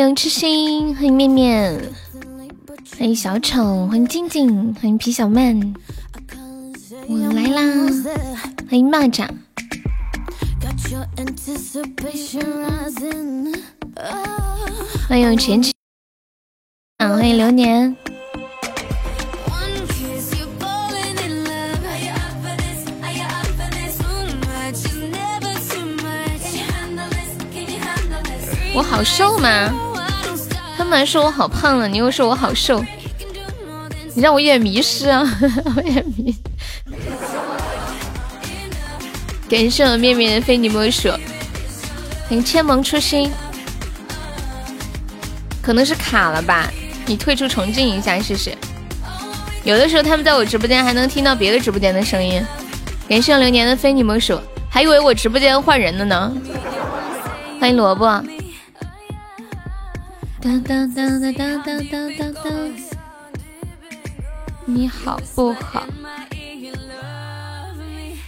欢迎痴心，欢迎面面，欢迎小丑，欢迎静静，欢迎皮小曼，我来啦！欢迎蚂蚱，欢迎前期，欢迎流年。我好瘦吗？他们还说我好胖了，你又说我好瘦，你让我有点迷失啊！我也迷。感谢我面面的非你莫属，欢迎千萌初心，可能是卡了吧？你退出重进一下试试。有的时候他们在我直播间还能听到别的直播间的声音。感谢流年的非你莫属，还以为我直播间换人了呢。欢迎萝卜。当当当当当当当当当，你好不好？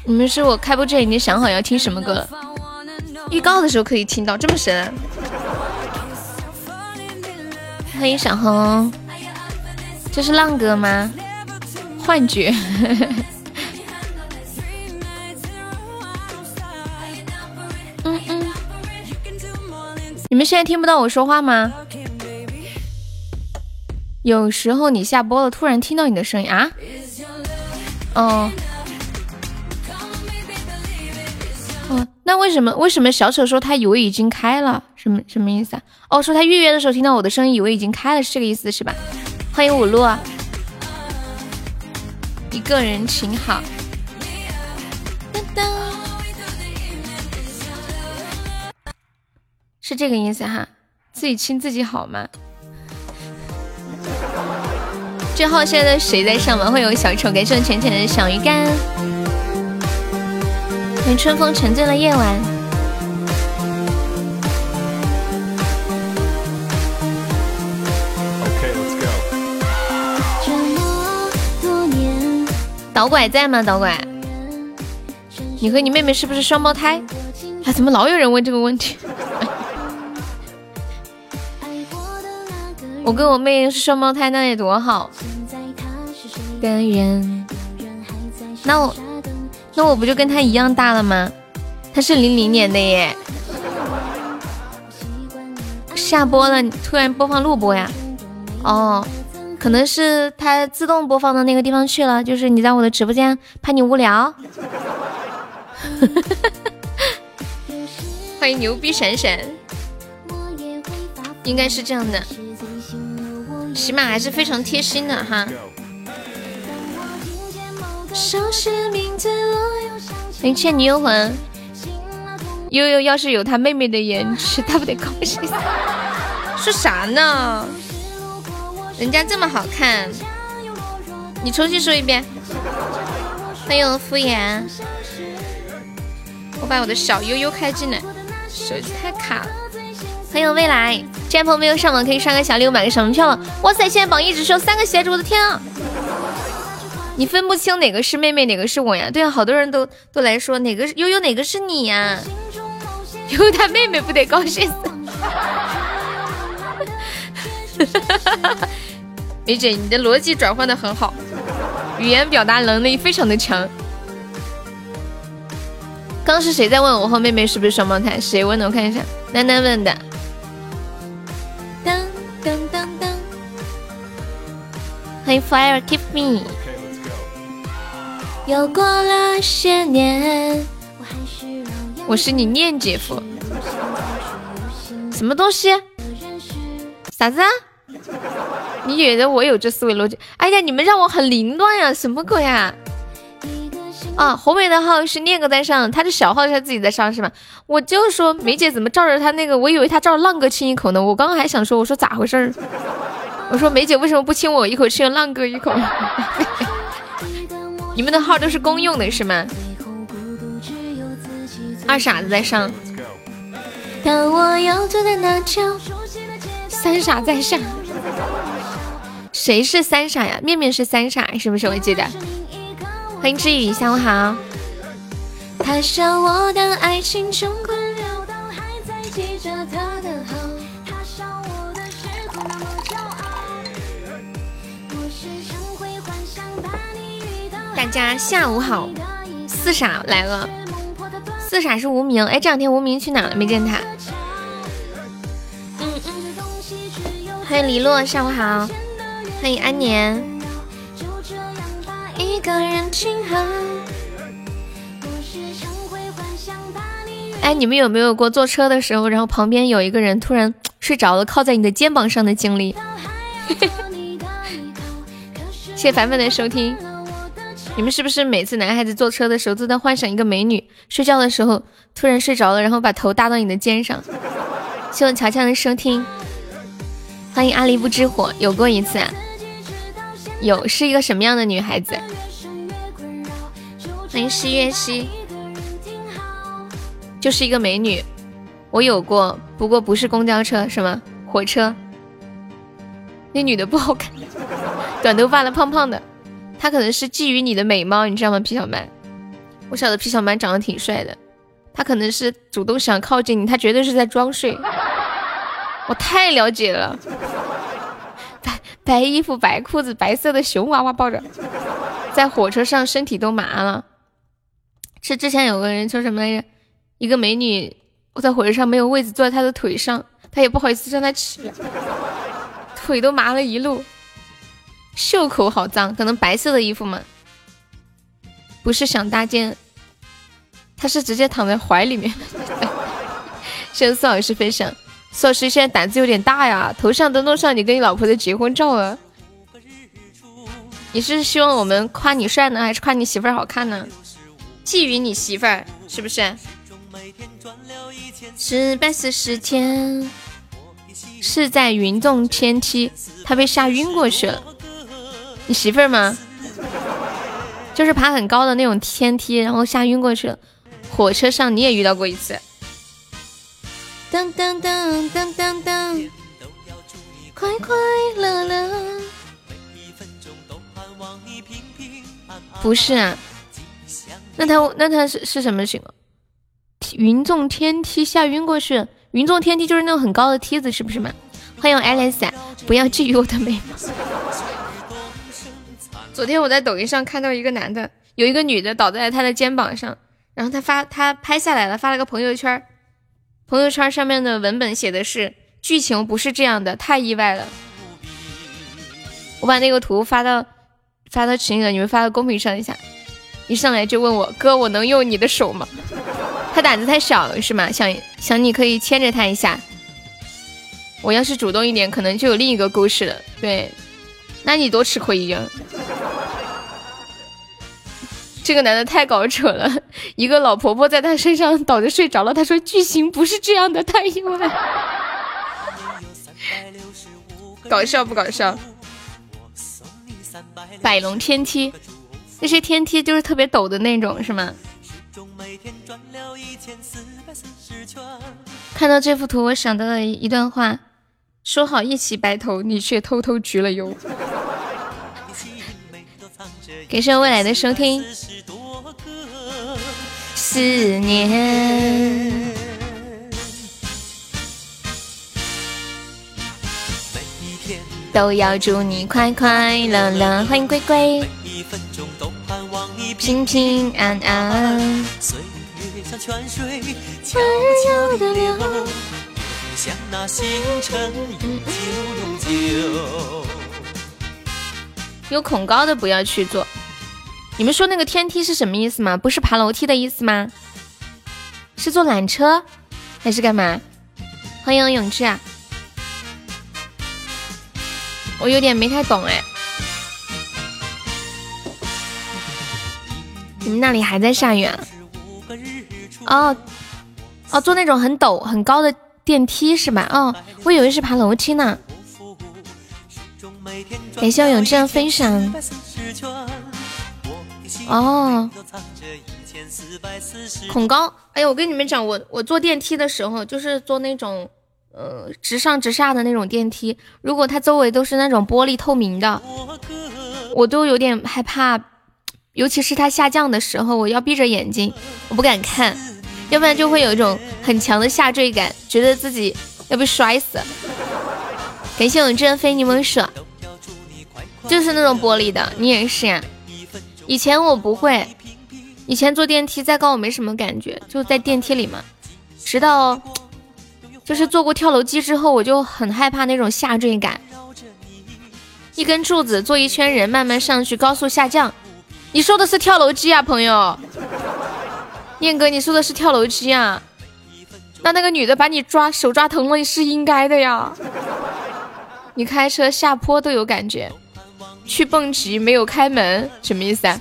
你们是我开播之前已经想好要听什么歌了？预告的时候可以听到，这么神？欢迎小红，这是浪哥吗？幻觉。嗯嗯，你们现在听不到我说话吗？有时候你下播了，突然听到你的声音啊，哦，哦，那为什么为什么小丑说他以为已经开了，什么什么意思啊？哦，说他预约的时候听到我的声音，以为已经开了，是这个意思是吧？欢迎五路，一个人请好，是这个意思哈，自己亲自己好吗？这号现在谁在上吗？会有小丑，感谢浅浅的小鱼干。欢迎春风沉醉了夜晚。导拐在吗？导拐，你和你妹妹是不是双胞胎？啊，怎么老有人问这个问题？我跟我妹是双胞胎，那得多好。的人那我那我不就跟她一样大了吗？她是零零年的耶。下播了，突然播放录播呀？哦，可能是它自动播放到那个地方去了。就是你在我的直播间，怕你无聊。欢迎牛逼闪闪，应该是这样的。起码还是非常贴心的哈。欢倩女幽魂，悠悠要是有他妹妹的颜值，他不得高兴死？说啥呢？人家这么好看，你重新说一遍。欢迎敷衍，我把我的小悠悠开进来，手机太卡了。欢迎未来，这位朋友没有上榜可以刷个小礼物买个小门票了。哇塞，现在榜一只剩三个鞋子，我的天啊！你分不清哪个是妹妹，哪个是我呀？对啊，好多人都都来说哪个悠悠哪个是你呀？悠悠他妹妹不得高兴死？梅姐，你的逻辑转换的很好，语言表达能力非常的强。刚是谁在问我和妹妹是不是双胞胎？谁问的？我看一下，楠楠问的。欢迎 Fire Keep Me。又过了些年，我是你念姐夫。什么东西？啥子啊？你觉得我有这思维逻辑？哎呀，你们让我很凌乱呀！什么鬼啊？啊，红梅的号是念哥在上，他的小号是他自己在上是吗？我就说梅姐怎么照着他那个？我以为他照着浪哥亲一口呢。我刚刚还想说，我说咋回事儿？我说梅姐为什么不亲我一口，亲了浪哥一口？你们的号都是公用的是吗？二傻子在上。三傻在上。谁是三傻呀？面面是三傻是不是？我记得。欢迎知雨下午好他我的爱情穷困潦倒还在记着他的好他笑我的时候那么骄傲大家下午好四傻来了。四傻是无名哎这两天无名去哪了？没见他。嗯欢迎黎落上午好。欢迎安年一个人哎，你们有没有过坐车的时候，然后旁边有一个人突然睡着了，靠在你的肩膀上的经历？谢谢凡凡的收听。你们是不是每次男孩子坐车的时候都在幻想一个美女睡觉的时候突然睡着了，然后把头搭到你的肩上？希望乔乔的收听。欢迎阿狸不知火，有过一次啊？有，是一个什么样的女孩子？欢迎诗月西。就是一个美女，我有过，不过不是公交车，什么？火车。那女的不好看，短头发的，胖胖的，她可能是觊觎你的美貌，你知道吗？皮小曼，我晓得皮小曼长得挺帅的，她可能是主动想靠近你，她绝对是在装睡。我太了解了，白衣服、白裤子、白色的熊娃娃抱着，在火车上身体都麻了。是之前有个人说什么来着？一个美女，我在火车上没有位置坐在她的腿上，她也不好意思让她起，腿都麻了一路，袖口好脏，可能白色的衣服嘛，不是想搭肩，她是直接躺在怀里面。谢谢苏老师分享，苏老师现在胆子有点大呀，头上都弄上你跟你老婆的结婚照了。你是希望我们夸你帅呢，还是夸你媳妇儿好看呢？觊觎你媳妇儿是不是？四百四十天，是在云中天梯，他被吓晕过去了。你媳妇儿吗？就是爬很高的那种天梯，然后吓晕过去了。火车上你也遇到过一次。噔噔噔噔噔噔，快快乐乐。不是啊，那他那他是是什么情况？云纵天梯吓晕过去，云纵天梯就是那种很高的梯子，是不是嘛？欢迎 Alice，不要觊觎我的美貌。昨天我在抖音上看到一个男的，有一个女的倒在他的肩膀上，然后他发他拍下来了，发了个朋友圈，朋友圈上面的文本写的是剧情不是这样的，太意外了。我把那个图发到发到群里了，你们发到公屏上一下。一上来就问我哥，我能用你的手吗？他胆子太小了是吗？想想你可以牵着他一下。我要是主动一点，可能就有另一个故事了。对，那你多吃亏呀！这个男的太搞扯了，一个老婆婆在他身上倒着睡着了。他说剧情不是这样的，太意外。搞笑不搞笑？百龙天梯，那些天梯就是特别陡的那种，是吗？看到这幅图，我想到了一段话：说好一起白头，你却偷偷焗了油。感谢未来的收听。思念，都要祝你快快乐乐。欢迎龟龟。平平安安，岁月像泉水悄悄的流，像那星辰永久永久。有恐高的不要去做。你们说那个天梯是什么意思吗？不是爬楼梯的意思吗？是坐缆车还是干嘛？欢迎永志啊！我有点没太懂哎。你们那里还在下雨啊？哦哦，坐那种很陡很高的电梯是吧？哦，我以为是爬楼梯呢。感谢我永志的分享。哦，恐高。哎呀，我跟你们讲，我我坐电梯的时候，就是坐那种呃直上直下的那种电梯，如果它周围都是那种玻璃透明的，我都有点害怕。尤其是它下降的时候，我要闭着眼睛，我不敢看，要不然就会有一种很强的下坠感，觉得自己要被摔死。感谢我真非柠檬水，就是那种玻璃的，你也是呀？以前我不会，以前坐电梯再高我没什么感觉，就在电梯里嘛。直到就是坐过跳楼机之后，我就很害怕那种下坠感。一根柱子坐一圈人慢慢上去，高速下降。你说的是跳楼机啊，朋友？念哥，你说的是跳楼机啊？那那个女的把你抓手抓疼了，是应该的呀。你开车下坡都有感觉，去蹦极没有开门，什么意思啊？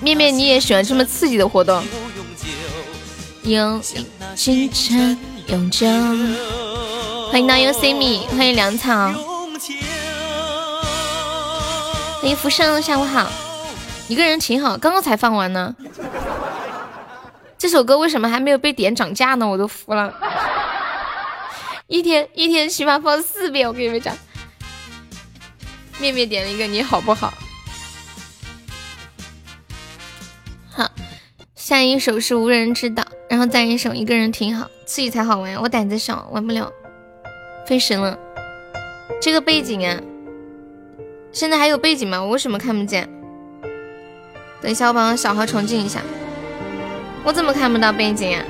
面面，你也喜欢这么刺激的活动？有清晨永久。欢迎 Now You See Me，欢迎粮草，欢迎浮生，下午好。一个人挺好，刚刚才放完呢。这首歌为什么还没有被点涨价呢？我都服了。一天一天起码放四遍，我跟你们讲。面面点了一个你好不好？好，下一首是无人知道，然后再一首一个人挺好，刺激才好玩。我胆子小，玩不了。飞神了，这个背景啊，现在还有背景吗？我为什么看不见？等一下，我把我小号重进一下。我怎么看不到背景啊？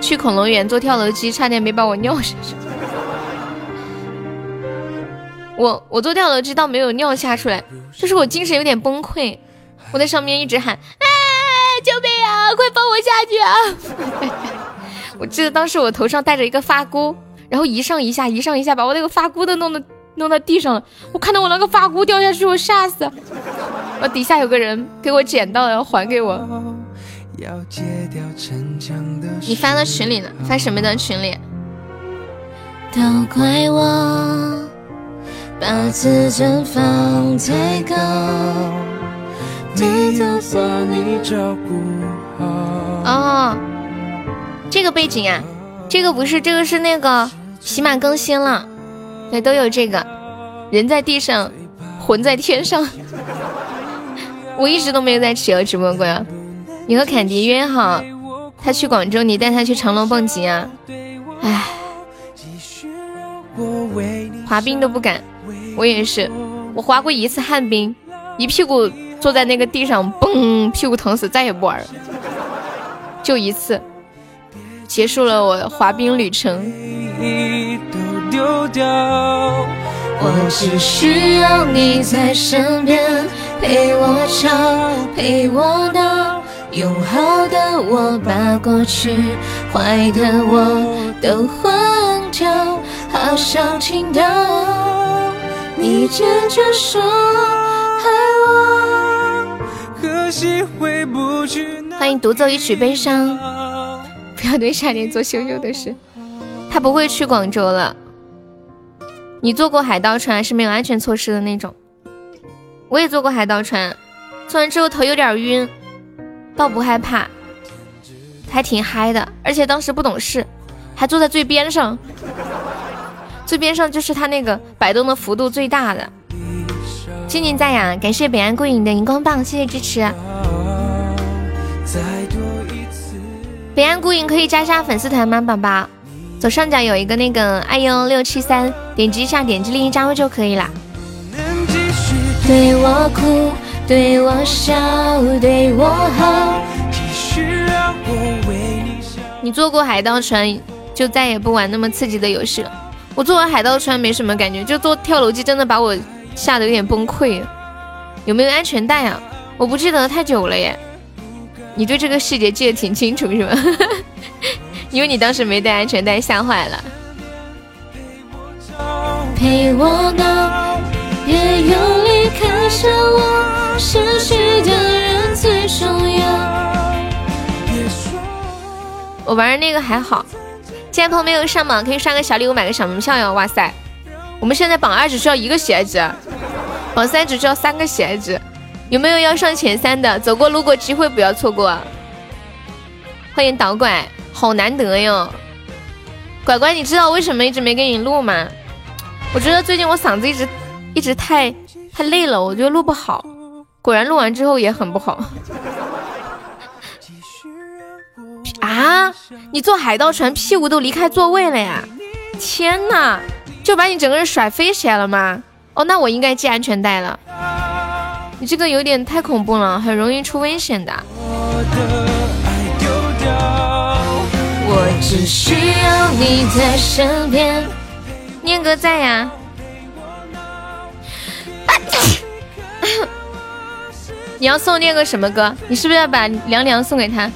去恐龙园坐跳楼机，差点没把我尿下去。我我坐跳楼机倒没有尿下出来，就是我精神有点崩溃。我在上面一直喊：“哎，救命啊！快放我下去啊！” 我记得当时我头上戴着一个发箍。然后一上一下，一上一下，把我那个发箍都弄的弄到地上了。我看到我那个发箍掉下去，我吓死。我底下有个人给我捡到了，要还给我。你发到群里了？发什么的群里？都怪我把自尊放太高，没有把你照顾好。哦，这个背景啊。这个不是，这个是那个喜马更新了，对，都有这个。人在地上，魂在天上。我一直都没有在企鹅直播过呀。你和坎迪约好，他去广州，你带他去长隆蹦极啊？唉，滑冰都不敢，我也是，我滑过一次旱冰，一屁股坐在那个地上，嘣，屁股疼死，再也不玩了，就一次。结束了我滑冰旅程。我只需要你在身边，陪我吵，陪我闹，用好的我把过去，坏的我都换掉，好想听到你坚决说爱我。可惜回不去。欢迎独奏一曲悲伤。不要对夏天做羞羞的事。他不会去广州了。你坐过海盗船是没有安全措施的那种。我也坐过海盗船，坐完之后头有点晕，倒不害怕，还挺嗨的。而且当时不懂事，还坐在最边上，最边上就是他那个摆动的幅度最大的。静静在呀，感谢北岸孤影的荧光棒，谢谢支持。北岸孤影可以加下粉丝团吗，宝宝？左上角有一个那个爱呦六七三，点击一下，点击另一加入就可以了。对我哭，对我笑，对我好。你坐过海盗船，就再也不玩那么刺激的游戏了。我坐完海盗船没什么感觉，就坐跳楼机真的把我吓得有点崩溃。有没有安全带啊？我不记得太久了耶。你对这个细节记得挺清楚是吗？因为你当时没带安全带，吓坏了。陪我闹，别用离开伤我，失去的人最重要。我玩的那个还好，今天朋友没有上榜，可以刷个小礼物，买个小门票哟。哇塞，我们现在榜二只需要一个喜爱值，榜三只需要三个喜爱值。有没有要上前三的？走过路过，机会不要错过。欢迎导拐，好难得哟！拐拐，你知道为什么一直没给你录吗？我觉得最近我嗓子一直一直太太累了，我觉得录不好。果然录完之后也很不好。啊！你坐海盗船屁股都离开座位了呀？天呐，就把你整个人甩飞起来了吗？哦，那我应该系安全带了。你这个有点太恐怖了，很容易出危险的。我只需要你在身边。念哥在呀。你要送念个什么歌？你是不是要把凉凉送给他？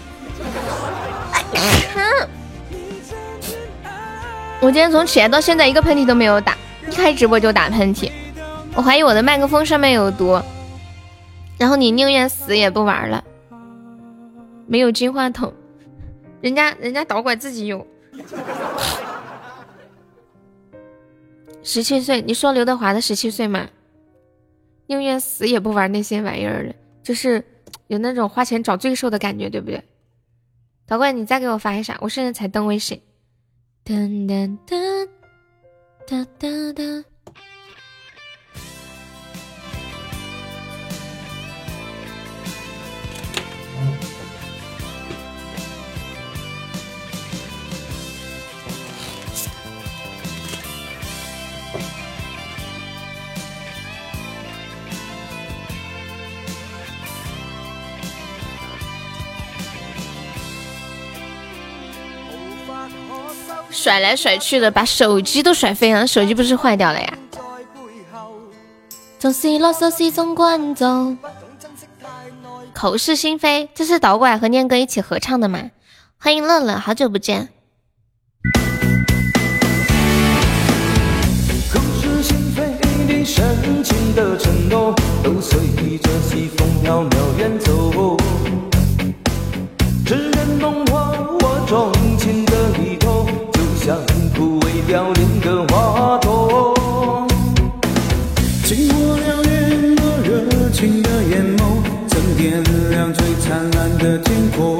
我今天从起来到现在一个喷嚏都没有打，一开直播就打喷嚏，我怀疑我的麦克风上面有毒。然后你宁愿死也不玩了，没有金话筒，人家人家导管自己有。十七岁，你说刘德华的十七岁吗？宁愿死也不玩那些玩意儿了，就是有那种花钱找罪受的感觉，对不对？导管，你再给我发一下，我现在才登微信。噔噔噔哒哒哒。甩来甩去的，把手机都甩飞了。手机不是坏掉了呀？总是啰嗦是种惯奏，口是心非，这是导拐和念哥一起合唱的嘛？欢迎乐乐，好久不见。口是心非的深情的承诺，都随着西风飘渺远走。痴人梦话，我钟情的你。像枯萎凋零的花朵，经过了远多热情的眼眸，曾点亮最灿烂的天空。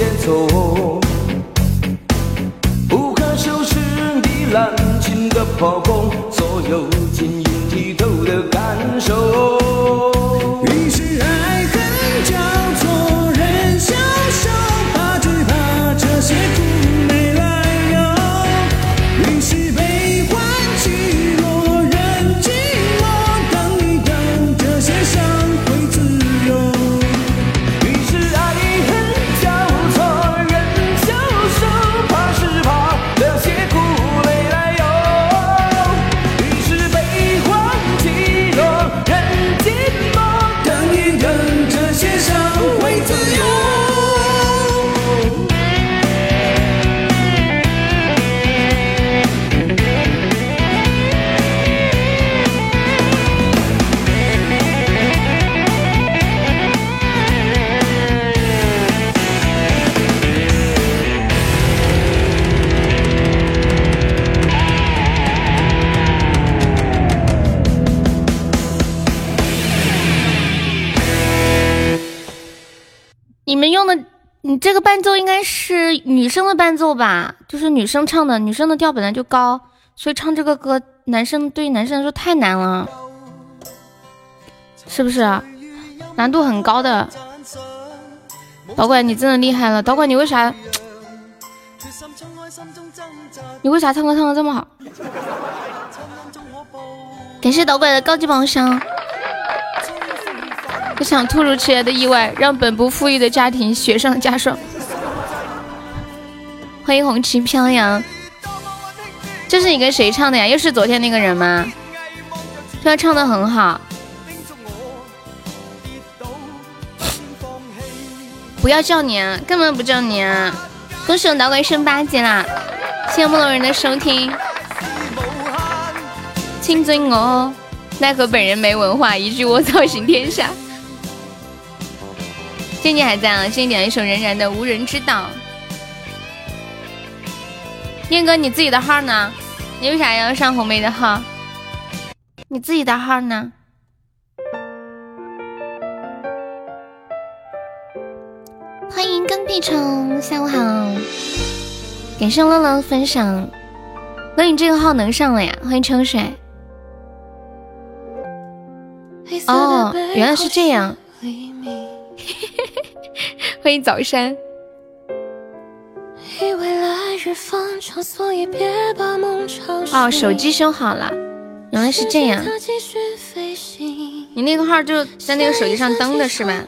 别走不可收拾你滥情的抛空所有晶莹剔透的感受。这个伴奏应该是女生的伴奏吧，就是女生唱的，女生的调本来就高，所以唱这个歌，男生对于男生来说太难了，是不是？难度很高的。导管你真的厉害了，导管你为啥？你为啥唱歌唱的这么好？感谢导管的高级宝箱。不想突如其来的意外让本不富裕的家庭雪上加霜。欢迎红旗飘扬。这是你跟谁唱的呀？又是昨天那个人吗？他唱的很好。不要叫你啊，根本不叫你啊！恭喜我导管升八级啦！谢谢木龙人的收听。请尊我，奈何本人没文化，一句我操行天下。静静还在啊！静静点了一首任然的《无人知道》。念哥，你自己的号呢？你为啥要上红梅的号？你自己的号呢？欢迎跟屁虫，下午好！感谢乐乐分享。那你这个号能上了呀？欢迎秋水。哦，原来是这样。欢迎早山。哦，手机修好了，原来是这样。你那个号就在那个手机上登的是吧？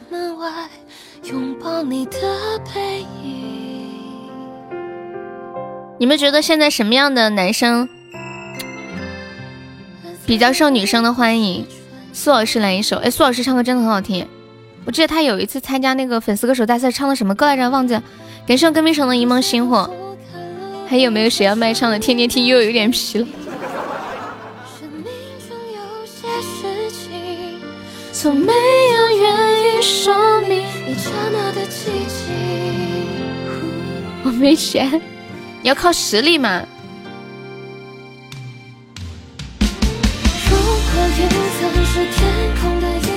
你们觉得现在什么样的男生比较受女生的欢迎？苏老师来一首，哎，苏老师唱歌真的很好听。我记得他有一次参加那个粉丝歌手大赛，唱的什么歌来着？忘记了。感谢我跟屁虫的一梦星火。还有没有谁要卖唱的？天天听又有点皮了。我没钱，你要靠实力嘛。如果云层是天空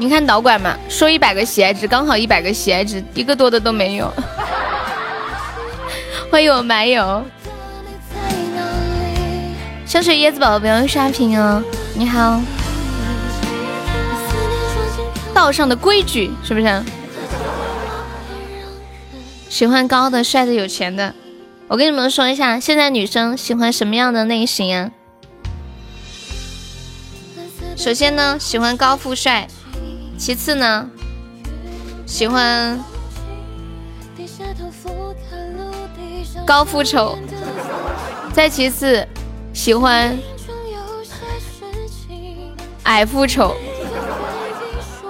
你看导管嘛，说一百个喜爱值，刚好一百个喜爱值，一个多的都没有。欢迎我埋友。香水椰子宝宝不要刷屏哦！你好，道上的规矩是不是？喜欢高的、帅的、有钱的。我跟你们说一下，现在女生喜欢什么样的类型啊？首先呢，喜欢高富帅；其次呢，喜欢高富丑；再其次。喜欢矮富丑，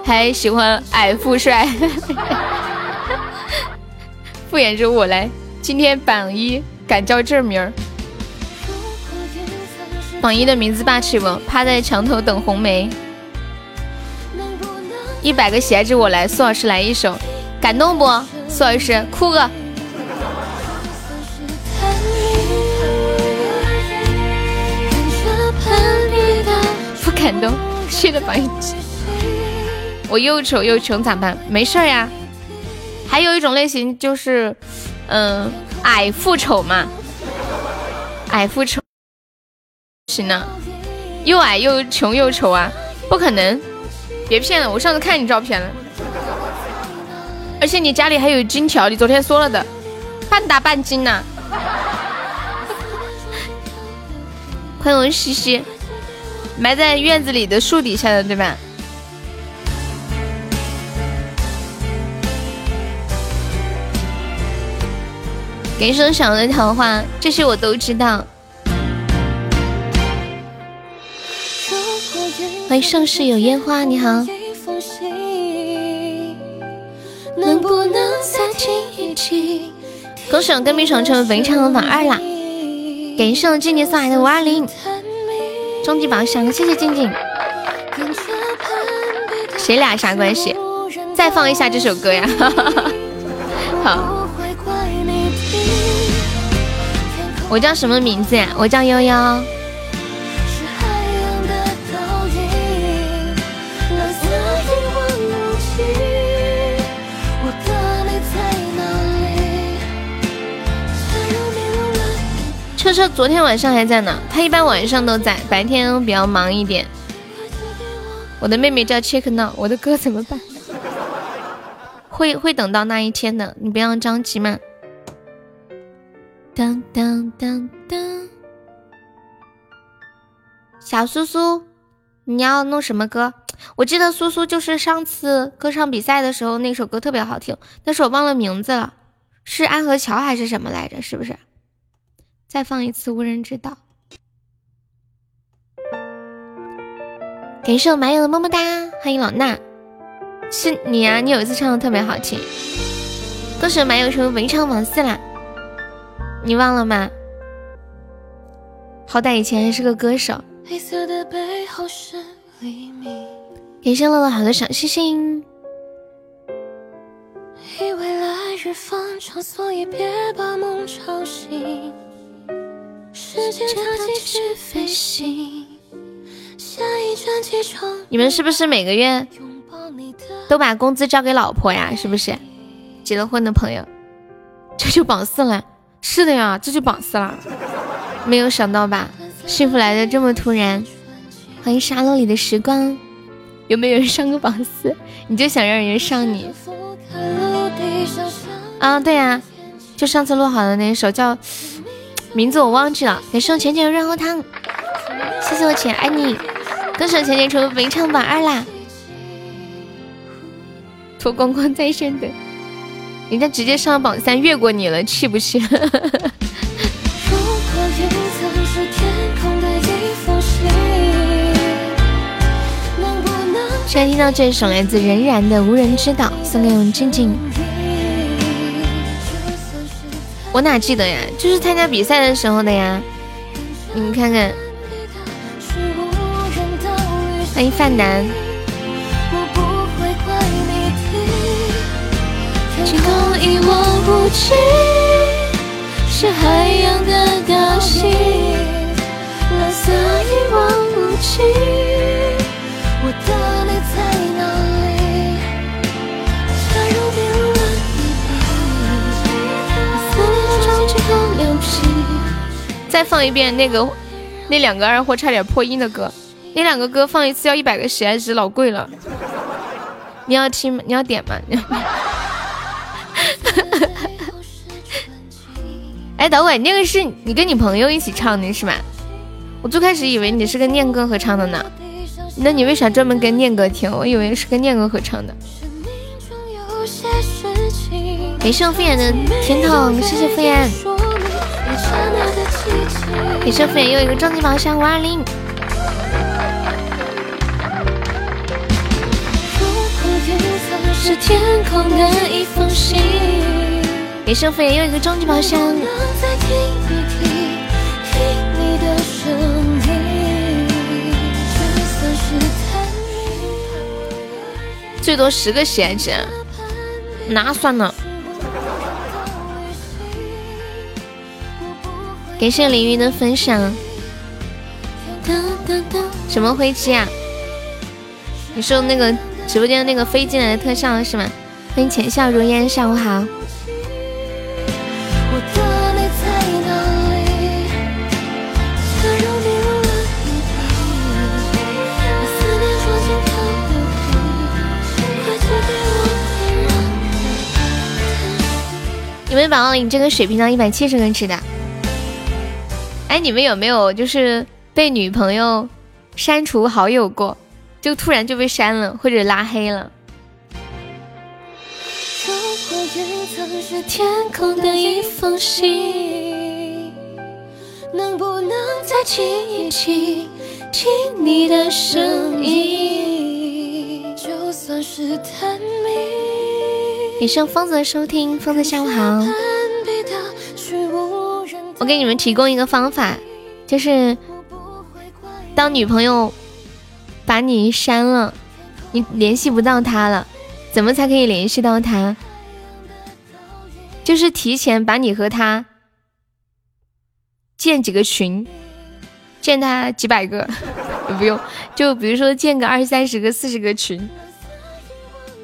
还喜欢矮富帅，敷衍着我来。今天榜一敢叫这名儿，榜一的名字霸气不？趴在墙头等红梅，一百个鞋子我来，苏老师来一首，感动不？苏老师哭个。不感动，谢的榜一，我又丑又穷咋办？没事呀。还有一种类型就是，嗯，矮富丑嘛，矮富丑行呢，又矮又穷又丑啊，不可能，别骗了，我上次看你照片了，而且你家里还有金条，你昨天说了的，半打半金呢。欢迎西西。埋在院子里的树底下的，对吧？给生小的桃花，这些我都知道。欢迎盛世有烟花，你好。恭喜我跟屁虫成为本场的榜二啦！感谢我静静送来的五二零。终极宝箱，谢谢静静。谁俩啥关系？再放一下这首歌呀！好。我叫什么名字呀？我叫悠悠。车车昨天晚上还在呢，他一般晚上都在，白天比较忙一点。我的妹妹叫 Check Now，我的歌怎么办？会会等到那一天的，你不要着急嘛。当当当当，小苏苏，你要弄什么歌？我记得苏苏就是上次歌唱比赛的时候那首歌特别好听，但是我忘了名字了，是安河桥还是什么来着？是不是？再放一次，无人知道。感谢我马友的么么哒，欢迎老衲，是你啊！你有一次唱的特别好听，恭喜马友成为文昌王四啦！你忘了吗？好歹以前还是个歌手。感谢乐乐好的小星星。你们是不是每个月都把工资交给老婆呀？是不是？结了婚的朋友，这就榜四了。是的呀，这就榜四了。没有想到吧？幸福来的这么突然。欢迎沙漏里的时光。有没有人上个榜四？你就想让人上你？啊，对呀，就上次录好的那首叫。名字我忘记了，感谢我浅浅的润喉糖，谢谢我浅爱你，恭喜我浅浅成为文昌榜二啦！脱光光在线的，人家直接上了榜三，越过你了，气不气？现在听到这首来自任然的《无人知道》，送给我们静静。我哪记得呀？就是参加比赛的时候的呀。你们看看，欢迎范南。天空一望无际，是海洋的高兴。蓝色一望无际，再放一遍那个，那两个二货差点破音的歌，那两个歌放一次要一百个喜爱值，老贵了。你要听吗？你要点吗？哎，等会，那个是你跟你朋友一起唱的是吗？我最开始以为你是跟念哥合唱的呢。那你为啥专门跟念哥听？我以为是跟念哥合唱的。感谢敷衍的甜筒，谢谢敷衍。感谢敷衍又一个终极宝箱五二零。感谢敷衍又一个终极宝箱。最多十个喜爱值，那算了。感谢凌云的分享。什么飞机啊？你说那个直播间那个飞进来的特效是吗？欢迎浅笑如烟，下午好。有没有宝宝你这个水瓶到一百七十个吃的？哎，你们有没有就是被女朋友删除好友过，就突然就被删了或者拉黑了？感谢疯子的收听，疯子下午好。我给你们提供一个方法，就是当女朋友把你删了，你联系不到她了，怎么才可以联系到她？就是提前把你和她建几个群，建他几百个不用，就比如说建个二三十个、四十个群。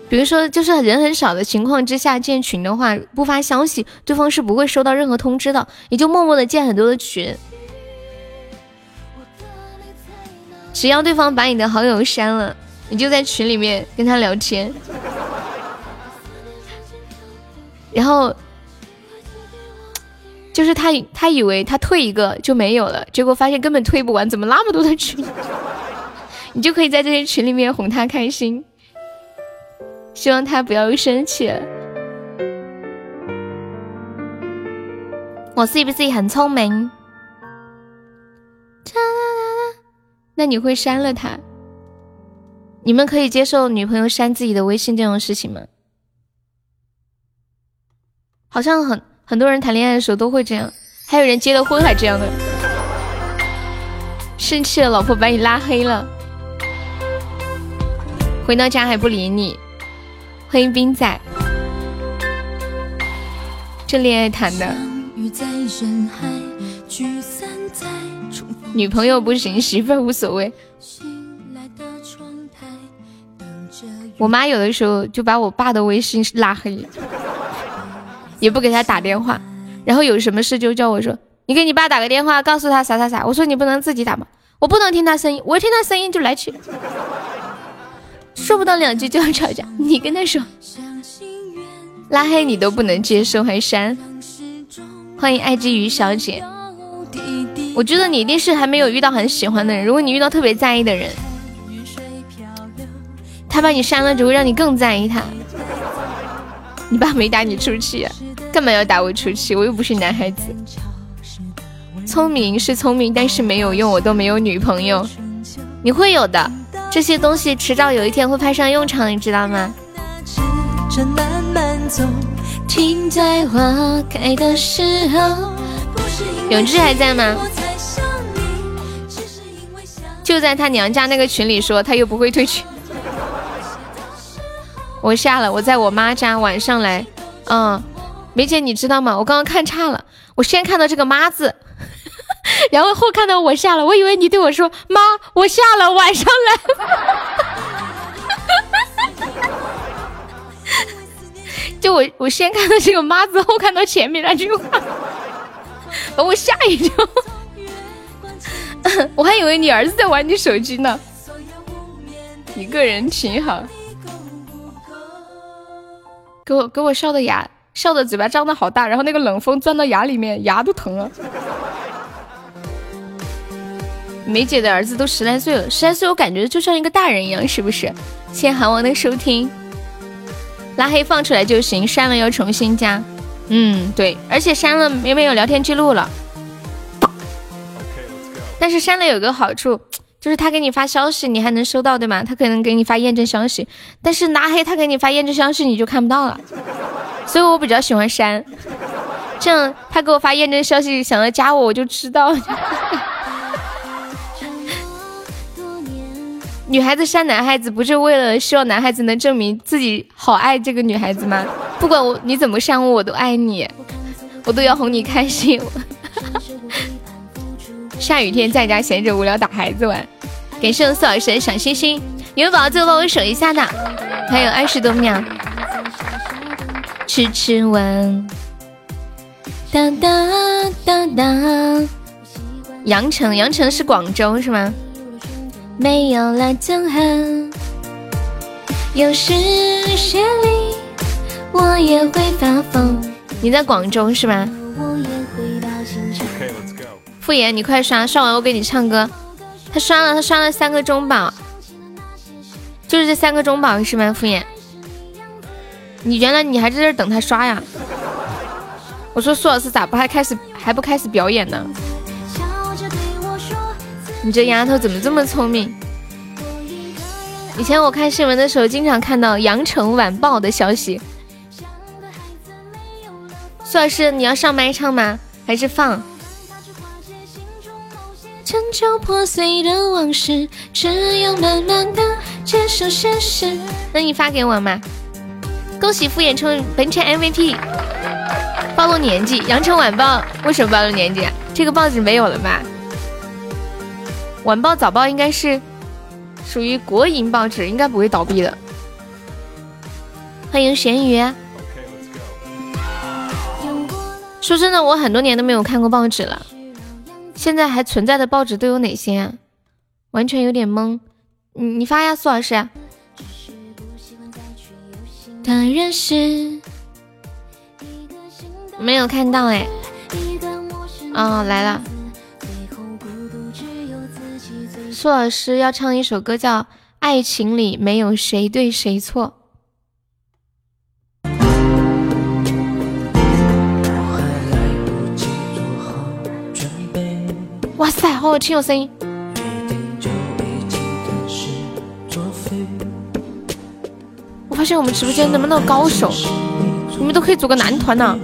比如说，就是人很少的情况之下建群的话，不发消息，对方是不会收到任何通知的，你就默默的建很多的群。只要对方把你的好友删了，你就在群里面跟他聊天，然后就是他他以为他退一个就没有了，结果发现根本退不完，怎么那么多的群？你就可以在这些群里面哄他开心。希望他不要生气。我是不是很聪明？那你会删了他？你们可以接受女朋友删自己的微信这种事情吗？好像很很多人谈恋爱的时候都会这样，还有人结了婚还这样的。生气了，老婆把你拉黑了，回到家还不理你。欢迎冰仔，这恋爱谈的，女朋友不行，媳妇儿无所谓。我妈有的时候就把我爸的微信拉黑，也不给他打电话，然后有什么事就叫我说：“你给你爸打个电话，告诉他啥啥啥。”我说：“你不能自己打吗？我不能听他声音，我一听他声音就来气。”说不到两句就要吵架，你跟他说拉黑你都不能接受还删，欢迎爱之鱼小姐。我觉得你一定是还没有遇到很喜欢的人，如果你遇到特别在意的人，他把你删了只会让你更在意他。你爸没打你出气，干嘛要打我出气？我又不是男孩子。聪明是聪明，但是没有用，我都没有女朋友，你会有的。这些东西迟早有一天会派上用场，你知道吗？永志还在吗？就在他娘家那个群里说，他又不会退群。我下了，我在我妈家晚上来。嗯，梅姐你知道吗？我刚刚看差了，我先看到这个妈字。然后后看到我下了，我以为你对我说妈，我下了，晚上来。就我我先看到这个妈字，后看到前面那句话，把我吓一跳。我还以为你儿子在玩你手机呢。一个人挺好，给我给我笑的牙笑的嘴巴张的好大，然后那个冷风钻到牙里面，牙都疼了。梅姐的儿子都十来岁了，十来岁我感觉就像一个大人一样，是不是？谢韩王的收听，拉黑放出来就行，删了要重新加。嗯，对，而且删了也没有聊天记录了。但是删了有个好处，就是他给你发消息，你还能收到，对吗？他可能给你发验证消息，但是拉黑他给你发验证消息你就看不到了。所以我比较喜欢删，这样他给我发验证消息想要加我，我就知道。女孩子删男孩子不是为了希望男孩子能证明自己好爱这个女孩子吗？不管我你怎么删我，我都爱你，我都要哄你开心。下雨天在家闲着无聊打孩子玩，感谢我四老师的小心心，你们宝宝最后帮我守一下的，还有二十多秒。吃吃完，当当当当。阳城，阳城是广州是吗？没有了憎恨，有时雪里我也会发疯。你在广州是吧？傅言，你快刷，刷完我给你唱歌。他刷了，他刷了三个中宝，就是这三个中宝是吗？傅言，你原来你还在这等他刷呀？我说苏老师咋不还开始还不开始表演呢？你这丫头怎么这么聪明？以前我看新闻的时候，经常看到《羊城晚报》的消息。苏老师，你要上麦唱吗？还是放？陈旧破碎的往事，只有慢慢的接受现实。那你发给我嘛？恭喜傅衍成本场 MVP，宝暴露年纪，《羊城晚报》为什么暴露年纪？啊这个报纸没有了吧？晚报早报应该是属于国营报纸，应该不会倒闭的。欢迎咸鱼。说真的，我很多年都没有看过报纸了。现在还存在的报纸都有哪些啊？完全有点懵。你你发呀，苏老师。没有看到哎。哦，来了。苏老师要唱一首歌，叫《爱情里没有谁对谁错》。哇塞，好好听哦，声音！我发现我们直播间能不能高手，你们都可以组个男团呢。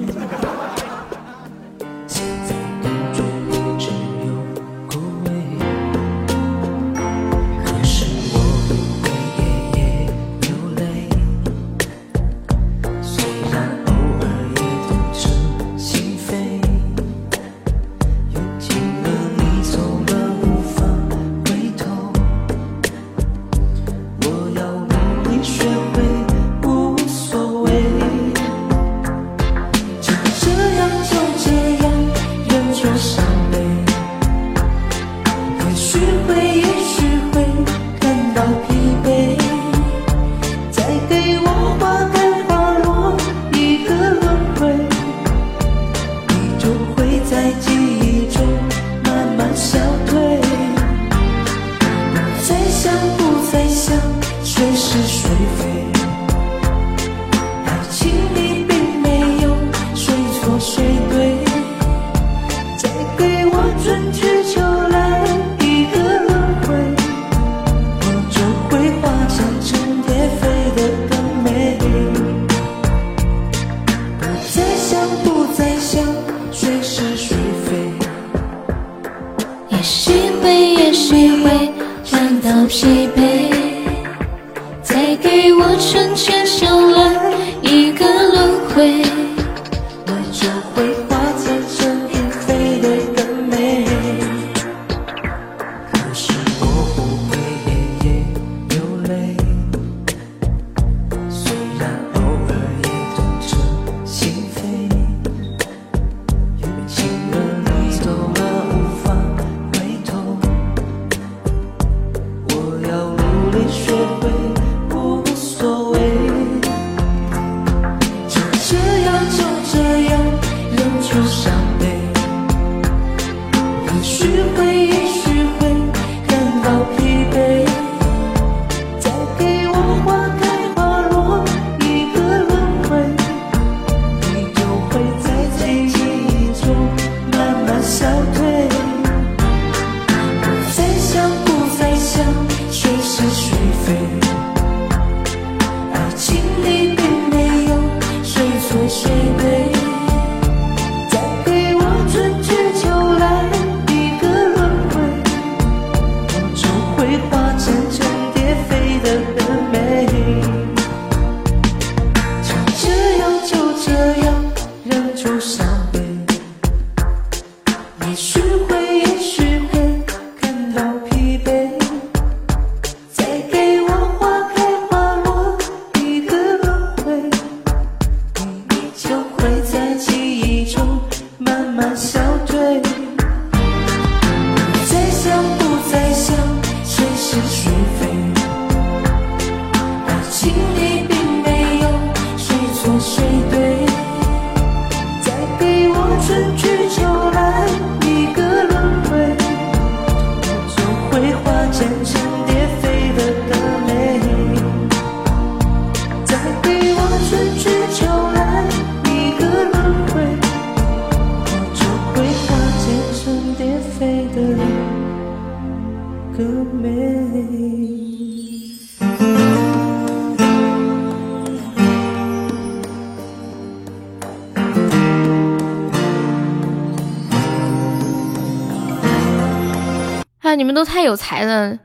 太有才了，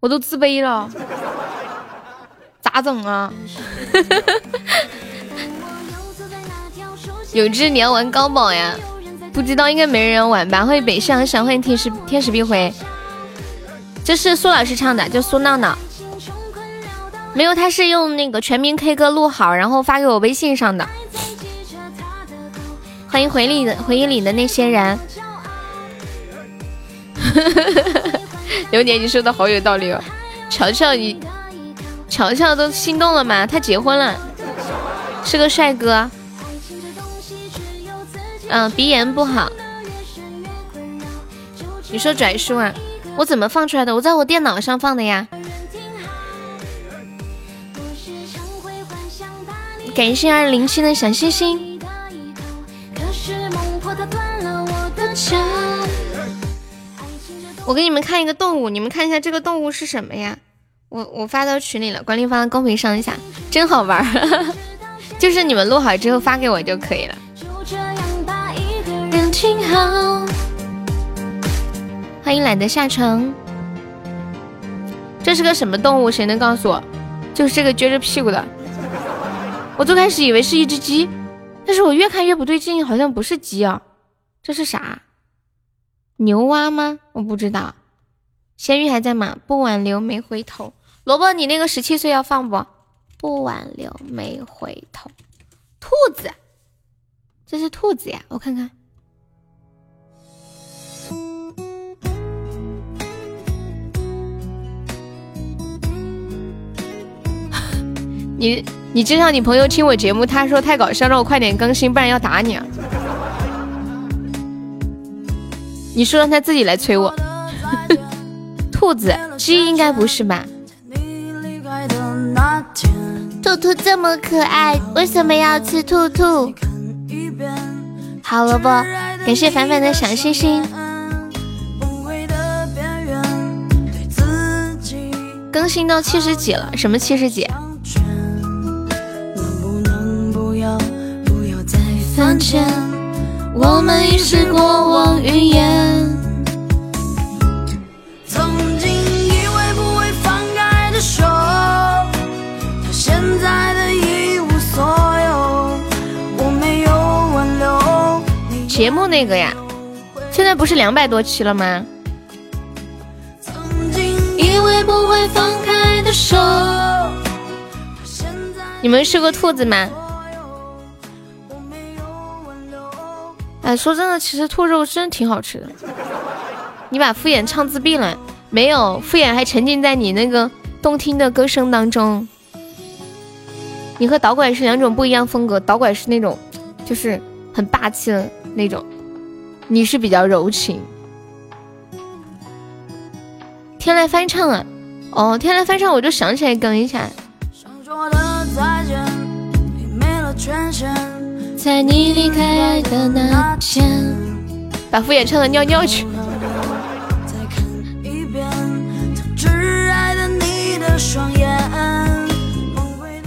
我都自卑了，咋整啊？有只你要玩高宝呀？不知道，应该没人玩吧？欢迎北上上，欢迎天使天使必回。这是苏老师唱的，就苏闹闹。没有，他是用那个全民 K 歌录好，然后发给我微信上的。欢迎回里的回忆里的那些人。流年，你说的好有道理哦。乔乔，你乔乔都心动了吗？他结婚了，是个帅哥。嗯，鼻炎不好。你说拽叔啊？我怎么放出来的？我在我电脑上放的呀。感谢二零七的小星星。我给你们看一个动物，你们看一下这个动物是什么呀？我我发到群里了，管理发到公屏上一下，真好玩儿。就是你们录好之后发给我就可以了。欢迎懒得下床。这是个什么动物？谁能告诉我？就是这个撅着屁股的。我最开始以为是一只鸡，但是我越看越不对劲，好像不是鸡啊。这是啥？牛蛙吗？我不知道。咸鱼还在吗？不挽留没回头。萝卜，你那个十七岁要放不？不挽留没回头。兔子，这是兔子呀，我看看。你你介绍你朋友听我节目，他说太搞笑，让我快点更新，不然要打你啊！你说让他自己来催我。兔子鸡应该不是吧？兔兔这么可爱，为什么要吃兔兔？好了不？感谢凡凡的小星星。更新到七十几了，什么七十几？从前，我们已是过往云烟。曾经以为不会放开的手，到现在的一无所有。我没有挽留。节目那个呀，现在不是两百多期了吗？曾经以为不会放开的手。你们是个兔子吗？哎，说真的，其实兔肉真挺好吃的。你把敷衍唱自闭了没有？敷衍还沉浸在你那个动听的歌声当中。你和导拐是两种不一样风格，导拐是那种就是很霸气的那种，你是比较柔情。天籁翻唱啊！哦，天籁翻唱，我就想起来更一下。在你离开的那天，把敷衍唱的尿尿去。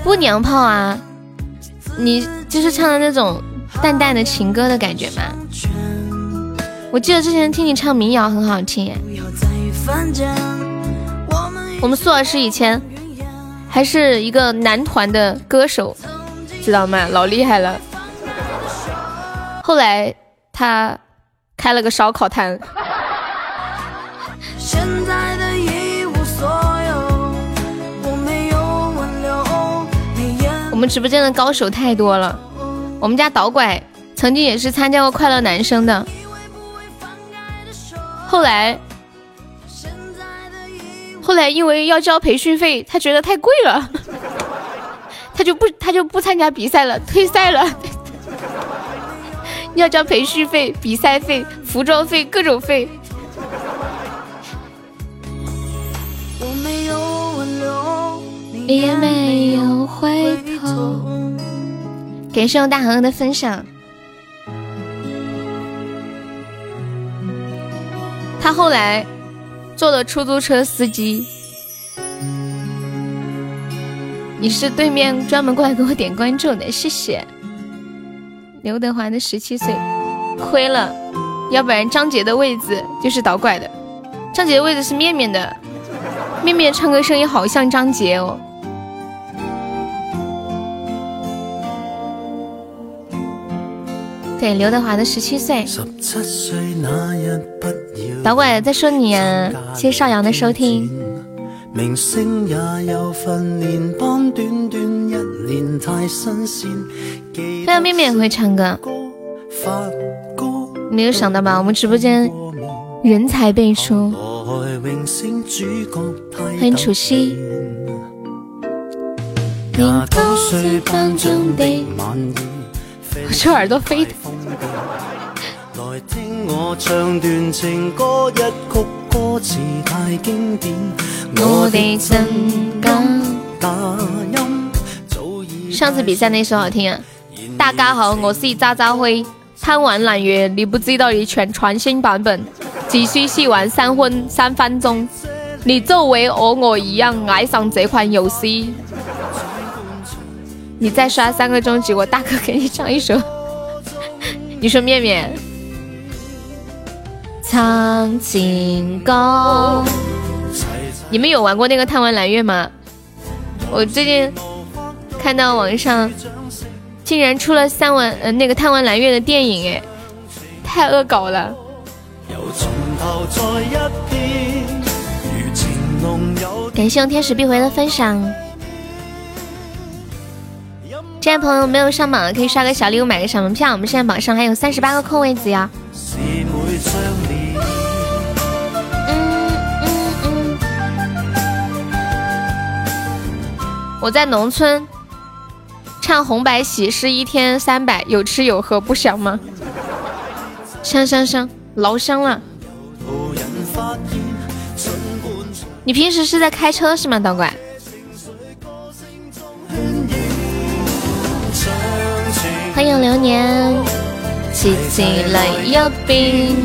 不娘炮啊，你就是唱的那种淡淡的情歌的感觉吗？我记得之前听你唱民谣很好听。我们苏老师以前还是一个男团的歌手，知道吗？老厉害了。后来他开了个烧烤摊。我们直播间的高手太多了。我们家导拐曾经也是参加过快乐男生的，后来后来因为要交培训费，他觉得太贵了，他就不他就不参加比赛了，退赛了。要交培训费、比赛费、服装费，各种费。你也没有回头。感谢我大恒的分享。他后来做了出租车司机。你是对面专门过来给我点关注的，谢谢。刘德华的十七岁，亏了，要不然张杰的位子就是倒拐的。张杰的位子是面面的，面面唱歌声音好像张杰哦。对，刘德华的十七岁。导管在说你啊，谢谢少阳的收听。对啊，妹妹也会唱歌。没有想到吧？我们直播间人才辈出。欢迎楚曦。我这耳朵飞。上次比赛那首好听啊！大家好，我是渣渣辉。贪玩揽月，你不知道的全全新版本，只需试玩三分三分钟，你就为和我一样爱上这款游戏。你再刷三个终极，我大哥给你唱一首。你说面面唱情歌，你们有玩过那个贪玩揽月吗？我最近看到网上。竟然出了三文呃那个贪玩蓝月的电影哎，太恶搞了！感谢用天使必回的分享。这位朋友没有上榜的可以刷个小礼物买个小门票，我们现在榜上还有三十八个空位子呀。我在农村。唱红白喜事一天三百，有吃有喝不香吗？香香香，老香了。你平时是在开车是吗，导管？欢迎流年，次次嚟一遍，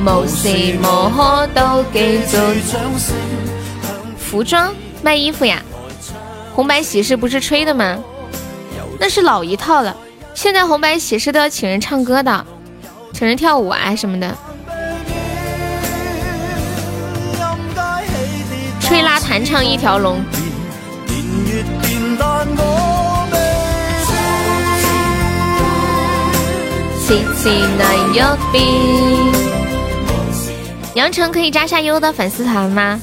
无时无刻都记住。服装卖衣服呀？红白喜事不是吹的吗？那是老一套了，现在红白喜事都要请人唱歌的，请人跳舞啊什么的。吹拉弹唱一条龙。杨晨可以加下优的粉丝团吗？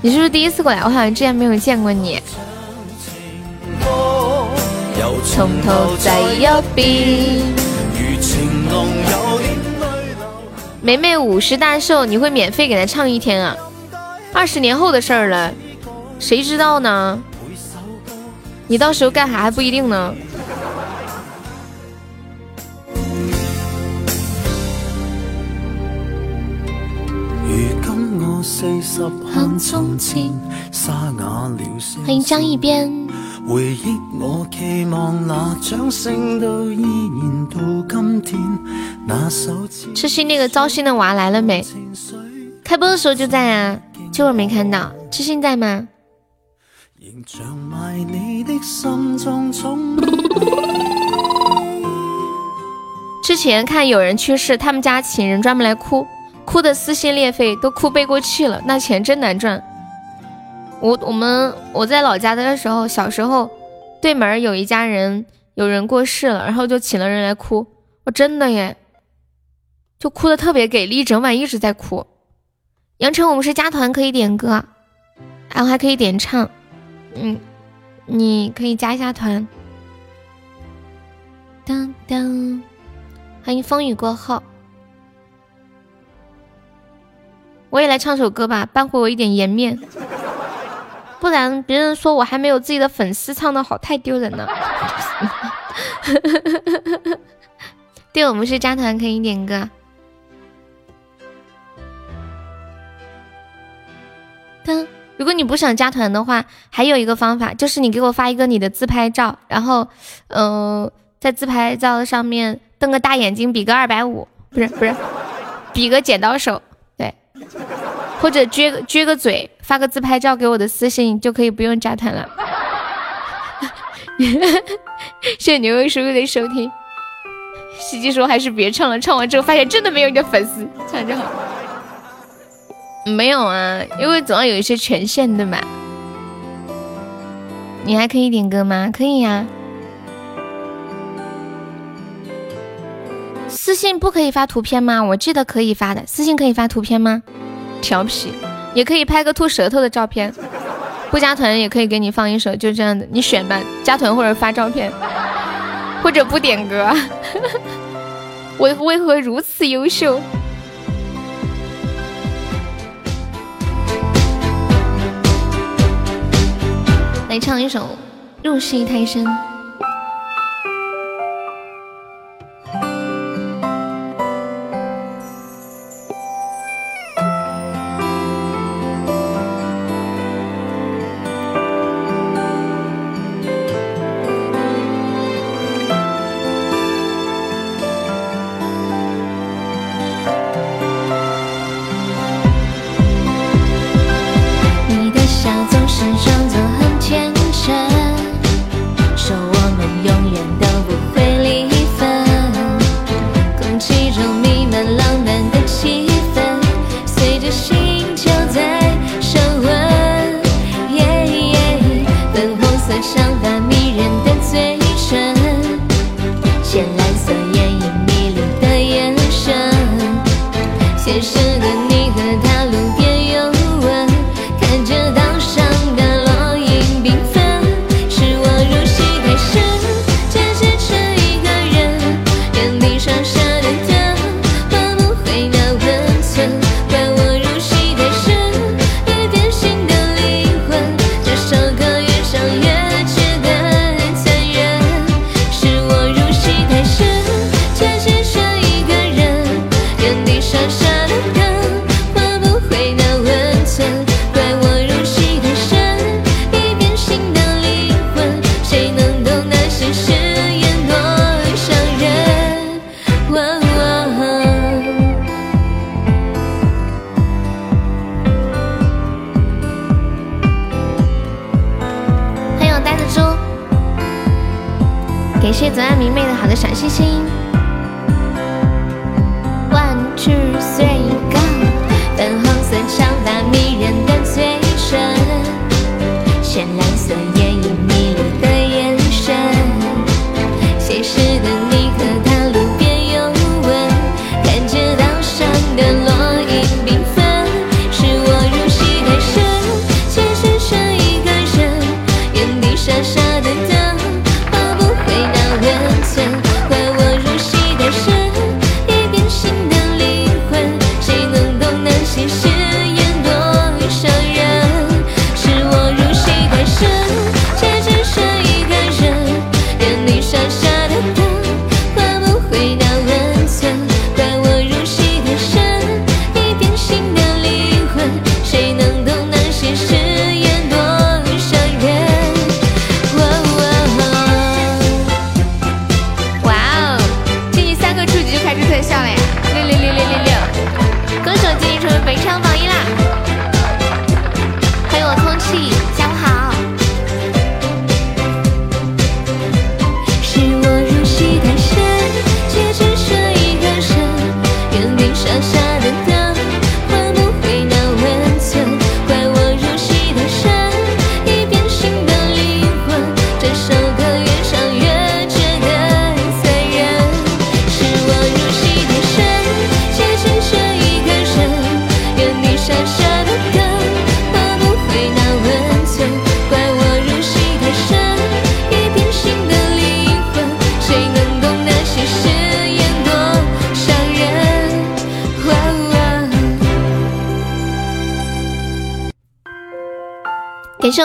你是不是第一次过来？我好像之前没有见过你。从头再一遍。梅梅五十大寿，你会免费给她唱一天啊？二十年后的事儿了，谁知道呢？你到时候干啥还不一定呢。欢迎张一边。回忆我期望那掌声都依然到今天。那首痴心那个糟心的娃来了没？开播的时候就在啊，这会儿没看到。痴心在吗？之前看有人去世，他们家请人专门来哭，哭的撕心裂肺，都哭背过气了。那钱真难赚。我我们我在老家的时候，小时候对门有一家人有人过世了，然后就请了人来哭。我真的耶，就哭的特别给力，一整晚一直在哭。杨晨，我们是加团可以点歌，然后还可以点唱，嗯，你可以加一下团。当当，欢迎风雨过后，我也来唱首歌吧，扳回我一点颜面。不然别人说我还没有自己的粉丝唱的好，太丢人了。对我们是加团可以点歌。噔，如果你不想加团的话，还有一个方法，就是你给我发一个你的自拍照，然后，嗯，在自拍照上面瞪个大眼睛，比个二百五，不是不是，比个剪刀手，对。或者撅个撅个嘴，发个自拍照给我的私信，就可以不用加团了。谢谢牛肉叔叔的收听。司机说还是别唱了，唱完之后发现真的没有你的粉丝，唱就好。没有啊，因为总要有一些权限，对吧？你还可以点歌吗？可以呀。私信不可以发图片吗？我记得可以发的，私信可以发图片吗？调皮，也可以拍个吐舌头的照片。不加团也可以给你放一首，就这样的，你选吧，加团或者发照片，或者不点歌。为为何如此优秀？来唱一首《入戏太深》。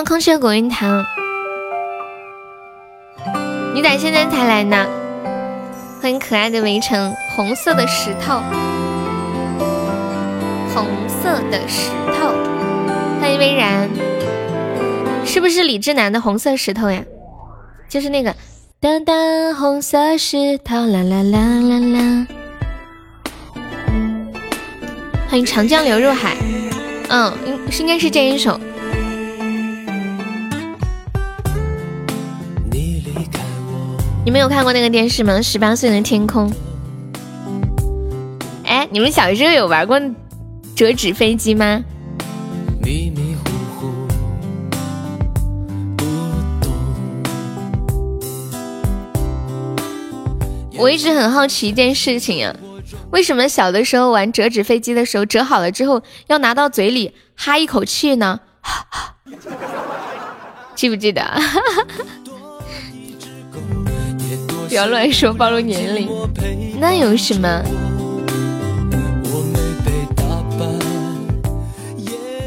空穴果云堂，你咋现在才来呢？欢迎可爱的围城，红色的石头，红色的石头。欢迎微然，是不是李智南的红色石头呀？就是那个当当红色石头啦啦啦啦啦。欢迎长江流入海，嗯，应是应该是这一首。你们有看过那个电视吗？十八岁的天空。哎，你们小时候有玩过折纸飞机吗迷迷糊糊？我一直很好奇一件事情啊，为什么小的时候玩折纸飞机的时候，折好了之后要拿到嘴里哈一口气呢？记不记得？不要乱说，暴露年龄。那有什么？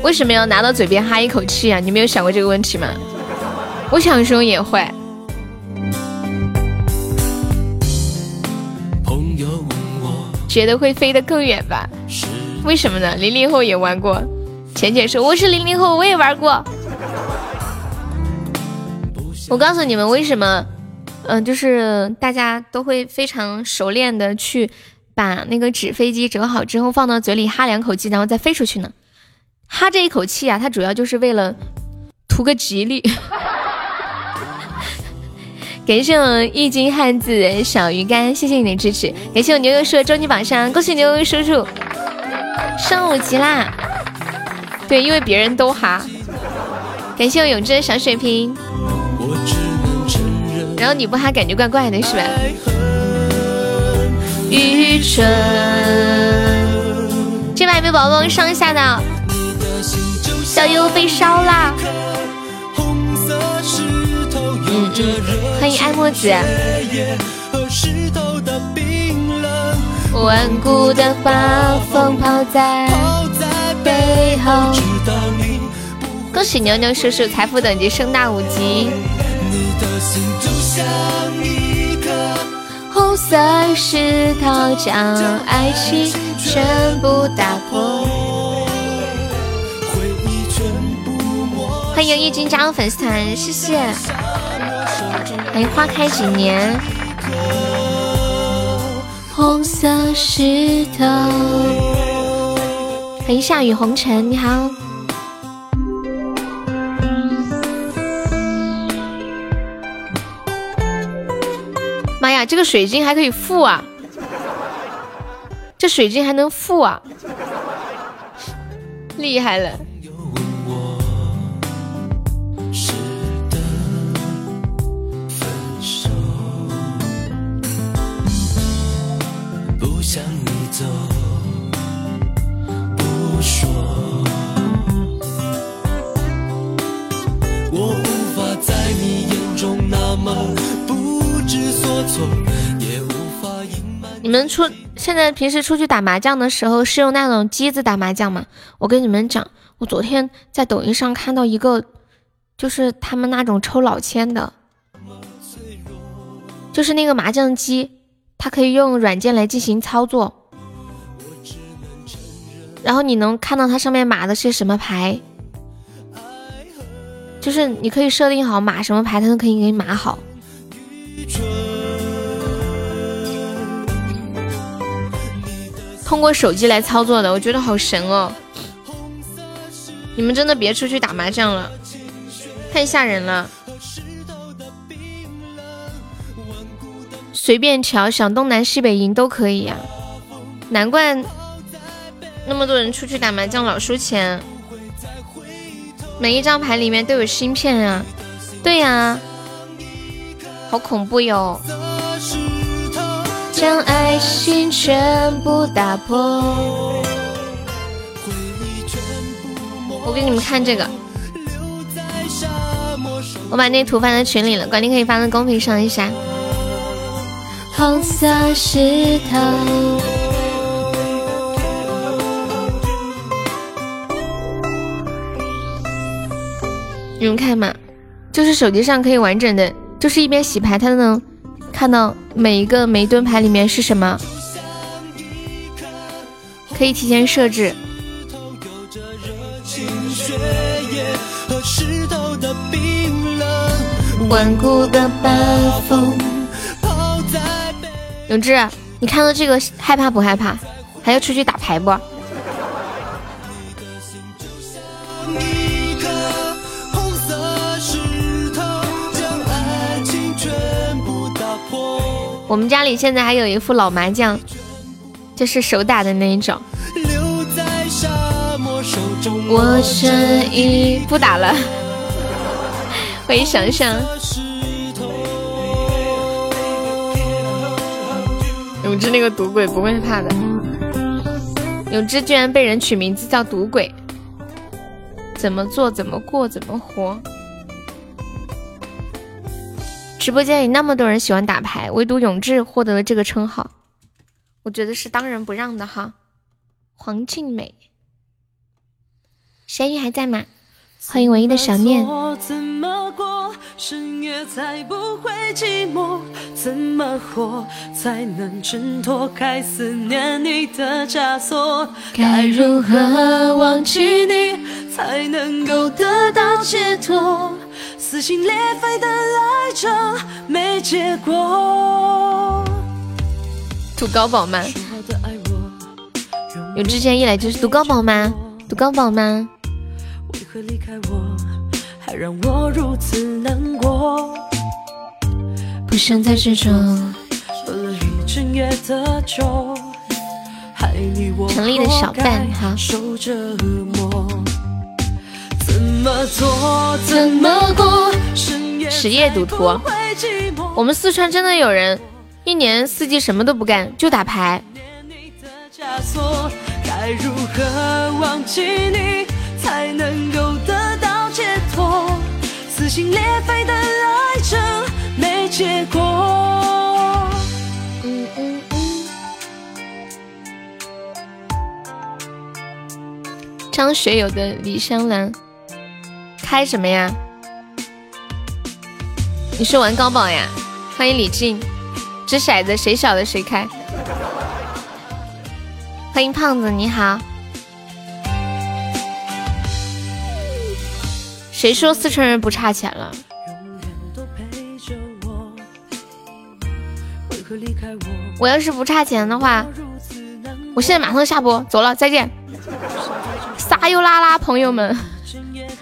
为什么要拿到嘴边哈一口气啊？你没有想过这个问题吗？我小时候也会。觉得会飞得更远吧？为什么呢？零零后也玩过。浅浅说我是零零后，我也玩过。我告诉你们为什么，嗯，就是大家都会非常熟练的去把那个纸飞机折好之后放到嘴里哈两口气，然后再飞出去呢。哈这一口气啊，它主要就是为了图个吉利。感谢我易经汉字小鱼干，谢谢你的支持。感谢我牛牛叔的终极榜上，恭喜牛牛叔叔升五级啦！对，因为别人都哈。感谢我永志的小水瓶。然后你不哈，感觉怪怪的，是吧？愚蠢。这把有没有宝宝上一下的？小优被烧啦！嗯嗯，欢迎爱墨子。顽固的发风抛在背后。恭喜牛牛叔叔财富等级升大五级。红色石头将爱情全部打破。欢迎易军加入粉丝团，谢谢。欢迎花开几年。红色石头。欢迎夏雨红尘，你好。哎呀，这个水晶还可以付啊！这水晶还能付啊！厉害了！你们出现在平时出去打麻将的时候是用那种机子打麻将吗？我跟你们讲，我昨天在抖音上看到一个，就是他们那种抽老千的，就是那个麻将机，它可以用软件来进行操作，然后你能看到它上面码的是什么牌，就是你可以设定好码什么牌，它都可以给你码好。通过手机来操作的，我觉得好神哦！你们真的别出去打麻将了，太吓人了。随便调，想东南西北赢都可以呀。难怪那么多人出去打麻将老输钱，每一张牌里面都有芯片啊！对呀，好恐怖哟！将爱心全部打破。我给你们看这个，我把那图发在群里了，管理可以发在公屏上一下。红色石头，你们看嘛，就是手机上可以完整的，就是一边洗牌，它都能。看到每一个每一盾牌里面是什么，可以提前设置。永志，你看到这个害怕不害怕？还要出去打牌不？我们家里现在还有一副老麻将，就是手打的那一种。我愿意不打了。欢迎想想。永志那个赌鬼不会怕的。永志居然被人取名字叫赌鬼，怎么做怎么过怎么活？直播间里那么多人喜欢打牌，唯独永志获得了这个称号，我觉得是当仁不让的哈。黄静美，咸鱼还在吗？欢迎唯一的想念。怎么过深夜才不会寂寞？怎么活才能挣脱开思念你的枷锁？该如何忘记你才能够得到解脱？撕心裂肺的爱着没结果。赌高宝吗？有之前一来就是赌高宝吗？赌高宝吗？为何离开我，还让我如此难过？不想再执着，喝了一整夜的酒，害你我活该受折磨。怎么做怎么过？实业赌徒，我们四川真的有人一年四季什么都不干，就打牌。该如何忘记你？才能够得到解脱，撕心裂肺的爱着没结果。张学友的《李香兰》开什么呀？你是玩高宝呀？欢迎李静，掷骰子谁小的谁开。欢迎胖子，你好。谁说四川人不差钱了？我要是不差钱的话，我现在马上下播，走了，再见。撒悠啦啦，朋友们。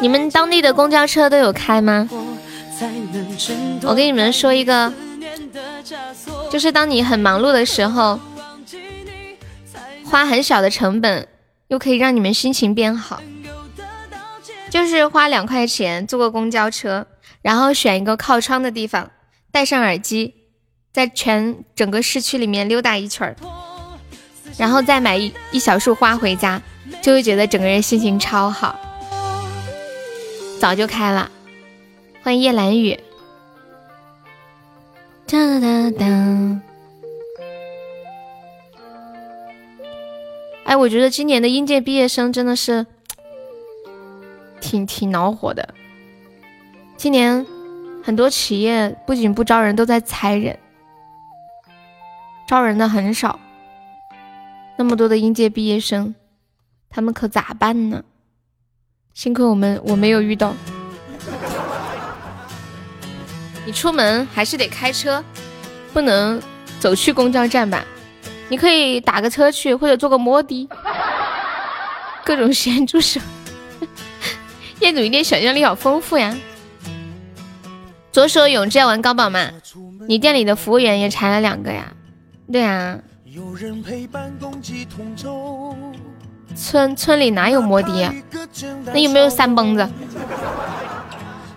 你们当地的公交车都有开吗？我跟你们说一个，就是当你很忙碌的时候。花很小的成本，又可以让你们心情变好，就是花两块钱坐个公交车，然后选一个靠窗的地方，戴上耳机，在全整个市区里面溜达一圈儿，然后再买一一小束花回家，就会觉得整个人心情超好。早就开了，欢迎叶兰雨。哒哒哒。哎，我觉得今年的应届毕业生真的是 挺挺恼火的。今年很多企业不仅不招人，都在裁人，招人的很少。那么多的应届毕业生，他们可咋办呢？幸亏我们我没有遇到。你出门还是得开车，不能走去公交站吧？你可以打个车去，或者坐个摩的，各种咸猪手。业主一点想象力好丰富呀！左手永志要玩高宝吗？你店里的服务员也裁了两个呀？对啊。村村里哪有摩的呀？那有没有三蹦子？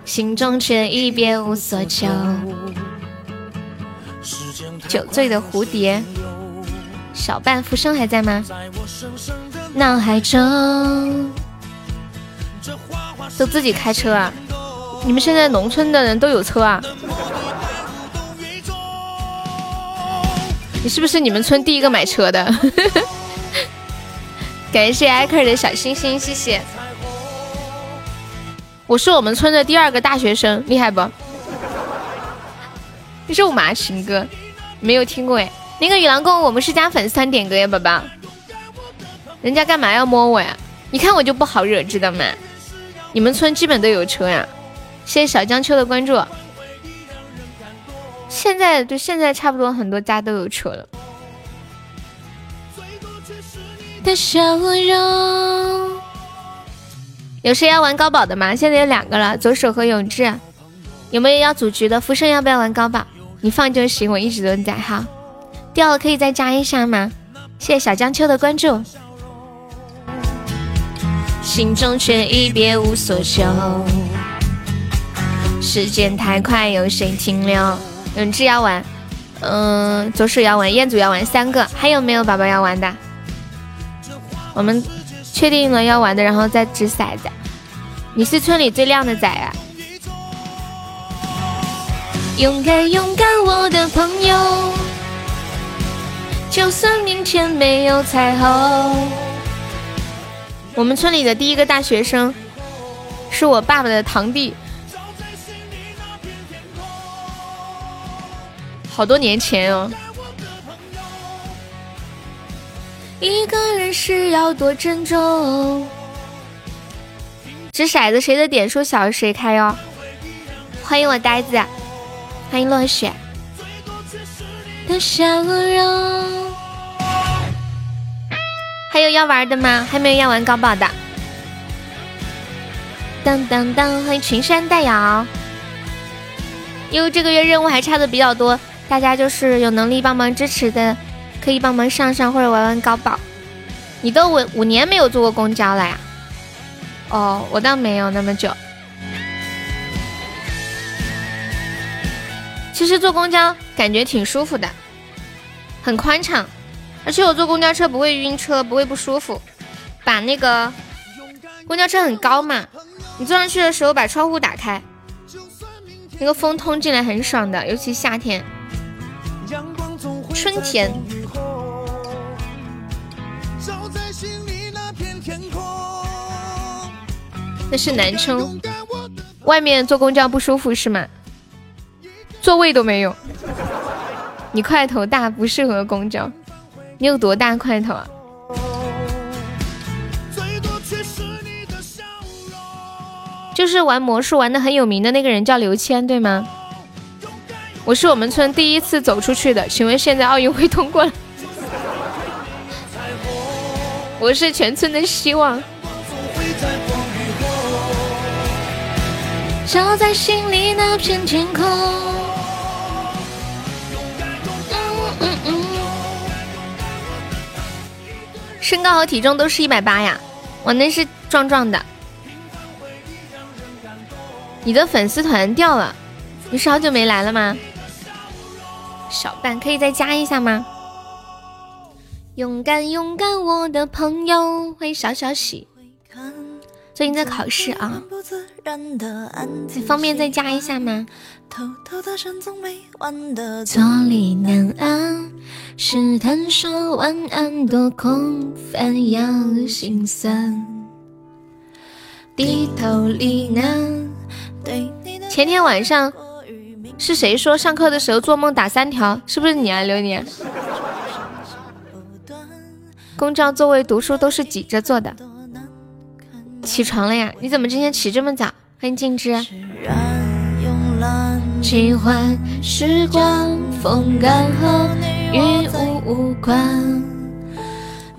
心中却一别无所求。酒醉的蝴蝶。小半浮生还在吗？脑海中都自己开车啊？你们现在农村的人都有车啊？你是不是你们村第一个买车的？感谢艾克的小星星，谢谢。我是我们村的第二个大学生，厉害不？肉麻情歌没有听过哎。那个与狼共，我们是加粉丝团点歌呀，宝宝。人家干嘛要摸我呀？你看我就不好惹，知道吗？你们村基本都有车呀。谢谢小江秋的关注。现在就现在差不多很多家都有车了。的笑容。有谁要玩高宝的吗？现在有两个了，左手和永志。有没有要组局的？福生要不要玩高宝？你放就行，我一直都在哈。掉了可以再加一下吗？谢谢小江秋的关注。心中却已别无所求，时间太快，有谁停留？永志要玩，嗯，左手要玩，彦祖要玩，三个，还有没有宝宝要玩的？我们确定了要玩的，然后再掷骰子。你是村里最靓的仔啊！勇敢勇敢，我的朋友，就算面前没有彩虹。我们村里的第一个大学生，是我爸爸的堂弟，好多年前哦。一个人是要多珍重。掷骰子，谁的点数小谁开哟。欢迎我呆子。欢迎落雪的笑容。还有要玩的吗？还没有要玩高宝的。当当当！欢迎群山带瑶。因为这个月任务还差的比较多，大家就是有能力帮忙支持的，可以帮忙上上或者玩玩高宝。你都五五年没有坐过公交了呀？哦，我倒没有那么久。其实坐公交感觉挺舒服的，很宽敞，而且我坐公交车不会晕车，不会不舒服。把那个公交车很高嘛，你坐上去的时候把窗户打开，那个风通进来很爽的，尤其夏天、春天。那是南充，外面坐公交不舒服是吗？座位都没有，你块头大不适合公交。你有多大块头啊？就是玩魔术玩的很有名的那个人叫刘谦，对吗？我是我们村第一次走出去的，请问现在奥运会通过了？我是全村的希望。照在心里那片天空。身高和体重都是一百八呀，我那是壮壮的。你的粉丝团掉了，你是好久没来了吗？小半可以再加一下吗？勇敢勇敢，我的朋友，欢迎小小喜。最近在考试啊，你方便再加一下吗？坐立难安，试探说晚安，多空泛又心酸。低头呢喃。前天晚上是谁说上课的时候做梦打三条？是不是你啊，流年？公交座位读书都是挤着坐的。起床了呀？你怎么今天起这么早？欢迎静之。喜欢时光，风干后与我无关。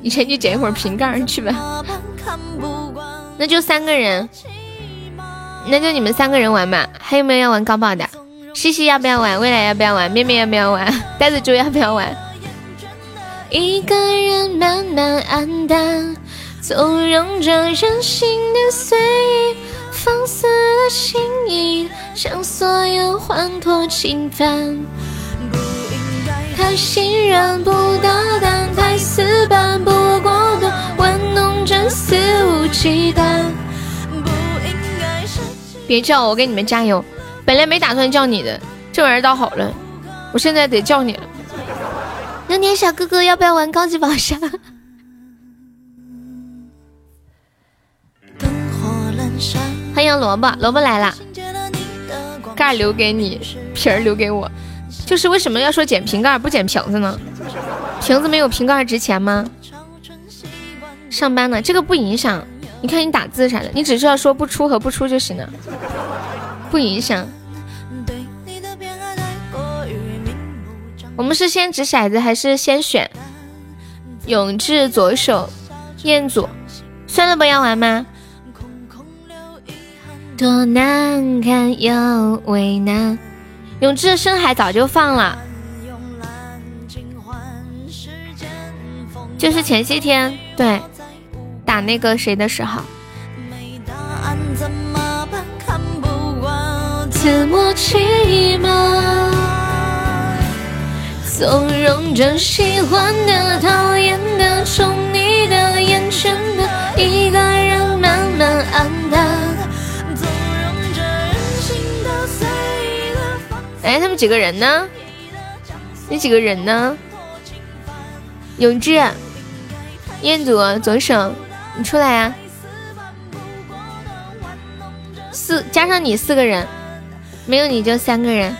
你先去捡一会儿瓶盖去吧。那就三个人，那就你们三个人玩吧。还有没有要玩高爆的？西西要不要玩？未来要不要玩？妹妹要不要玩？呆子猪要不要玩？一个人慢慢黯淡，纵容着任性的随意。放肆了心意，将所有欢脱侵犯。太信任不大胆，太死板不果断，玩弄着肆无忌惮。别叫我，我给你们加油。本来没打算叫你的，这玩意儿倒好了，我现在得叫你了。那年小哥哥要不要玩高级宝箱？欢迎萝卜，萝卜来了，盖留给你，皮儿留给我。就是为什么要说捡瓶盖不捡瓶子呢？瓶子没有瓶盖值钱吗？上班呢，这个不影响。你看你打字啥的，你只需要说不出和不出就行了，不影响。我们是先掷骰子还是先选？永志左手，彦祖，算了吧，要玩吗？多难堪又为难。永志深海早就放了，就是前些天对打那个谁的时候。自我欺瞒，纵容着喜欢的、讨厌的、宠你的、厌倦的，一个人慢慢暗淡。哎，他们几个人呢？那几个人呢？永志、彦祖、左手，你出来呀！四加上你四个人。没有你就三个人，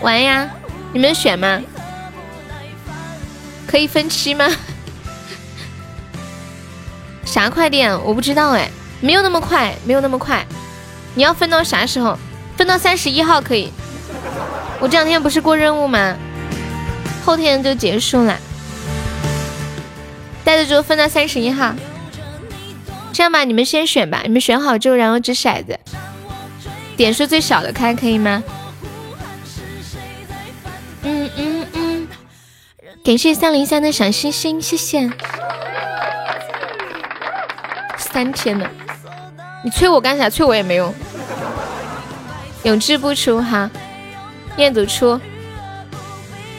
玩呀！你们选吗？可以分期吗？啥快点？我不知道哎，没有那么快，没有那么快。你要分到啥时候？分到三十一号可以。我这两天不是过任务吗？后天就结束了。带着就分到三十一号。这样吧，你们先选吧。你们选好之后，然后掷骰子，点数最小的开，可以吗？嗯嗯嗯。感谢三零三的小星星，谢谢。三天了，你催我干啥？催我也没用。永志不出哈，彦祖出。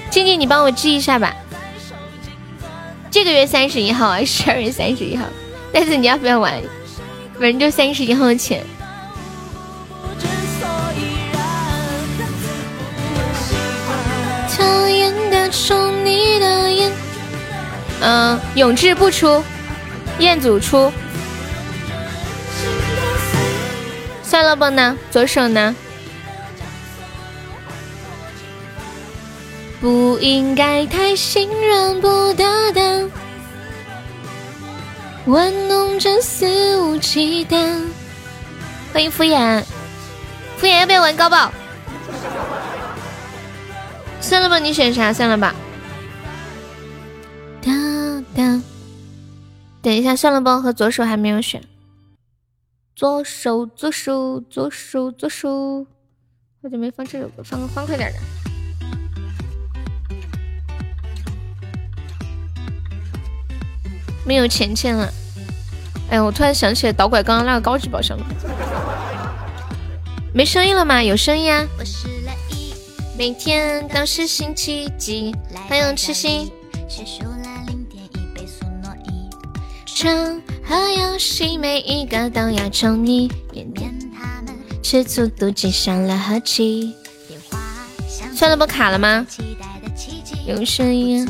静静，你帮我记一下吧。这个月三十一号啊，十二月三十一号。但是你要不要玩？反正就三十一号前。嗯，永志不出，彦祖出。算了吧呢，左手呢？不应该太信任，不大胆。玩弄着肆无忌惮。欢迎敷衍，敷衍要不要玩高爆？算了吧，你选啥？算了吧。哒哒，等一下，算了吧。和左手还没有选。左手，左手，左手，左手。好久没放这首歌，放个欢快点的。没有钱钱了，哎我突然想起来导拐刚刚那个高级宝箱了，没声音了吗？有声音啊！每天都是星期几？欢迎痴心。成和游戏每一个都要宠你，吃醋妒忌伤了和气。算了不卡了吗？有声音。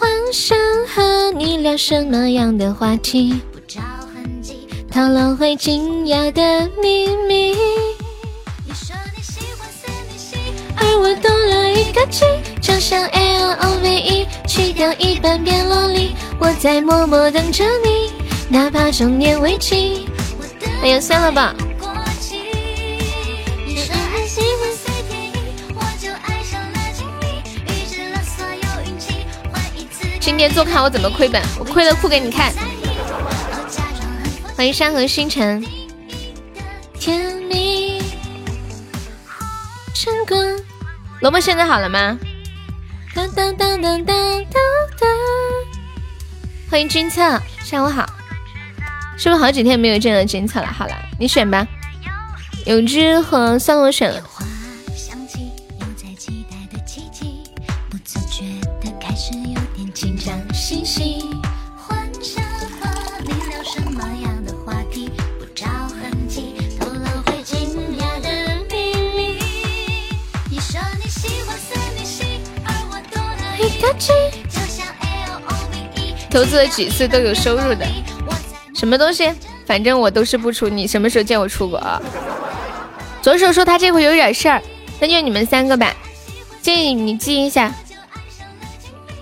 幻想和你聊什么样的话题？讨论会惊讶的秘密。你说你喜欢 3D，而我多了一个 G，就像 L O V E，去掉一半变萝莉。我在默默等着你，哪怕中年危机。哎呀，算了吧。今天坐看我怎么亏本，我亏了哭给你看。欢迎山河星辰，甜蜜成功。萝卜现在好了吗？当当当当当当当。欢迎君策，下午好。是不是好几天没有见到君策了？好了，你选吧。永之和算，我选了。投资了几次都有收入的，什么东西？反正我都是不出。你什么时候见我出过啊？左手说他这回有点事儿，那就你们三个吧。建议你记一下，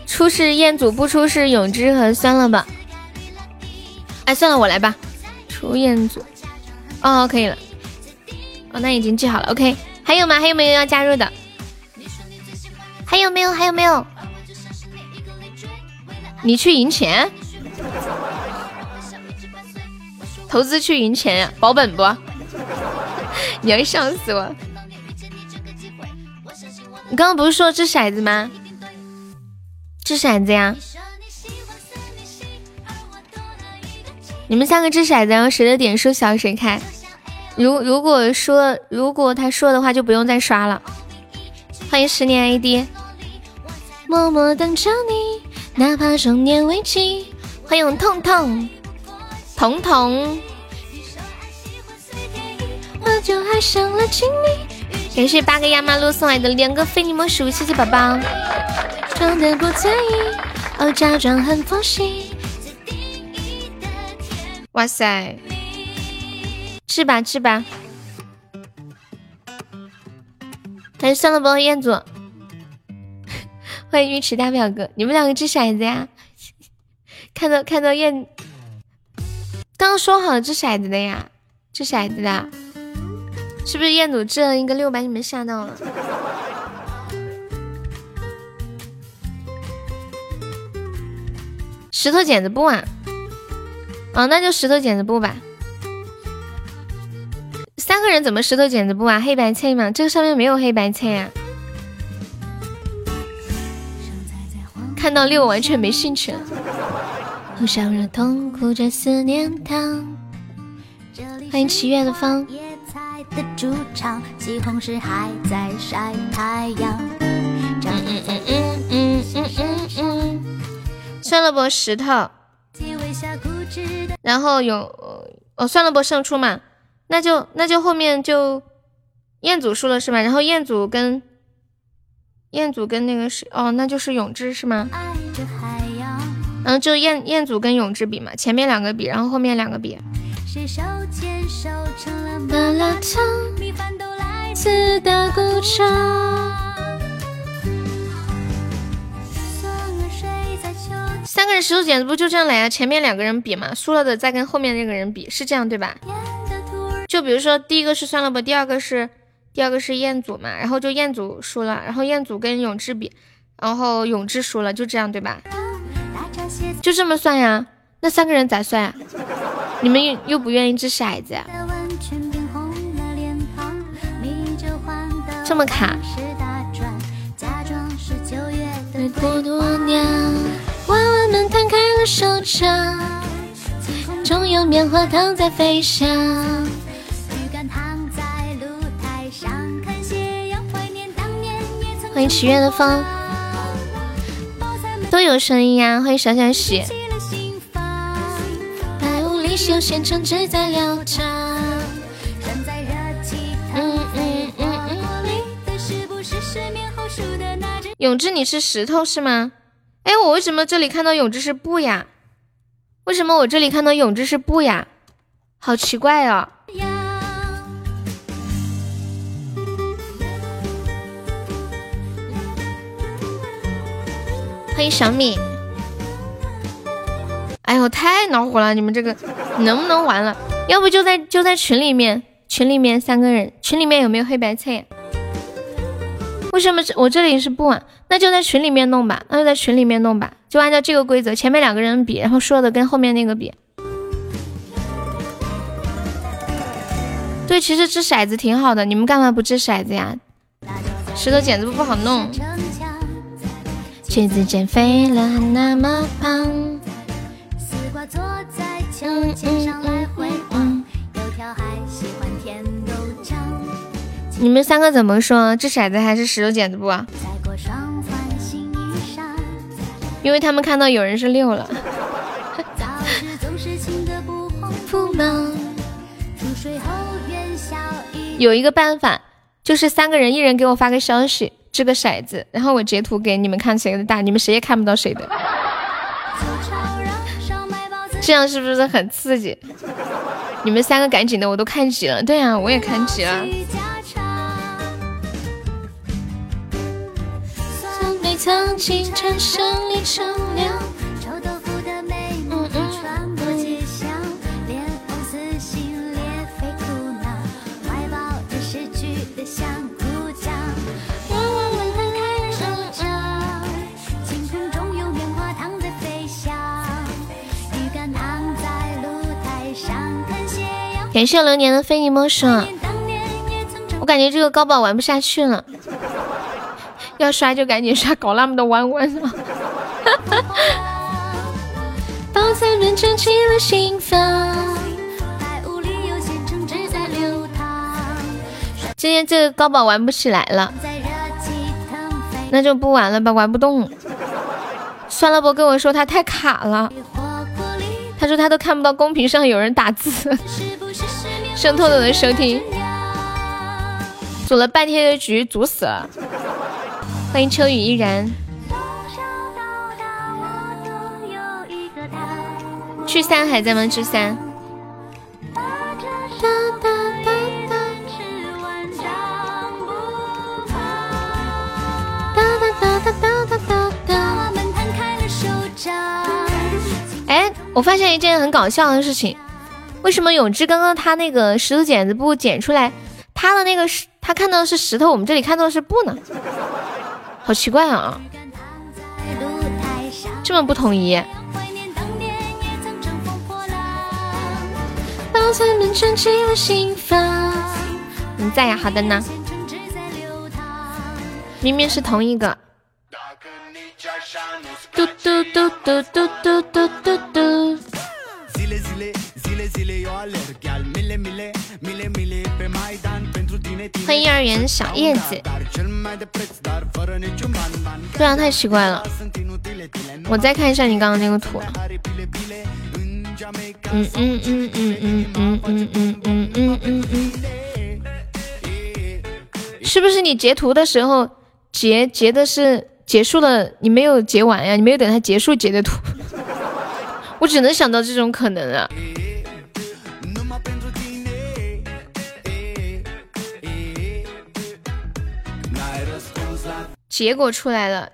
出是彦祖，不出是永之和算了吧。哎，算了，我来吧。出彦祖，哦，可以了。哦，那已经记好了。OK，还有吗？还有没有要加入的？还有没有？还有没有？你去赢钱？投资去赢钱？保本不？你要笑死我！你刚刚不是说掷骰子吗？掷骰子呀！你们三个掷骰子，然后谁的点数小谁开。如如果说如果他说的话，就不用再刷了。欢迎十年 AD，默默等着你，哪怕中年危机。欢迎痛痛彤彤，我就爱上了亲你。感谢八个亚麻鹿送来的两个非你莫属，谢谢宝宝。装的不在意，哦，假装很佛系。哇塞，吃吧吃吧。欢迎算了吧，彦祖。欢迎尉迟大表哥，你们两个掷骰子呀？看到看到燕，刚说好掷骰子的呀，掷骰子的，是不是彦祖掷了一个六把你们吓到了？石头剪子布啊！哦，那就石头剪子布吧。三个人怎么石头剪子布啊？黑白配吗？这个上面没有黑白配啊。看到六完全没兴趣了。欢迎七月的风。算了不，石头。然后有哦，算了不胜出嘛，那就那就后面就彦祖输了是吗？然后彦祖跟彦祖跟那个是哦，那就是永志是吗？嗯，就彦彦祖跟永志比嘛，前面两个比，然后后面两个比。三个人石头剪子布就这样来啊，前面两个人比嘛，输了的再跟后面那个人比，是这样对吧？就比如说第一个是算了吧，第二个是第二个是彦祖嘛，然后就彦祖输了，然后彦祖跟永志比，然后永志输了，就这样对吧？就这么算呀？那三个人咋算呀？你们又又不愿意掷骰子呀？这么卡？娃娃们摊开了手掌，总有棉花糖在飞翔。欢迎七月的风，都有声音呀！欢迎小小喜。百无理修仙成只在聊场。嗯嗯嗯嗯。永志，你是石头是吗？哎，我为什么这里看到永志是布呀？为什么我这里看到永志是布呀？好奇怪哦！欢迎小米。哎呦，太恼火了！你们这个能不能完了？要不就在就在群里面，群里面三个人，群里面有没有黑白菜？为什么我这里是不啊？那就在群里面弄吧，那就在群里面弄吧，就按照这个规则，前面两个人比，然后说的跟后面那个比。对，其实掷骰子挺好的，你们干嘛不掷骰子呀？石头剪子布不好弄。橘子减肥了那么胖。嗯嗯嗯。你们三个怎么说？掷骰子还是石头剪子布啊？因为他们看到有人是六了。有一个办法，就是三个人一人给我发个消息，这个骰子，然后我截图给你们看谁的大，你们谁也看不到谁的。这样是不是很刺激？你们三个赶紧的，我都看急了。对呀，我也看急了。曾经产生里程量，感谢流年的非你莫属。我感觉这个高宝玩不下去了，要刷就赶紧刷，搞那么多弯弯。今天这个高宝玩不起来了，那就不玩了吧，玩不动。酸了不跟我说他太卡了，他说他都看不到公屏上有人打字。生透透的收听，组了半天的局，组死了。欢迎秋雨依然。去三还在吗？去三。我发现一件很搞笑的事情，为什么永志刚刚他那个石头剪子布剪出来，他的那个石他看到的是石头，我们这里看到的是布呢？好奇怪啊！这么不统一。你在呀？好的呢。明明是同一个。嘟嘟嘟嘟嘟嘟嘟嘟嘟。欢迎幼儿园小叶子。对啊，太奇怪了。我再看一下你刚刚那个图。嗯嗯嗯嗯嗯嗯嗯嗯嗯嗯嗯嗯，是不是你截图的时候截截的是结束了，你没有截完呀？你没有等它结束截的图？我只能想到这种可能啊。结果出来了，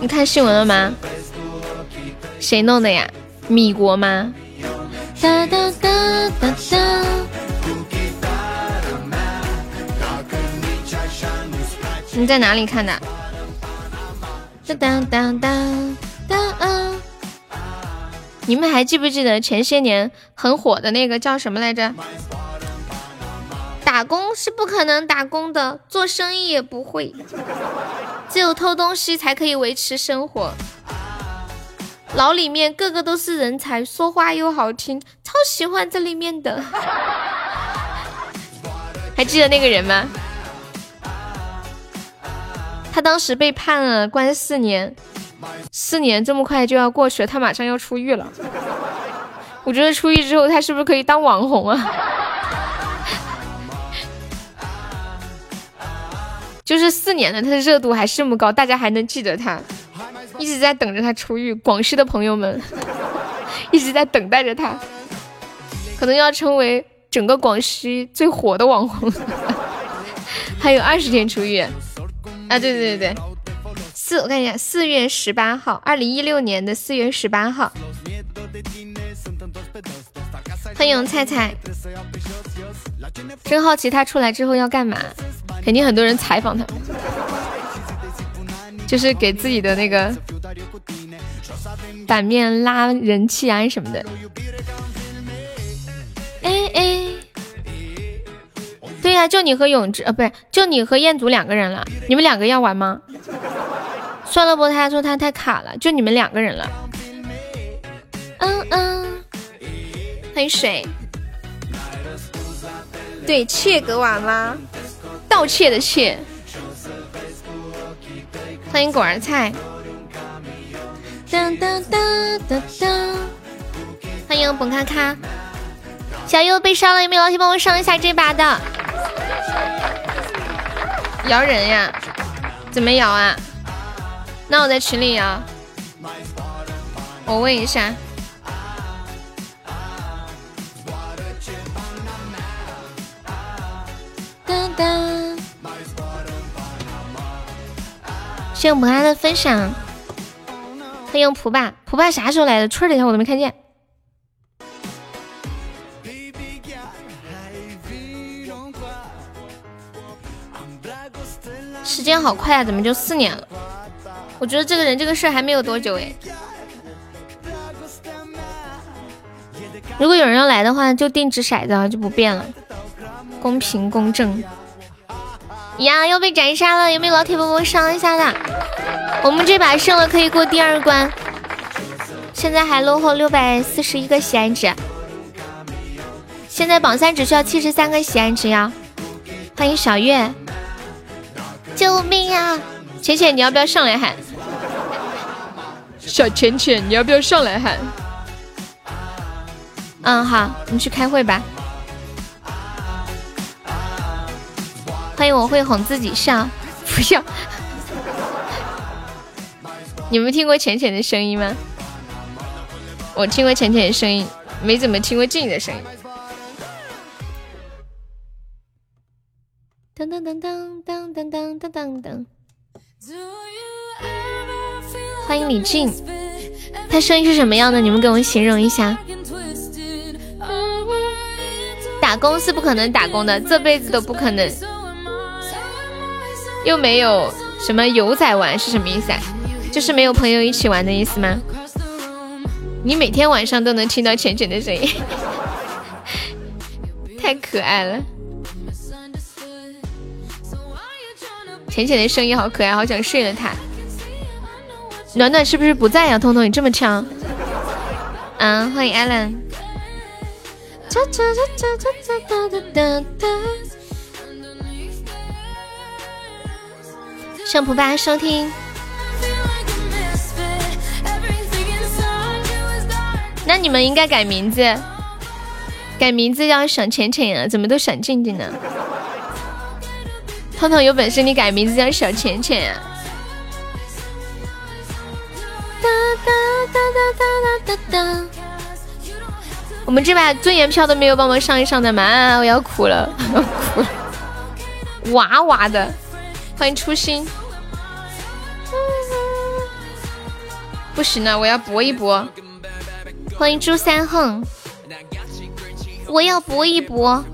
你看新闻了吗？谁弄的呀？米国吗？哒哒哒哒哒。你在哪里看的？当当当当当。你们还记不记得前些年很火的那个叫什么来着？打工是不可能打工的，做生意也不会，只有偷东西才可以维持生活。牢里面个个都是人才，说话又好听，超喜欢这里面的。还记得那个人吗？他当时被判了关四年，四年这么快就要过去了，他马上要出狱了。我觉得出狱之后，他是不是可以当网红啊？就是四年了，他的热度还是这么高，大家还能记得他。一直在等着他出狱，广西的朋友们一直在等待着他，可能要成为整个广西最火的网红。还有二十天出狱啊！对对对对，四我看一下，四月十八号，二零一六年的四月十八号。欢迎菜菜，真好奇他出来之后要干嘛？肯定很多人采访他。就是给自己的那个版面拉人气啊什么的。对呀，就你和永志，呃，不是，就你和彦祖两个人了。你们两个要玩吗？算了不，他说他太卡了，就你们两个人了。嗯嗯，欢迎水。对，切格瓦拉？盗窃的窃。欢迎果儿菜，欢迎本咔咔，小优被烧了，有没有老铁帮我上一下这把的？摇人呀？怎么摇啊？那我在群里摇，我问一下。当当。谢谢母爱的分享，欢迎蒲爸，蒲爸啥时候来的？吹了一下我都没看见。时间好快啊，怎么就四年了？我觉得这个人这个事儿还没有多久哎。如果有人要来的话，就定掷骰子啊，就不变了，公平公正。呀，要被斩杀了！有没有老铁帮忙上一下的？我们这把胜了可以过第二关，现在还落后六百四十一个喜爱值。现在榜三只需要七十三个喜爱值呀！欢迎小月，救命啊！浅浅，你要不要上来喊？小浅浅，你要不要上来喊？嗯，好，你去开会吧。欢迎我会哄自己笑，不要。你们听过浅浅的声音吗？我听过浅浅的声音，没怎么听过静的声音。噔噔噔噔噔噔噔噔噔噔。欢迎李静，他声音是什么样的？你们给我形容一下。打工是不可能打工的，这辈子都不可能。又没有什么游仔玩是什么意思啊？就是没有朋友一起玩的意思吗？你每天晚上都能听到浅浅的声音，太可爱了。浅浅的声音好可爱，好想睡了他。暖暖是不是不在呀？彤彤你这么强。嗯，欢迎艾伦。上普吧收听。那你们应该改名字，改名字叫小浅浅啊，怎么都小静静呢？彤彤有本事你改名字叫小浅浅呀！哒哒哒哒哒哒哒。我们这把尊严票都没有帮忙上一上的吗？我要哭了，哭了，哇哇的！欢迎初心。不行了，我要搏一搏。欢迎朱三横，我要搏一搏。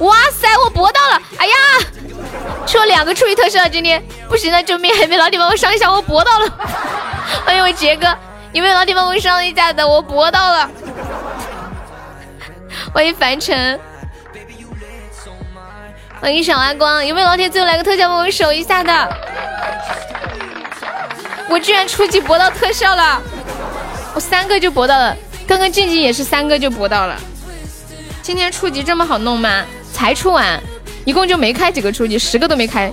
哇塞，我搏到了！哎呀，出了两个初级特效，今天不行了，救命！有没有老铁帮我上一下？我搏到了。欢迎我杰哥，有没有老铁帮我上一下的？我搏到了。欢迎凡尘，欢迎小阿光，有没有老铁最后来个特效帮我守一下的？我居然初级博到特效了，我三个就博到了。刚刚静静也是三个就博到了。今天初级这么好弄吗？才出完，一共就没开几个初级，十个都没开，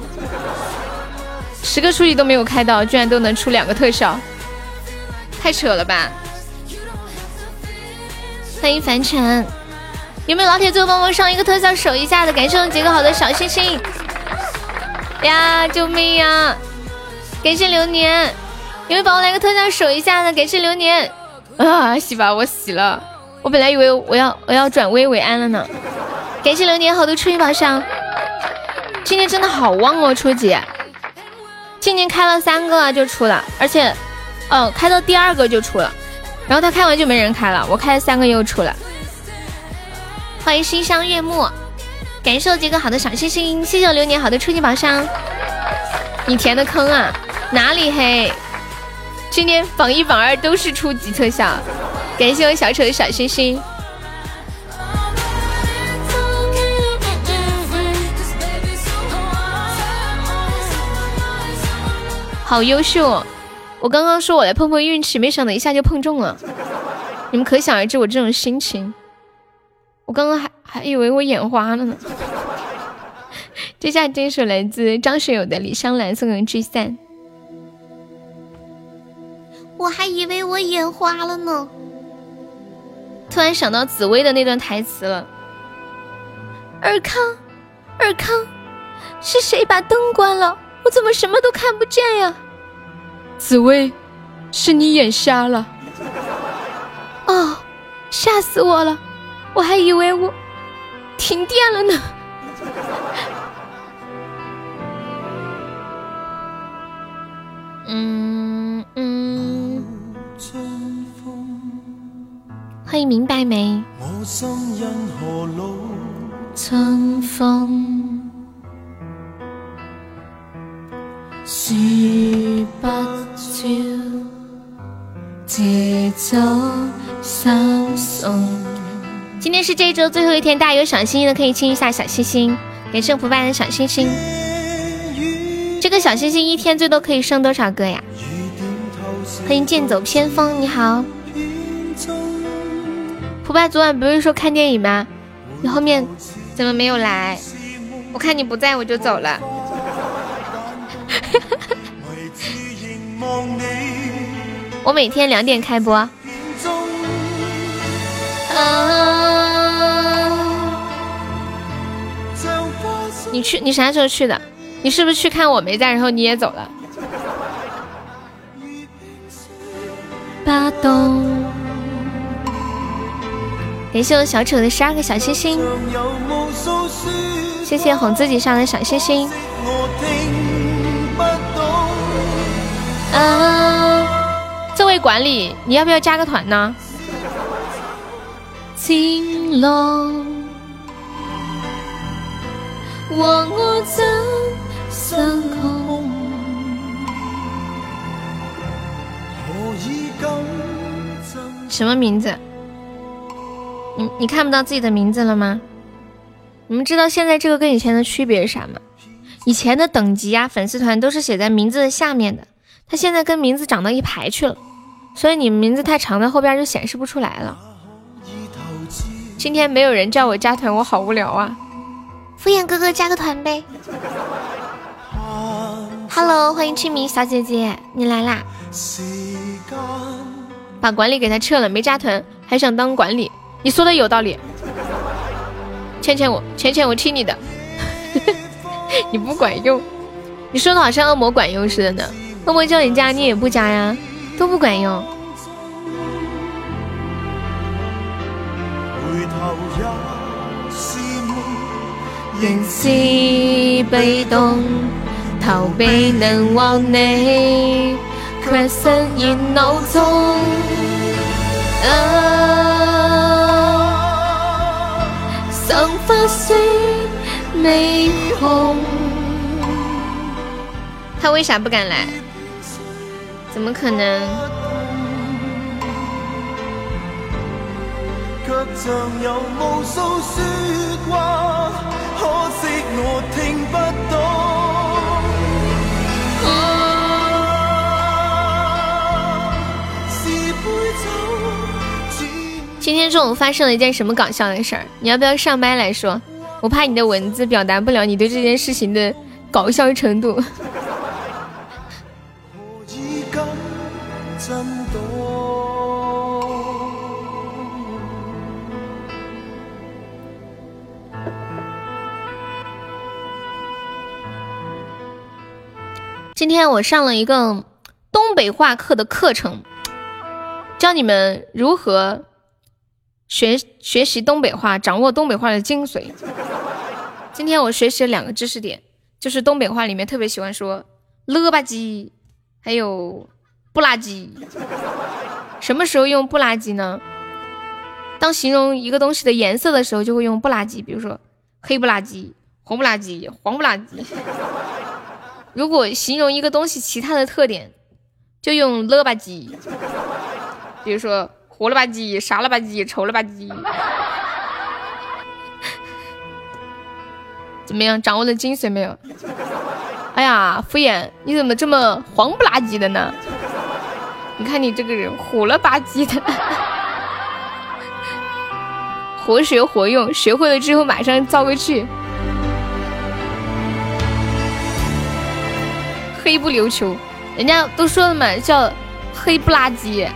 十个初级都没有开到，居然都能出两个特效，太扯了吧！欢迎凡尘，有没有老铁最后帮忙上一个特效守一下的？感谢我杰哥好的小心心呀！救命呀！感谢流年。有没有帮我来个特效守一下的？感谢流年啊！洗吧，我洗了。我本来以为我要我要转危为安了呢。感谢流年好的初级宝箱，今天真的好旺哦！初级，今年开了三个就出了，而且，哦，开到第二个就出了，然后他开完就没人开了，我开了三个又出了。欢迎心香月暮，感谢我杰哥好的小心心，谢谢我流年好的初级宝箱。你填的坑啊？哪里黑？今天榜一榜二都是初级特效，感谢我小丑的小心心，好优秀！我刚刚说我来碰碰运气，没想到一下就碰中了，你们可想而知我这种心情。我刚刚还还以为我眼花了呢。接下来这首来自张学友的《李香兰》，送给聚散。我还以为我眼花了呢，突然想到紫薇的那段台词了。尔康，尔康，是谁把灯关了？我怎么什么都看不见呀？紫薇，是你眼瞎了。哦，吓死我了！我还以为我停电了呢。嗯嗯，欢迎明白没？春风树不照，借走三。一周最后一天，大家有小心心的可以亲一下小心心，给圣福拜的小心心。这个小心心一天最多可以升多少个呀？欢迎剑走偏锋，你好。福拜昨晚不是说看电影吗？你后面怎么没有来？我看你不在我就走了。我每天两点开播。你去？你啥时候去的？你是不是去看我没在，然后你也走了？感谢我小丑的十二个小星星，谢谢哄自己上的小星星。啊，这位管理，你要不要加个团呢？青龙，我我怎相空？什么名字？你你看不到自己的名字了吗？你们知道现在这个跟以前的区别是啥吗？以前的等级啊，粉丝团都是写在名字的下面的，它现在跟名字长到一排去了，所以你名字太长，在后边就显示不出来了。今天没有人叫我加团，我好无聊啊！敷衍哥哥加个团呗。Hello，欢迎清明小姐姐，你来啦！把管理给他撤了，没加团还想当管理，你说的有道理。倩倩我，倩倩我听你的，你不管用，你说的好像恶魔管用似的呢。恶魔叫你加你也不加呀，都不管用。人是被动，逃避能忘你，却深陷脑中。啊想发现美红。他为啥不敢来？怎么可能？今天中午发生了一件什么搞笑的事儿？你要不要上麦来说？我怕你的文字表达不了你对这件事情的搞笑程度。今天我上了一个东北话课的课程，教你们如何学学习东北话，掌握东北话的精髓。今天我学习了两个知识点，就是东北话里面特别喜欢说了吧唧，还有不拉几。什么时候用不拉几呢？当形容一个东西的颜色的时候，就会用不拉几，比如说黑不拉几、红不拉几、黄不拉几。如果形容一个东西其他的特点，就用了吧唧，比如说活了吧唧、傻了吧唧、丑了吧唧，怎么样？掌握了精髓没有？哎呀，敷衍，你怎么这么黄不拉几的呢？你看你这个人虎了吧唧的，活学活用，学会了之后马上造个句。黑不溜秋，人家都说了嘛，叫黑不拉几，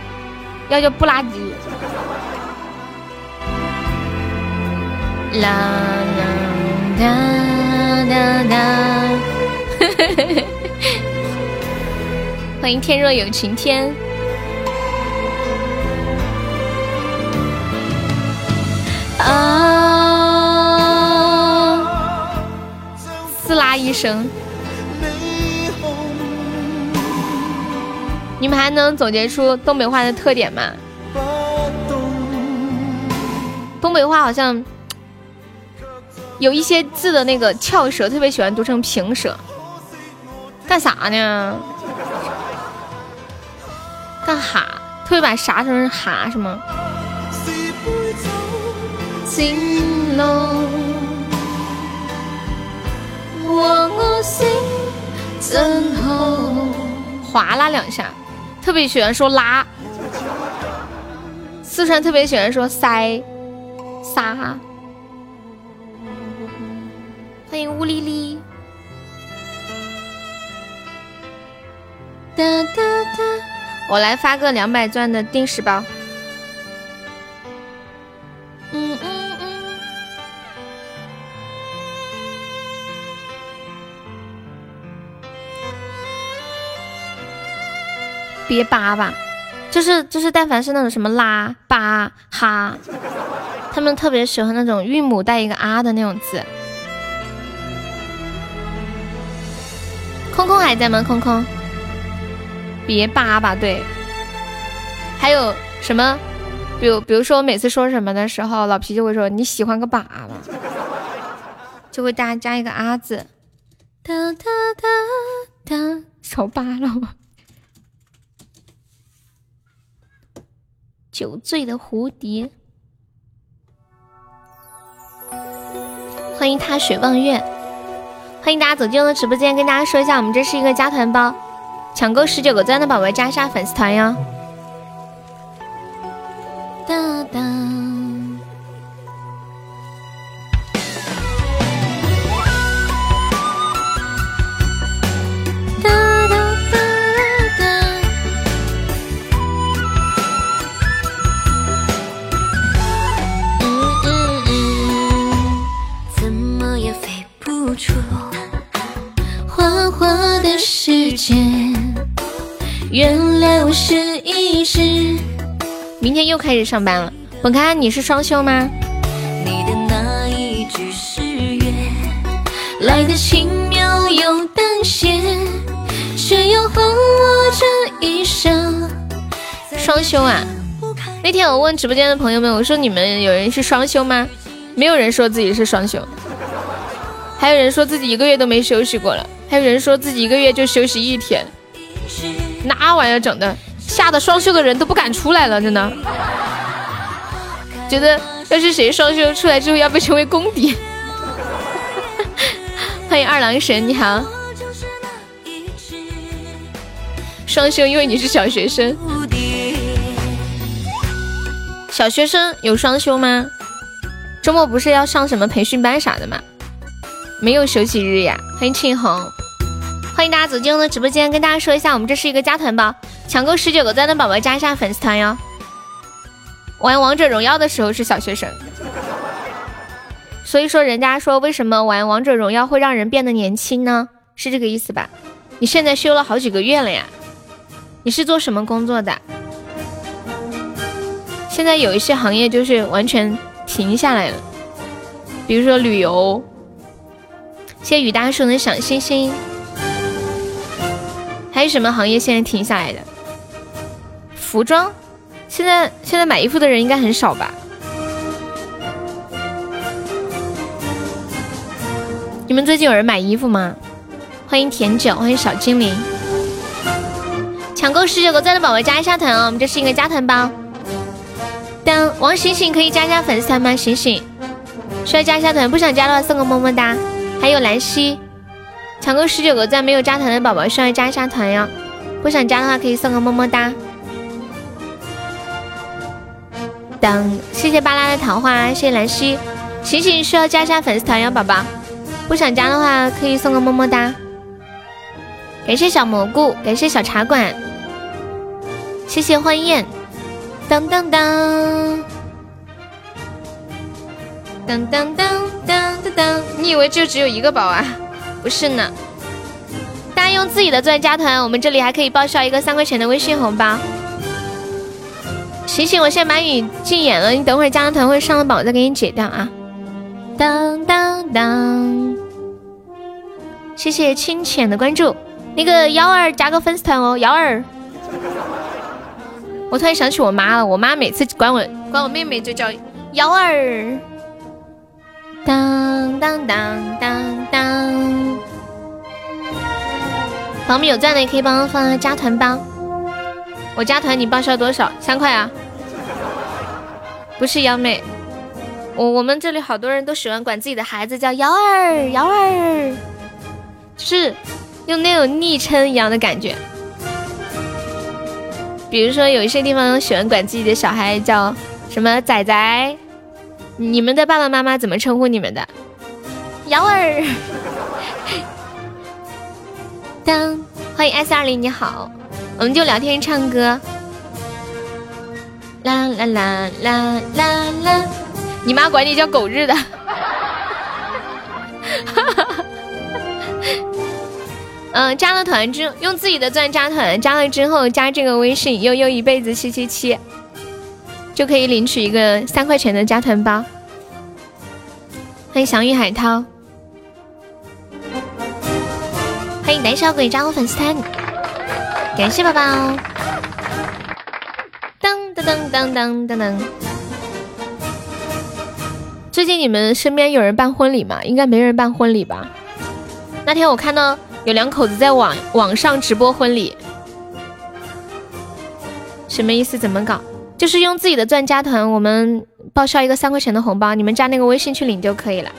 要叫不拉几。啦啦哒哒哒，欢迎天若有情天。啊！撕啦一声。你们还能总结出东北话的特点吗？东北话好像有一些字的那个翘舌，特别喜欢读成平舌。干啥呢？干哈？特别把啥成哈是吗？心路，我心真好。划拉两下，特别喜欢说拉。四川特别喜欢说塞撒。欢迎乌哩哩。哒哒哒，我来发个两百钻的定时包。别叭吧，就是就是，但凡是那种什么拉巴哈，他们特别喜欢那种韵母带一个啊的那种字。空空还在吗？空空。别叭叭，对，还有什么？比如，比如说我每次说什么的时候，老皮就会说你喜欢个粑粑，就会大家加一个啊字。哒哒哒哒，手扒了吗？酒醉的蝴蝶，欢迎踏雪望月，欢迎大家走进我的直播间，跟大家说一下，我们这是一个加团包。抢够十九个钻的宝宝加一下粉丝团哟！哒哒花花的世界。原谅我是一只。明天又开始上班了，本开你是双休吗？你的那一句誓约，来的轻描又淡写，却又换我这一生。双休啊！那天我问直播间的朋友们，我说你们有人是双休吗？没有人说自己是双休，还有人说自己一个月都没休息过了，还有人说自己一个月就休息一天。那玩意儿整的，吓得双休的人都不敢出来了，真的。觉得要是谁双休出来之后要被称为公敌。欢迎二郎神，你好。双休，因为你是小学生。小学生有双休吗？周末不是要上什么培训班啥的吗？没有休息日呀。欢迎庆红。欢迎大家走进我的直播间，跟大家说一下，我们这是一个加团包，抢够十九个赞的宝宝加一下粉丝团哟。玩王者荣耀的时候是小学生，所以说人家说为什么玩王者荣耀会让人变得年轻呢？是这个意思吧？你现在休了好几个月了呀？你是做什么工作的？现在有一些行业就是完全停下来了，比如说旅游。谢谢雨大叔的小星星。还有什么行业现在停下来的？服装，现在现在买衣服的人应该很少吧？你们最近有人买衣服吗？欢迎甜酒，欢迎小精灵，抢够十九个赞的宝宝加一下团哦！我们这是一个加团包。等王醒醒可以加加粉丝团吗？醒醒，需要加一下团，不想加的话送个么么哒。还有兰溪。抢够十九个赞没有加团的宝宝需要加一下团哟，不想加的话可以送个么么哒。等，谢谢巴拉的桃花，谢谢兰溪，醒醒需要加一下粉丝团哟，宝宝，不想加的话可以送个么么哒。感谢小蘑菇，感谢小茶馆，谢谢欢宴，当当当，当当当当当当，你以为就只有一个宝啊？不是呢，大家用自己的钻加团，我们这里还可以报销一个三块钱的微信红包。醒醒，我现在把你禁言了，你等会儿加完团会上了榜，我再给你解掉啊。当当当，谢谢清浅的关注，那个幺儿加个粉丝团哦，幺儿。我突然想起我妈了，我妈每次管我管我妹妹就叫幺儿。当当当当当，宝米有钻的也可以帮我放加团包。我加团你报销多少？三块啊？不是幺妹，我我们这里好多人都喜欢管自己的孩子叫幺儿，幺儿，是用那种昵称一样的感觉。比如说有一些地方喜欢管自己的小孩叫什么仔仔，你们的爸爸妈妈怎么称呼你们的？幺儿。当欢迎 S 二零，你好，我们就聊天唱歌。啦啦啦啦啦啦。你妈管你叫狗日的，嗯，加了团之用自己的钻加团，加了之后加这个微信悠悠一辈子七七七，就可以领取一个三块钱的加团包。欢迎祥玉海涛，欢迎胆小鬼加入粉丝团，感谢宝宝。噔噔噔噔噔噔噔。最近你们身边有人办婚礼吗？应该没人办婚礼吧？那天我看到有两口子在网网上直播婚礼，什么意思？怎么搞？就是用自己的钻加团，我们报销一个三块钱的红包，你们加那个微信去领就可以了。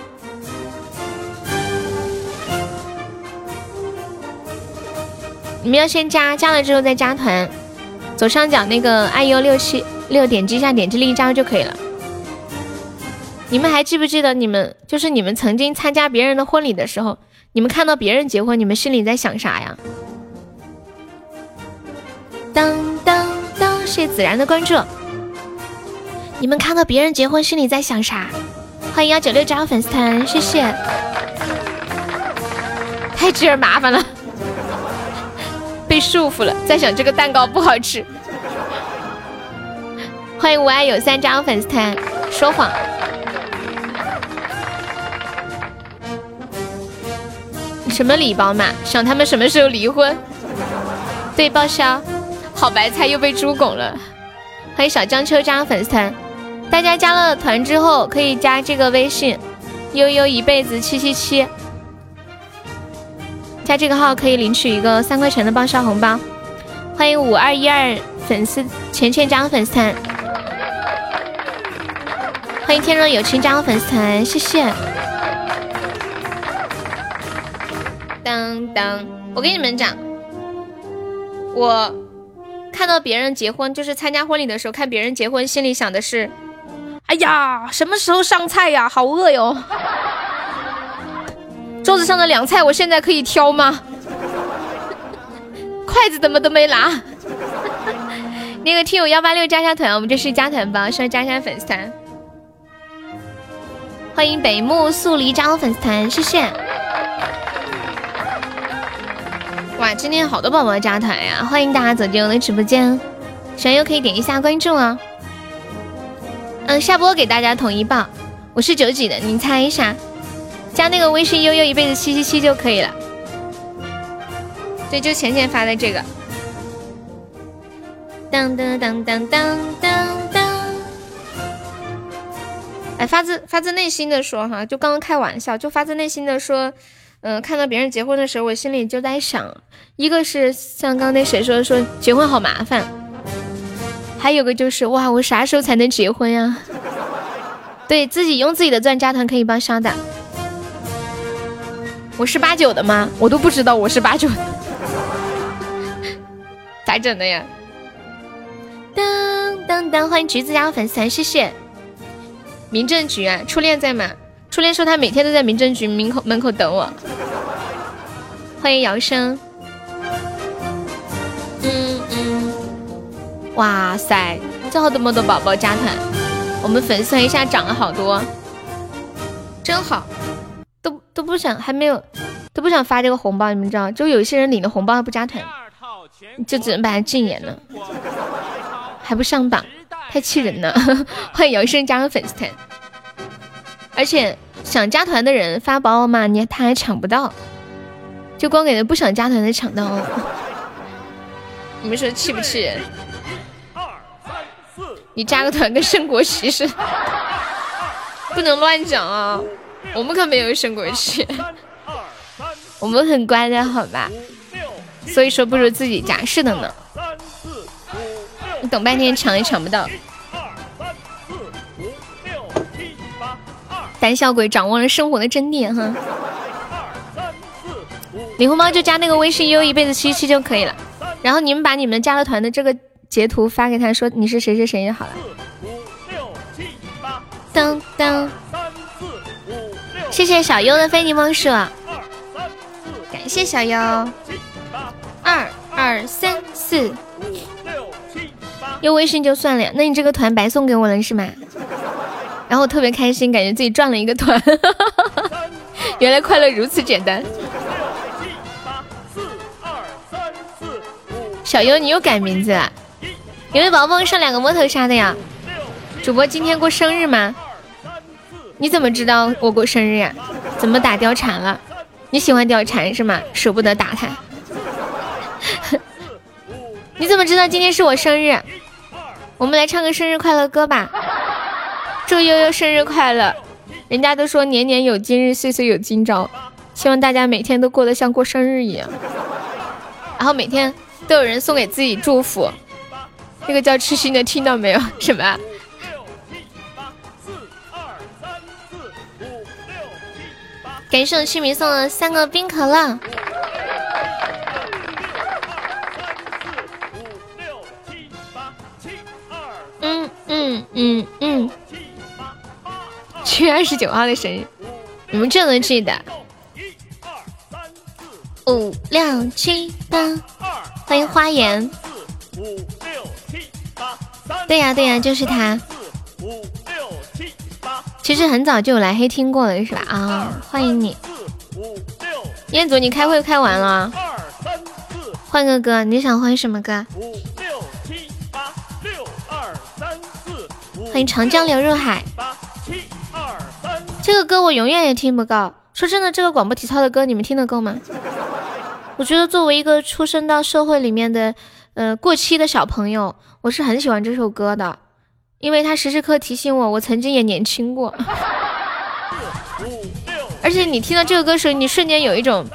你们要先加，加了之后再加团，左上角那个 iu 六七六，点击一下，点击另一张就可以了。你们还记不记得你们就是你们曾经参加别人的婚礼的时候，你们看到别人结婚，你们心里在想啥呀？当当当！谢谢子然的关注。你们看到别人结婚，心里在想啥？欢迎幺九六加入粉丝团，谢谢。太鸡儿麻烦了，被束缚了，在想这个蛋糕不好吃。欢迎无爱有三加粉丝团，说谎。什么礼包嘛？想他们什么时候离婚？对，报销。好白菜又被猪拱了。欢迎小江秋加粉丝团。大家加了团之后，可以加这个微信悠悠一辈子七七七，加这个号可以领取一个三块钱的报销红包。欢迎五二一二粉丝钱钱加入粉丝团。欢迎天若有情加入粉丝团，谢谢。当当，我跟你们讲，我看到别人结婚，就是参加婚礼的时候看别人结婚，心里想的是，哎呀，什么时候上菜呀？好饿哟！桌子上的凉菜，我现在可以挑吗？筷子怎么都没拿？那个听友幺八六加下团，我们这是加团包，需要加下粉丝团。欢迎北木素梨加入粉丝团，谢谢。哇，今天好多宝宝加团呀！欢迎大家走进我的直播间，喜欢又可以点一下关注啊。嗯，下播给大家统一报，我是九几的，你猜一下，加那个微信悠悠一辈子七七七就可以了。对，就浅浅发的这个。当当当当当当当。哎，发自发自内心的说哈，就刚刚开玩笑，就发自内心的说。嗯，看到别人结婚的时候，我心里就在想，一个是像刚那谁说说结婚好麻烦，还有个就是哇，我啥时候才能结婚呀？对自己用自己的钻加团可以报销的。我是八九的吗？我都不知道我是八九的，咋整的呀？当当当，欢迎橘子加粉丝团，谢谢。民政局啊，初恋在吗？初恋说他每天都在民政局门口门口等我。欢迎姚生。嗯嗯，哇塞，这好这么多宝宝加团，我们粉丝团一下涨了好多，真好。都不想还没有都不想发这个红包，你们知道？就有些人领了红包还不加团，就只能把他禁言了，还不上榜，太气人了。欢迎姚生加入粉丝团。而且想加团的人发宝马，你他还抢不到，就光给那不想加团的抢到了。你们说气不气人？你加个团跟升国旗似的，不能乱讲啊！我们可没有升过去，我们很乖的，好吧？所以说不如自己加，是的呢。你等半天抢也抢不到。胆小鬼掌握了生活的真谛哈。领红包就加那个微信悠一辈子七七就可以了，然后你们把你们加了团的这个截图发给他说你是谁谁谁就好了。当当，谢谢小优的非你莫属，感谢小优。二二三四五六七八，用微信就算了，那你这个团白送给我了是吗？然后特别开心，感觉自己赚了一个团，原来快乐如此简单。小优，你又改名字了？有没有宝宝上两个摸头杀的呀？主播今天过生日吗？你怎么知道我过生日呀？怎么打貂蝉了？你喜欢貂蝉是吗？舍不得打他。你怎么知道今天是我生日？我们来唱个生日快乐歌吧！祝悠悠生日快乐！人家都说年年有今日，岁岁有今朝，希望大家每天都过得像过生日一样，然后每天。都有人送给自己祝福，那个叫痴心的听到没有？什么？感谢我清明送的三个冰可乐。嗯嗯嗯嗯。七月二十九号的生日，你们这都记得？五六七八。欢迎花颜，对呀对呀，就是他。其实很早就有来黑听过了，是吧？啊，欢迎你，彦祖，你开会开完了？换个歌，你想换什么歌？欢迎长江流入海。这个歌我永远也听不够。说真的，这个广播体操的歌你们听得够吗？我觉得作为一个出生到社会里面的，呃，过期的小朋友，我是很喜欢这首歌的，因为他时时刻提醒我，我曾经也年轻过。而且你听到这个歌时，你瞬间有一种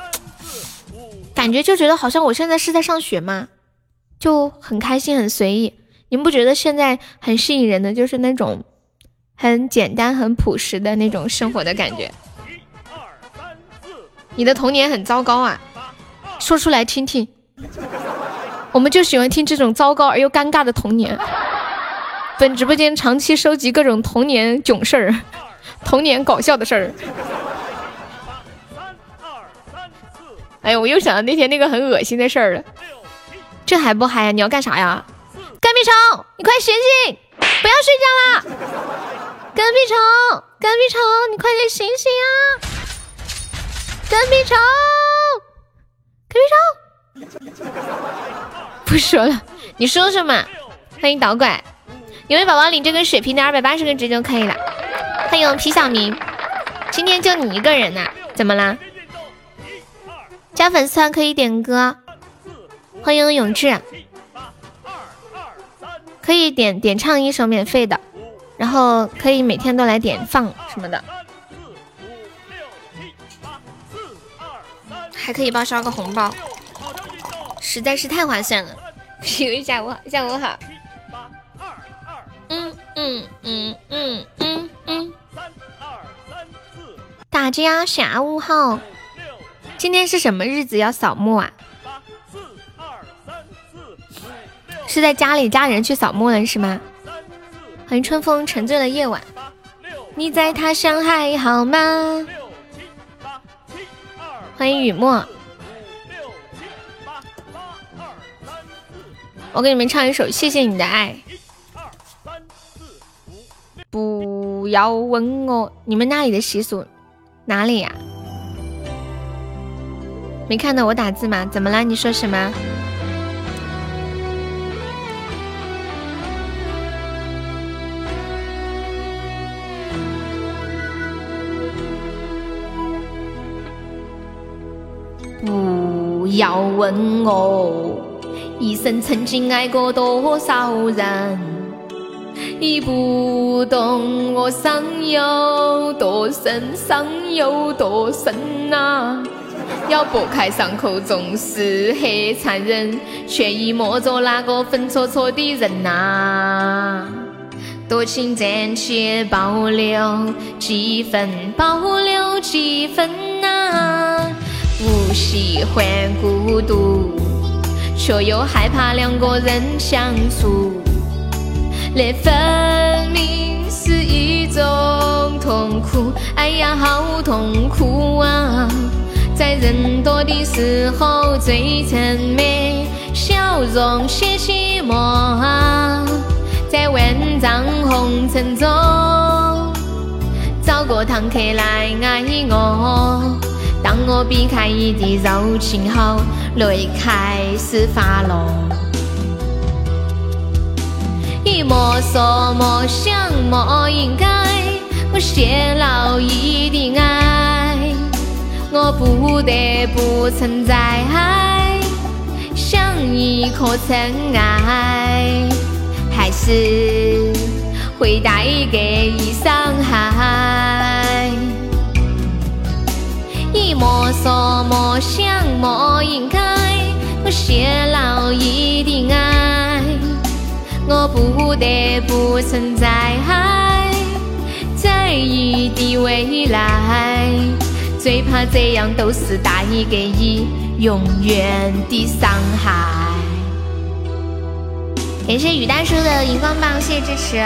感觉，就觉得好像我现在是在上学吗，就很开心，很随意。你们不觉得现在很吸引人的，就是那种很简单、很朴实的那种生活的感觉？你的童年很糟糕啊！说出来听听，我们就喜欢听这种糟糕而又尴尬的童年。本直播间长期收集各种童年囧事儿、童年搞笑的事儿。哎呦，我又想到那天那个很恶心的事儿了。这还不嗨呀？你要干啥呀？干屁虫，你快醒醒，不要睡觉啦！干屁虫，干屁虫，你快点醒醒啊！干屁虫。不说了，你说说嘛？欢迎导拐，有位宝宝领这个水瓶的二百八十个值就可以了。欢迎皮小明，今天就你一个人呐？怎么啦？加粉丝团可以点歌。欢迎永志，可以点点唱一首免费的，然后可以每天都来点放什么的。还可以报销个红包，实在是太划算了。下午好，下午好。嗯嗯嗯嗯嗯嗯。大家下午好。今天是什么日子要扫墓啊？是在家里家人去扫墓了是吗？欢迎春风沉醉的夜晚。你在他乡还好吗？欢迎雨墨，我给你们唱一首《谢谢你的爱》。不要问我你们那里的习俗哪里呀？没看到我打字吗？怎么了？你说什么？不要问我一生曾经爱过多少人，你不懂我伤有多深，伤有多深呐！要剥开伤口总是很残忍，却已摸着那个分错错的人呐！多情暂且保留几分，保留几分啊！不喜欢孤独，却又害怕两个人相处，那分明是一种痛苦。哎呀，好痛苦啊！在人多的时候最沉默，笑容写寂寞！在万丈红尘中，找个堂客来爱我。当我避开你的柔情后，泪开始滑落。你莫说莫想莫应该，我泄露你的爱。我不得不存在，像一颗尘埃，还是会带给你伤害。你莫说莫想莫应该，我泄露你的爱，我不得不存在，在你的未来。最怕这样都是带给你永远的伤害。感谢雨大叔的荧光棒，谢谢支持。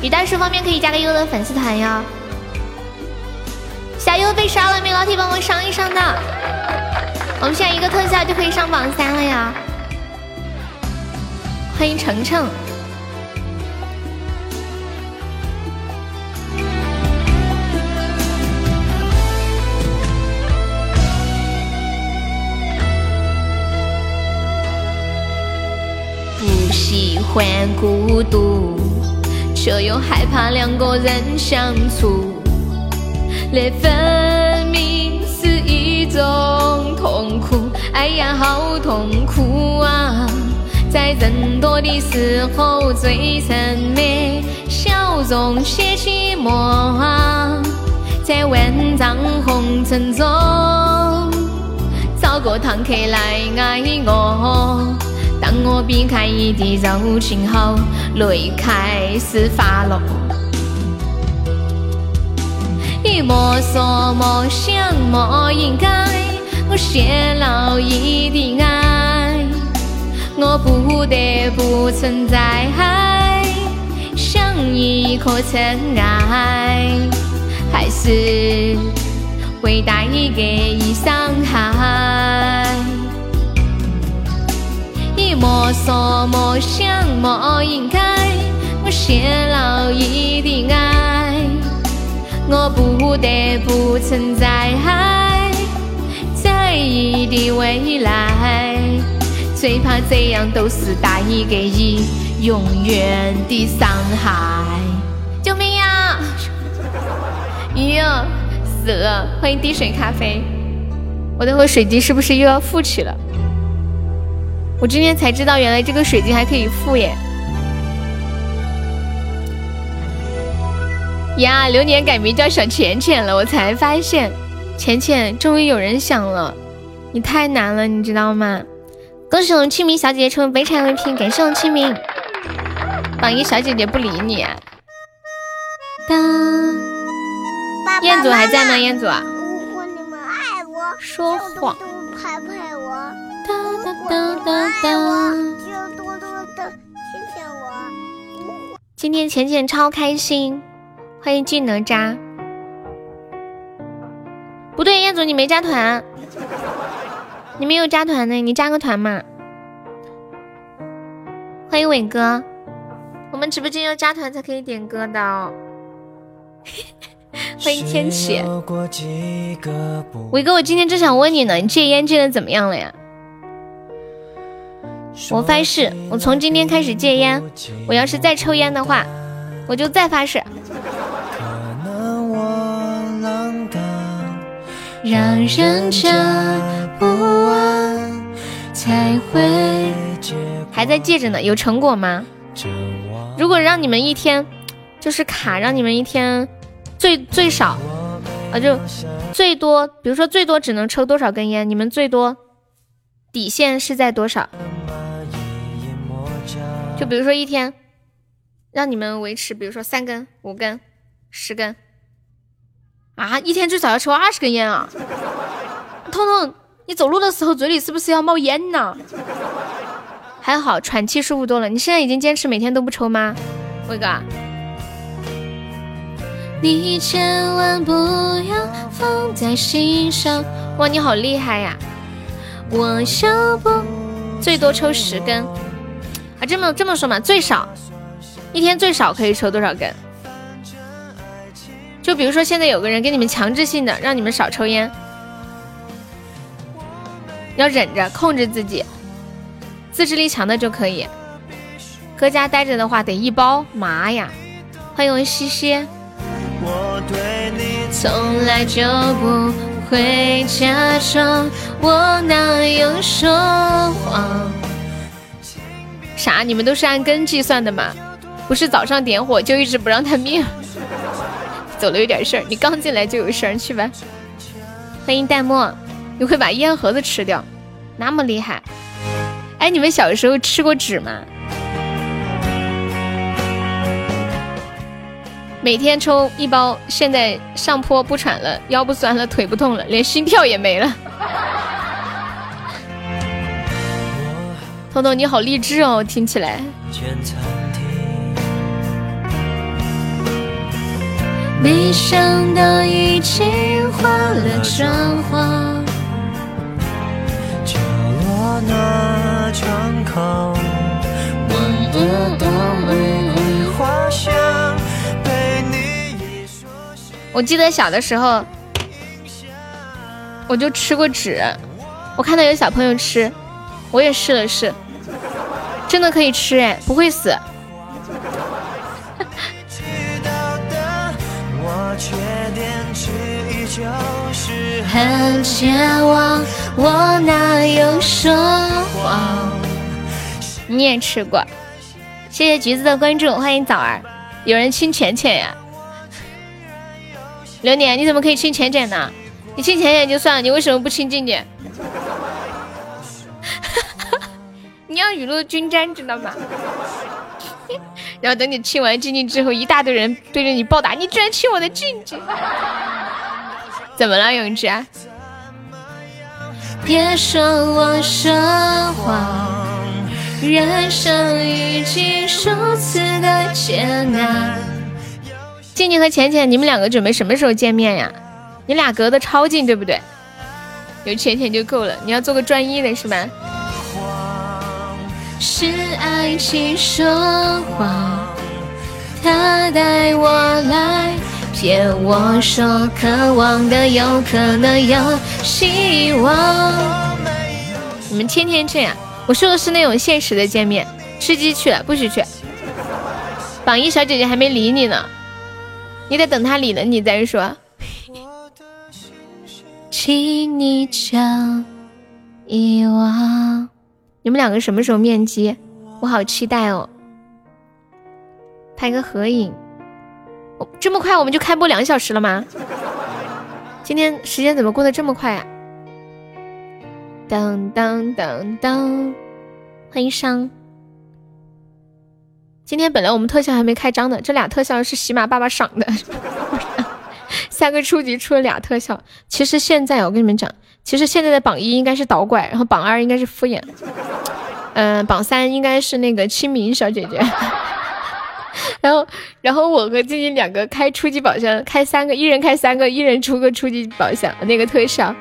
雨大叔方便可以加个优的粉丝团哟。小优被刷了没？老铁帮我上一上的。我们现在一个特效就可以上榜三了呀。欢迎程程。不喜欢孤独，却又害怕两个人相处，那分明是一种痛苦。哎呀，好痛苦！在人多的时候最沉默，笑容写寂寞啊！在万丈红尘中，找个堂客来爱我。当我避开你的柔情后，泪开始滑落。你莫说莫想莫应该，我泄露你的爱，我不得不存在，像一颗尘埃，还是会带给你伤害。你莫说莫想莫应该，我泄露你的爱，我不得不存在，在你的未来。最怕这样都是带给你永远的伤害。救命呀！哟，死了！欢迎滴水咖啡。我的水晶是不是又要富起了？我今天才知道，原来这个水晶还可以付耶！呀，流年改名叫小浅浅了，我才发现，浅浅终于有人想了，你太难了，你知道吗？恭喜我们清明小姐姐成为北产 VP，感谢我们清明，榜一小姐姐不理你。当，彦祖还在吗？彦祖啊？如果你们爱我，说谎。拍拍我。今天浅浅超开心，欢迎俊哪吒。不对，彦祖你没加团，你没有加团呢，你加个团嘛。欢迎伟哥，我们直播间要加团才可以点歌的哦。欢迎天启，伟哥，我今天正想问你呢，你戒烟戒的怎么样了呀？我发誓，我从今天开始戒烟。我要是再抽烟的话，我就再发誓。让人家不安才会还在戒着呢，有成果吗？如果让你们一天就是卡，让你们一天最最少啊，就最多，比如说最多只能抽多少根烟？你们最多底线是在多少？就比如说一天，让你们维持，比如说三根、五根、十根。啊，一天最少要抽二十根烟啊！彤彤，你走路的时候嘴里是不是要冒烟呢？还好，喘气舒服多了。你现在已经坚持每天都不抽吗，威哥？你千万不要放在心上。哇，你好厉害呀！我就不最多抽十根啊，这么这么说嘛，最少一天最少可以抽多少根？就比如说，现在有个人给你们强制性的让你们少抽烟，要忍着控制自己，自制力强的就可以。搁家待着的话，得一包。妈呀！欢迎我西西。从来就不会假装，我哪有说谎？啥？你们都是按根计算的吗？不是早上点火就一直不让他灭？走了有点事儿，你刚进来就有事儿，去吧。欢迎淡漠，你会把烟盒子吃掉，那么厉害？哎，你们小时候吃过纸吗？每天抽一包，现在上坡不喘了，腰不酸了，腿不痛了，连心跳也没了。彤彤你好励志哦，听起来。没想到已经化了妆。那窗口，闻得到玫瑰花香。被你一说我记得小的时候，我就吃过纸，我看到有小朋友吃，我也试了试，真的可以吃哎，不会死。很健忘，我哪有说谎？你也吃过，谢谢橘子的关注，欢迎枣儿。有人亲浅浅呀？流年，你怎么可以亲浅浅呢？你亲浅浅就算了，你为什么不亲静静？你要雨露均沾，知道吗？然后等你亲完静静之后，一大堆人对着你暴打，你居然亲我的静静！怎么了，永志？别说我说谎，人生已经如此的艰难。静静和浅浅，你们两个准备什么时候见面呀？你俩隔得超近，对不对？有浅浅就够了，你要做个专一的是吧？是爱情说谎，他带我来。骗我说渴望的有可能有希望。你们天天这样，我说的是那种现实的见面。吃鸡去了，不许去。榜一小姐姐还没理你呢，你得等她理了你再说。请你将遗忘。你们两个什么时候面基？我好期待哦，拍个合影。这么快我们就开播两小时了吗？今天时间怎么过得这么快啊？当当当当，欢迎上。今天本来我们特效还没开张呢，这俩特效是喜马爸爸赏的。三个初级出了俩特效，其实现在我跟你们讲，其实现在的榜一应该是导拐，然后榜二应该是敷衍，嗯，榜三应该是那个清明小姐姐。然后，然后我和静静两个开初级宝箱，开三个，一人开三个，一人出个初级宝箱那个特效。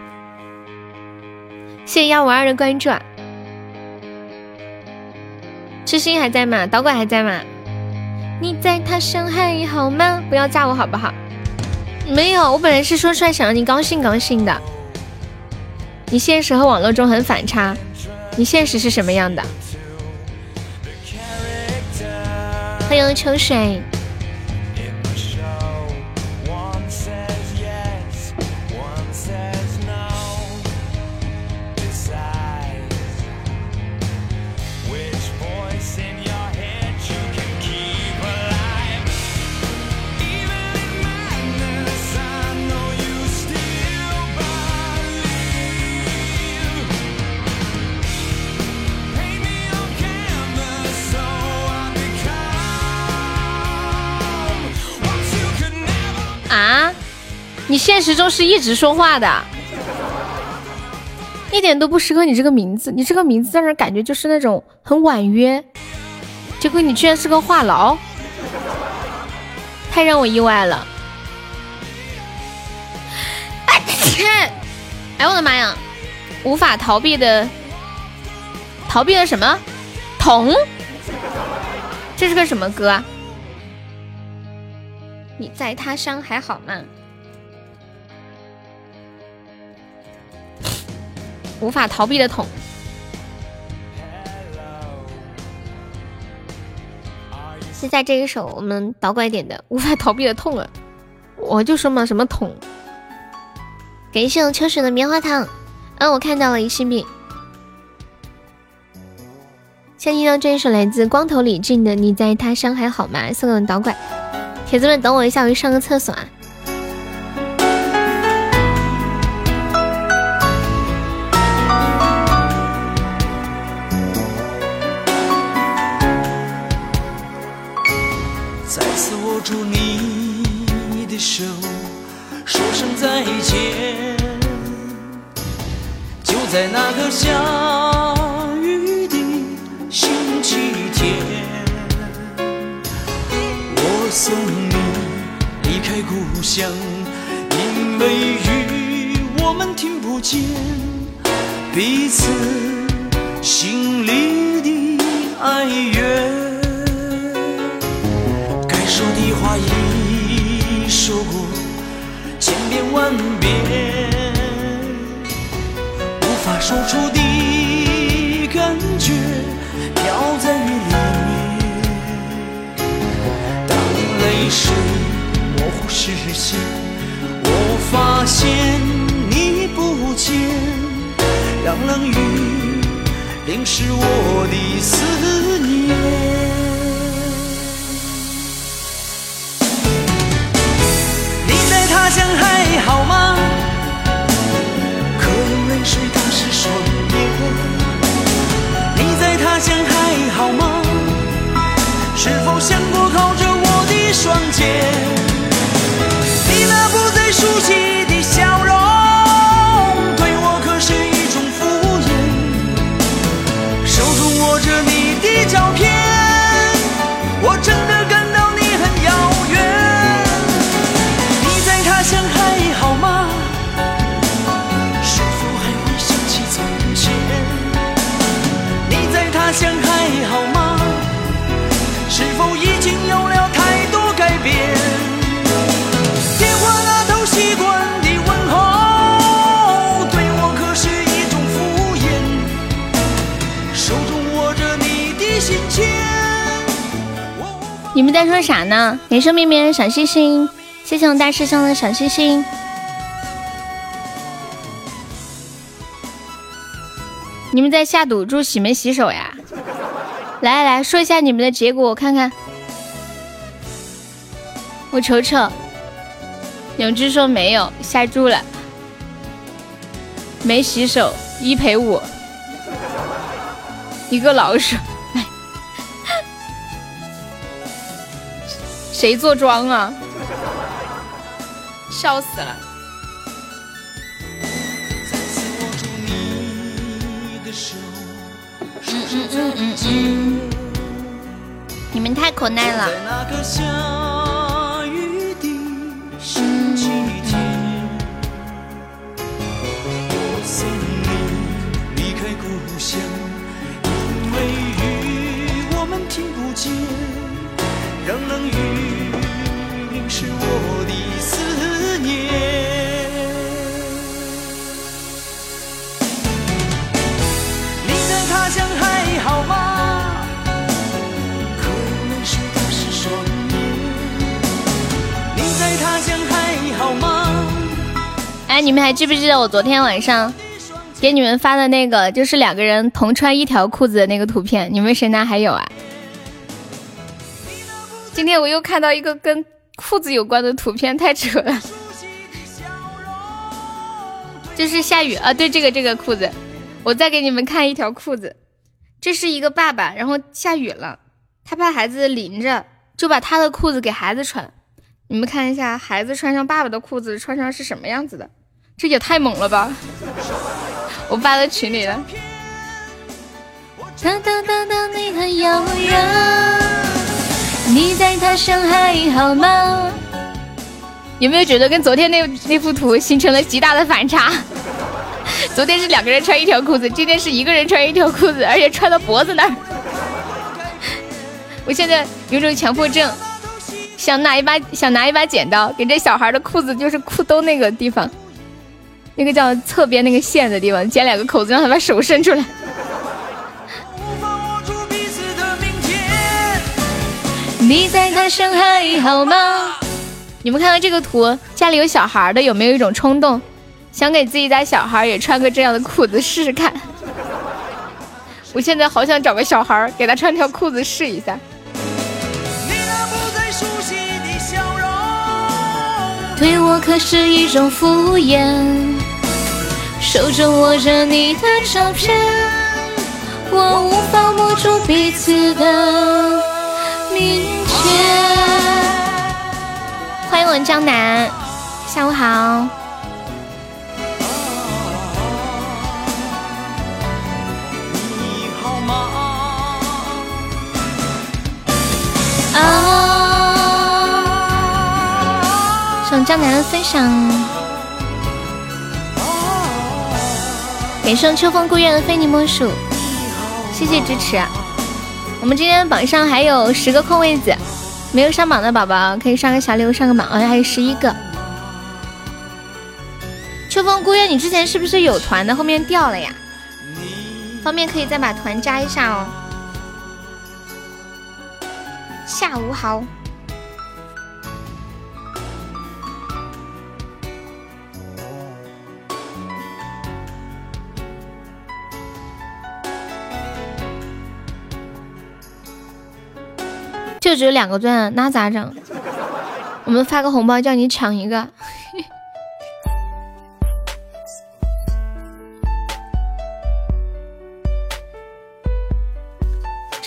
谢谢幺五二的关注啊！痴心还在吗？导管还在吗？你在他乡还好吗？不要炸我好不好？没有，我本来是说出来想让你高兴高兴的。你现实和网络中很反差，你现实是什么样的？欢迎秋水。现实中是一直说话的，一点都不适合你这个名字。你这个名字让人感觉就是那种很婉约，结果你居然是个话痨，太让我意外了。哎天！哎我的妈呀！无法逃避的，逃避了什么？痛？这是个什么歌啊？你在他乡还好吗？无法逃避的痛。现在这一首我们导拐点的无法逃避的痛啊，我就说嘛，什么桶？感谢我秋水的棉花糖，嗯，我看到了一心饼。先听到这一首来自光头李俊的《你在他乡还好吗》，送给我们导拐。铁子们，等我一下，我去上个厕所啊。不见彼此心里的哀怨。该说的话已说过千遍万遍，无法说出的感觉飘在雨里面。当泪水模糊视线，我发现，冷雨淋湿我的思念。你在他乡还好吗？可有泪水打湿双眼。你在他乡还好吗？是否想过靠着在说啥呢？感谢绵绵小星星，谢谢我大师兄的小星星。你们在下赌注洗没洗手呀？来来说一下你们的结果，我看看。我瞅瞅，永志说没有下注了，没洗手，一赔五，一个老鼠。谁坐庄啊？笑死了！嗯嗯嗯嗯嗯，你们太可耐了。好吗？可有泪水打湿双眼。你在他乡还好吗？哎，你们还记不记得我昨天晚上给你们发的那个，就是两个人同穿一条裤子的那个图片？你们谁拿还有啊？今天我又看到一个跟裤子有关的图片，太扯了。就是下雨啊，对，这个这个裤子，我再给你们看一条裤子，这是一个爸爸，然后下雨了，他怕孩子淋着，就把他的裤子给孩子穿，你们看一下，孩子穿上爸爸的裤子，穿上是什么样子的？这也太猛了吧！我发到群里了。你很遥远。你在他乡还好吗？有没有觉得跟昨天那那幅图形成了极大的反差？昨天是两个人穿一条裤子，今天是一个人穿一条裤子，而且穿到脖子那儿。我现在有种强迫症，想拿一把想拿一把剪刀，给这小孩的裤子就是裤兜那个地方，那个叫侧边那个线的地方，剪两个口子，让他把手伸出来。你在他乡还好吗？你们看看这个图，家里有小孩的有没有一种冲动，想给自己家小孩也穿个这样的裤子试试看？我现在好想找个小孩给他穿条裤子试一下。对我可是一种敷衍，手中握着你的照片，我无法握住彼此的明天。欢迎我江南，下午好。你好吗？啊。江南的分享，感谢秋风孤月的非你莫属，谢谢支持。我们今天榜上还有十个空位子，没有上榜的宝宝可以上个小礼物上个榜。好像还有十一个。秋风孤月，你之前是不是有团的？后面掉了呀？方便可以再把团加一下哦。下午好。就只有两个钻，那咋整？我们发个红包叫你抢一个。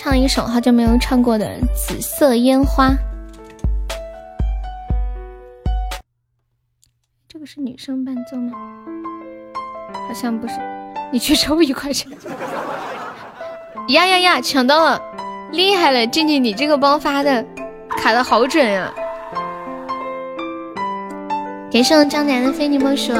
唱一首好久没有唱过的《紫色烟花》。这个是女生伴奏吗？好像不是。你去抽一块钱。呀呀呀！抢到了。厉害了，静静，你这个包发的卡的好准啊！感谢我张楠的非你莫属。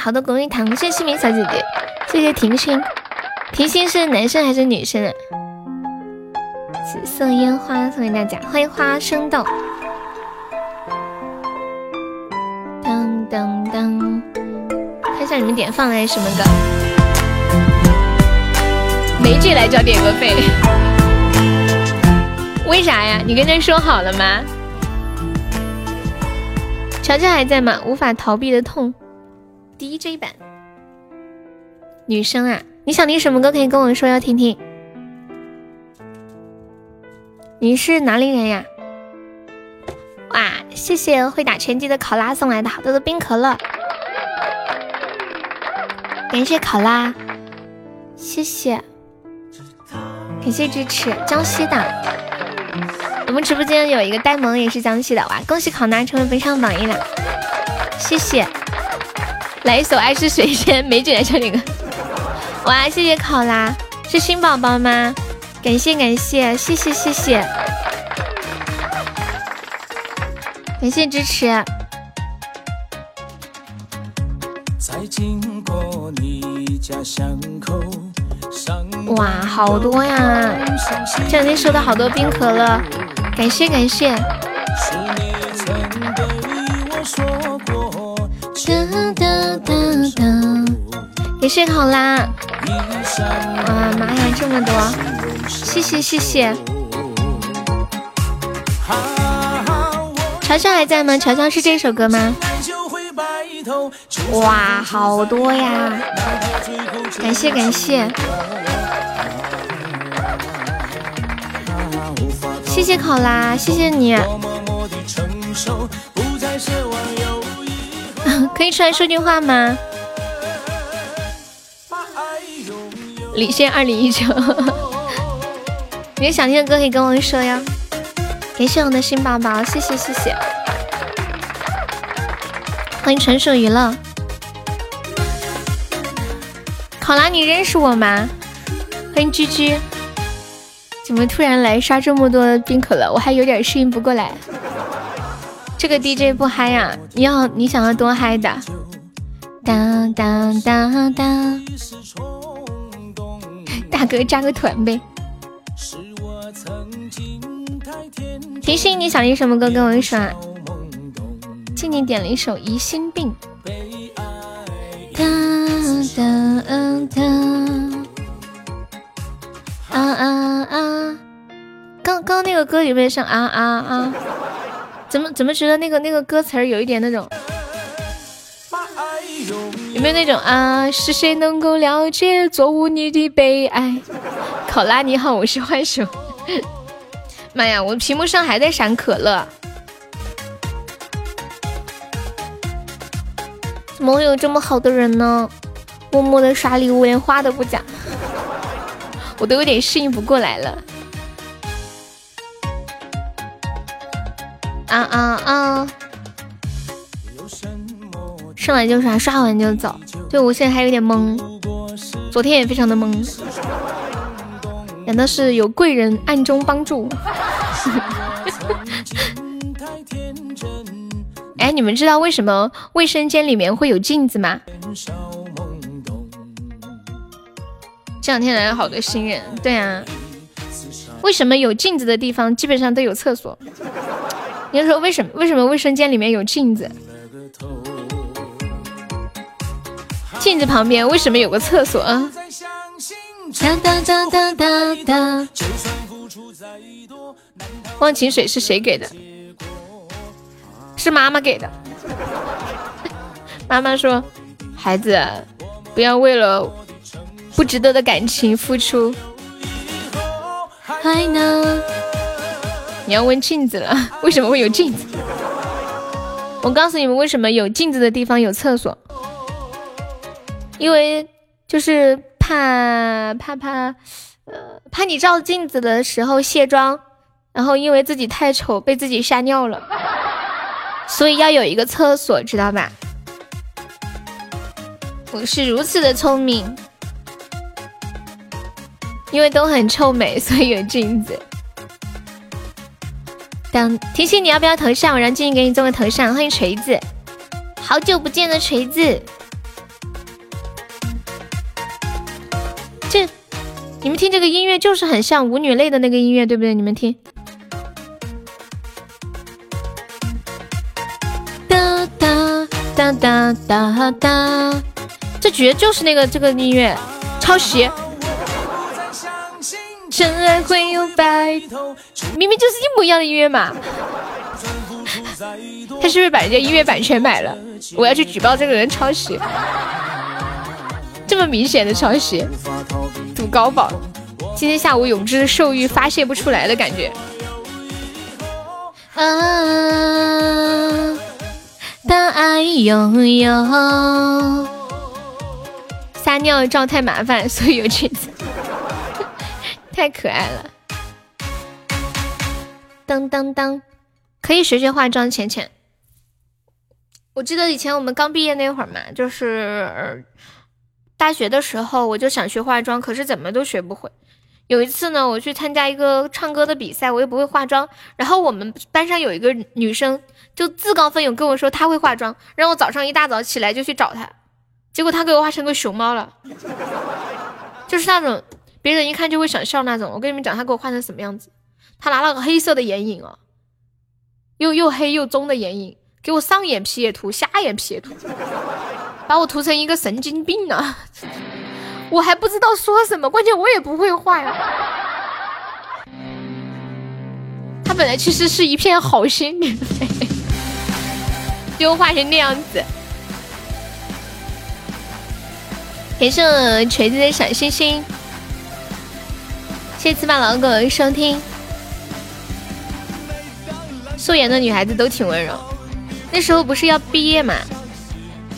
好多果味糖，谢谢清明小姐姐，谢谢婷心。婷心是男生还是女生啊？紫色烟花送给大家，欢迎花生豆。当当当，看一下你们点放的是什么歌？没进来就要点个费，为啥呀？你跟他说好了吗？乔乔还在吗？无法逃避的痛，DJ 版。女生啊，你想听什么歌可以跟我说，要听听。你是哪里人呀？哇，谢谢会打拳击的考拉送来的好多的冰可乐，感谢考拉，谢谢，感谢支持，江西的。我们直播间有一个呆萌也是江西的，哇，恭喜考拉成为本场榜一了，谢谢。来一首《爱是水仙》，美女来唱这个。哇，谢谢考拉，是新宝宝吗？感谢感谢，谢谢谢谢。感谢支持。哇，好多呀！这两天收到好多冰可乐，感谢感谢。谢考拉。哇妈呀，这么多！谢谢谢谢。乔乔还在吗？乔乔是这首歌吗？哇，好多呀！感谢感谢，谢谢考拉，谢谢你。可以出来说句话吗？李现二零一九，有想听的歌可以跟我说呀。感谢我的新宝宝，谢谢谢谢，欢迎纯属娱乐。考拉，你认识我吗？欢迎居居，怎么突然来刷这么多冰可乐？我还有点适应不过来。这个 DJ 不嗨呀？你要你想要多嗨的？当当当当，大哥扎个团呗。甜心，你想听什么歌跟我说？静静点了一首《疑心病》。哒哒哒，啊啊啊！刚刚那个歌有没有像啊啊啊？怎么怎么觉得那个那个歌词儿有一点那种？有没有那种啊？是谁能够了解做舞女的悲哀？考拉你好，我是浣熊。妈呀，我屏幕上还在闪可乐，怎么会有这么好的人呢？默默的刷礼物，连话都不讲，我都有点适应不过来了啊。啊啊啊！上来就刷，刷完就走。对我现在还有点懵，昨天也非常的懵。难道是有贵人暗中帮助？哎，你们知道为什么卫生间里面会有镜子吗？这两天来了好多新人，对啊。为什么有镜子的地方基本上都有厕所？你说为什么？为什么卫生间里面有镜子？镜子旁边为什么有个厕所啊？哒哒哒哒哒哒。忘情水是谁给的？是妈妈给的。妈妈说：“孩子，不要为了不值得的感情付出。”还能？你要问镜子了，为什么会有镜子？我告诉你们，为什么有镜子的地方有厕所。因为就是怕怕怕，呃，怕你照镜子的时候卸妆，然后因为自己太丑被自己吓尿了，所以要有一个厕所，知道吧？我是如此的聪明，因为都很臭美，所以有镜子。等提醒你要不要头像，我让静静给你做个头像。欢迎锤子，好久不见的锤子。你们听这个音乐就是很像舞女泪的那个音乐，对不对？你们听，哒哒哒哒哒哒，这绝就是那个这个音乐，抄袭。明明就是一模一样的音乐嘛。他是不是把人家音乐版权买了？我要去举报这个人抄袭。这么明显的抄袭，赌高宝，今天下午永志兽欲发泄不出来的感觉。啊，当爱拥有，撒尿照太麻烦，所以有裙子，太可爱了。当当当，可以学学化妆，浅浅。我记得以前我们刚毕业那会儿嘛，就是。大学的时候我就想学化妆，可是怎么都学不会。有一次呢，我去参加一个唱歌的比赛，我又不会化妆。然后我们班上有一个女生就自告奋勇跟我说她会化妆，让我早上一大早起来就去找她。结果她给我画成个熊猫了，就是那种别人一看就会想笑那种。我跟你们讲，她给我画成什么样子？她拿了个黑色的眼影啊，又又黑又棕的眼影，给我上眼皮也涂，下眼皮也涂。把我涂成一个神经病了，我还不知道说什么，关键我也不会画呀。他本来其实是一片好心，就，画成那样子。感谢锤子的小星星，谢谢芝麻老狗的收听。素颜的女孩子都挺温柔，那时候不是要毕业嘛？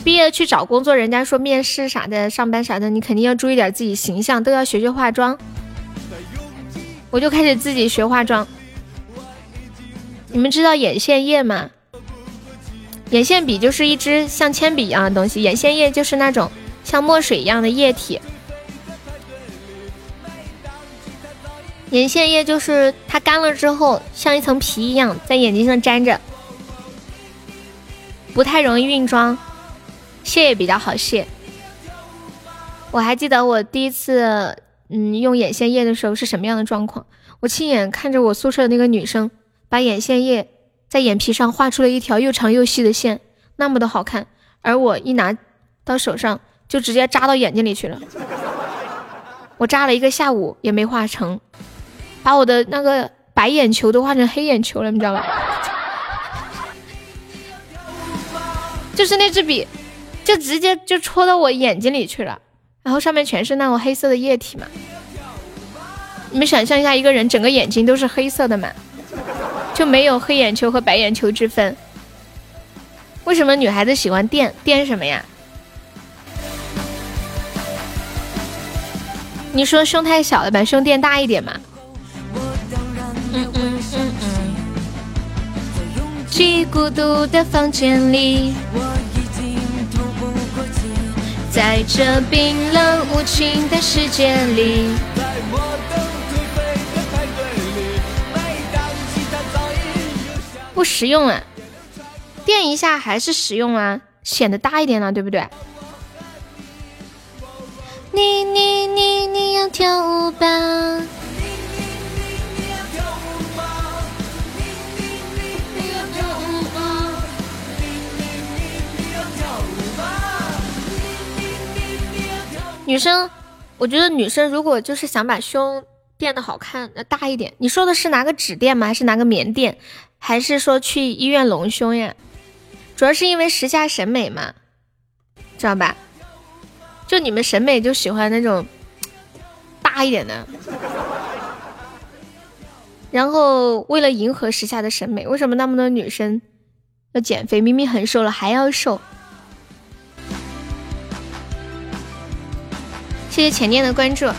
毕业去找工作，人家说面试啥的、上班啥的，你肯定要注意点自己形象，都要学学化妆。我就开始自己学化妆。你们知道眼线液吗？眼线笔就是一支像铅笔一样的东西，眼线液就是那种像墨水一样的液体。眼线液就是它干了之后像一层皮一样，在眼睛上粘着，不太容易晕妆。卸也比较好卸。我还记得我第一次嗯用眼线液的时候是什么样的状况。我亲眼看着我宿舍的那个女生把眼线液在眼皮上画出了一条又长又细的线，那么的好看。而我一拿到手上就直接扎到眼睛里去了。我扎了一个下午也没画成，把我的那个白眼球都画成黑眼球了，你知道吧？就是那支笔。就直接就戳到我眼睛里去了，然后上面全是那种黑色的液体嘛。你们想象一下，一个人整个眼睛都是黑色的嘛，就没有黑眼球和白眼球之分。为什么女孩子喜欢垫垫什么呀？你说胸太小了，把胸垫大一点嘛。起孤独的房间里。在这冰冷无情的世界里，不实用啊！垫一下还是实用啊，显得大一点了，对不对？你你你你要跳舞吧！女生，我觉得女生如果就是想把胸垫的好看，那大一点。你说的是拿个纸垫吗？还是拿个棉垫？还是说去医院隆胸呀？主要是因为时下审美嘛，知道吧？就你们审美就喜欢那种大一点的。然后为了迎合时下的审美，为什么那么多女生要减肥？明明很瘦了还要瘦？谢谢浅念的关注，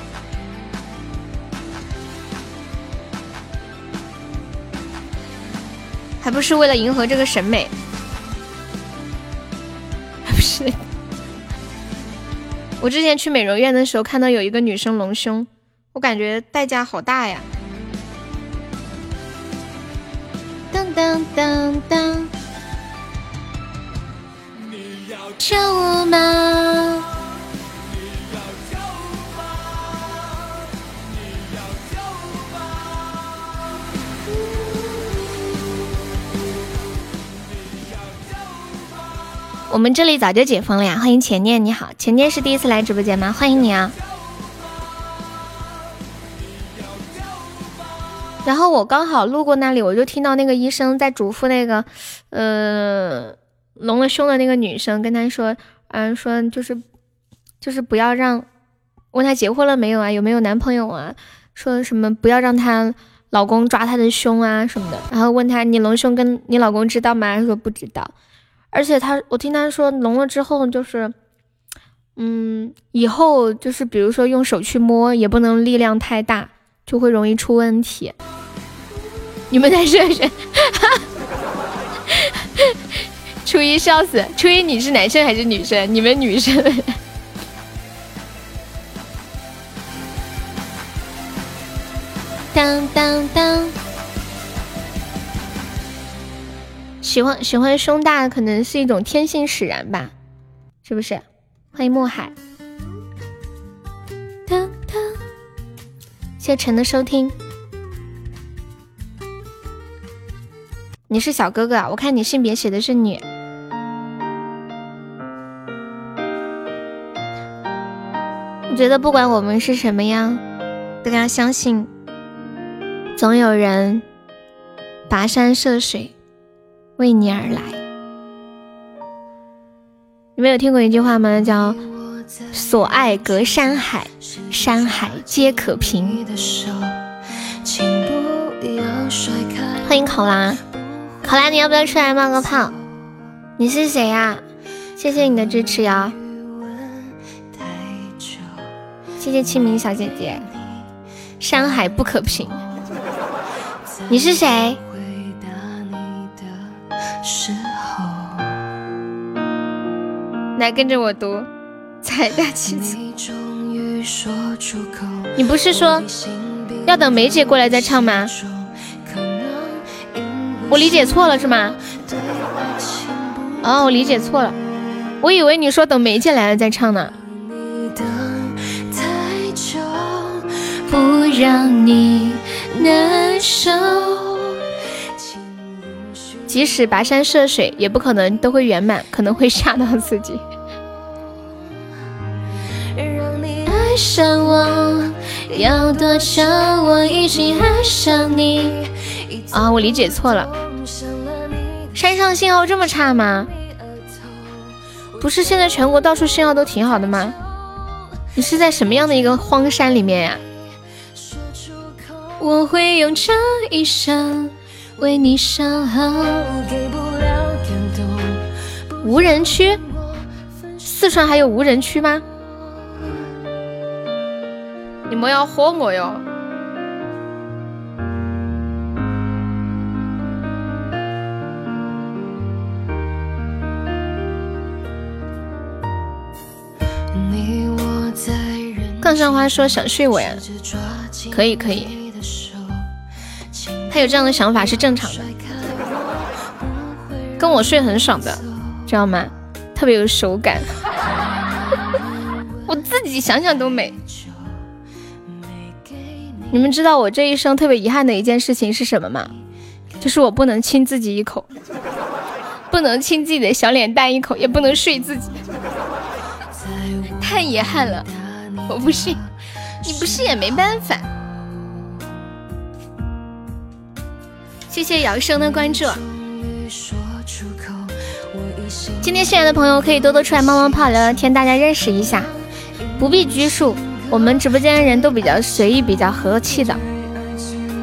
还不是为了迎合这个审美？不是？我之前去美容院的时候，看到有一个女生隆胸，我感觉代价好大呀！当当当当，你要跳舞吗？我们这里早就解封了呀！欢迎浅念，你好，浅念是第一次来直播间吗？欢迎你啊！然后我刚好路过那里，我就听到那个医生在嘱咐那个，呃，隆了胸的那个女生，跟她说，嗯，说就是，就是不要让，问她结婚了没有啊，有没有男朋友啊？说什么不要让她老公抓她的胸啊什么的。然后问她，你隆胸跟你老公知道吗？她说不知道。而且他，我听他说聋了之后就是，嗯，以后就是比如说用手去摸也不能力量太大，就会容易出问题。你们再试试。初一笑死，初一你是男生还是女生？你们女生。当当当。喜欢喜欢胸大的，可能是一种天性使然吧，是不是？欢迎墨海，谢谢陈的收听。你是小哥哥？我看你性别写的是女。我觉得不管我们是什么样，都要相信，总有人跋山涉水。为你而来，你们有听过一句话吗？叫“所爱隔山海，山海皆可平”。欢迎考拉，考拉，你要不要出来冒个泡？你是谁呀？谢谢你的支持呀！谢谢清明小姐姐，山海不可平。你是谁？来跟着我读财大气粗。你不是说要等梅姐过来再唱吗？我理解错了是吗？哦，我理解错了，我以为你说等梅姐来了再唱呢。不让你难受。即使跋山涉水，也不可能都会圆满，可能会吓到自己。爱上我要多久？我已经爱上你。啊，我理解错了。山上信号这么差吗？不是现在全国到处信号都挺好的吗？你是在什么样的一个荒山里面呀？我会用这一生。为你伤好。给不了感动无人区？四川还有无人区吗？你们要豁我哟！看上花说想睡我呀，可以可以。可以他有这样的想法是正常的，跟我睡很爽的，知道吗？特别有手感，我自己想想都美。你们知道我这一生特别遗憾的一件事情是什么吗？就是我不能亲自己一口，不能亲自己的小脸蛋一口，也不能睡自己，太遗憾了。我不信，你不信也没办法。谢谢姚生的关注。今天新来的朋友可以多多出来冒冒泡聊聊天，大家认识一下，不必拘束。我们直播间的人都比较随意，比较和气的。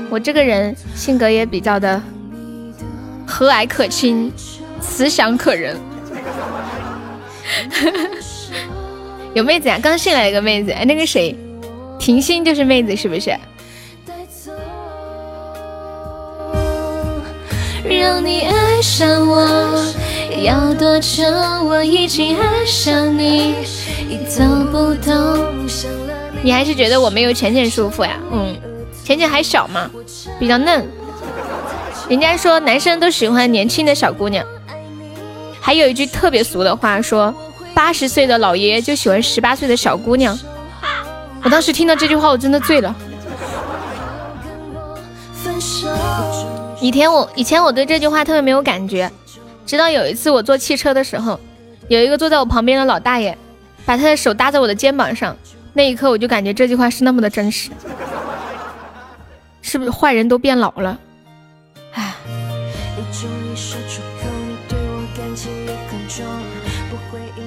我这个人性格也比较的和蔼可亲，慈祥可人。有妹子呀，刚进来一个妹子，哎，那个谁，婷心就是妹子，是不是？让你爱上我，要多久？我已经爱上你，走不动。你还是觉得我没有浅浅舒服呀？嗯，浅浅还小嘛，比较嫩。人家说男生都喜欢年轻的小姑娘，还有一句特别俗的话说。八十岁的老爷爷就喜欢十八岁的小姑娘，我当时听到这句话，我真的醉了。以前我以前我对这句话特别没有感觉，直到有一次我坐汽车的时候，有一个坐在我旁边的老大爷，把他的手搭在我的肩膀上，那一刻我就感觉这句话是那么的真实。是不是坏人都变老了？唉。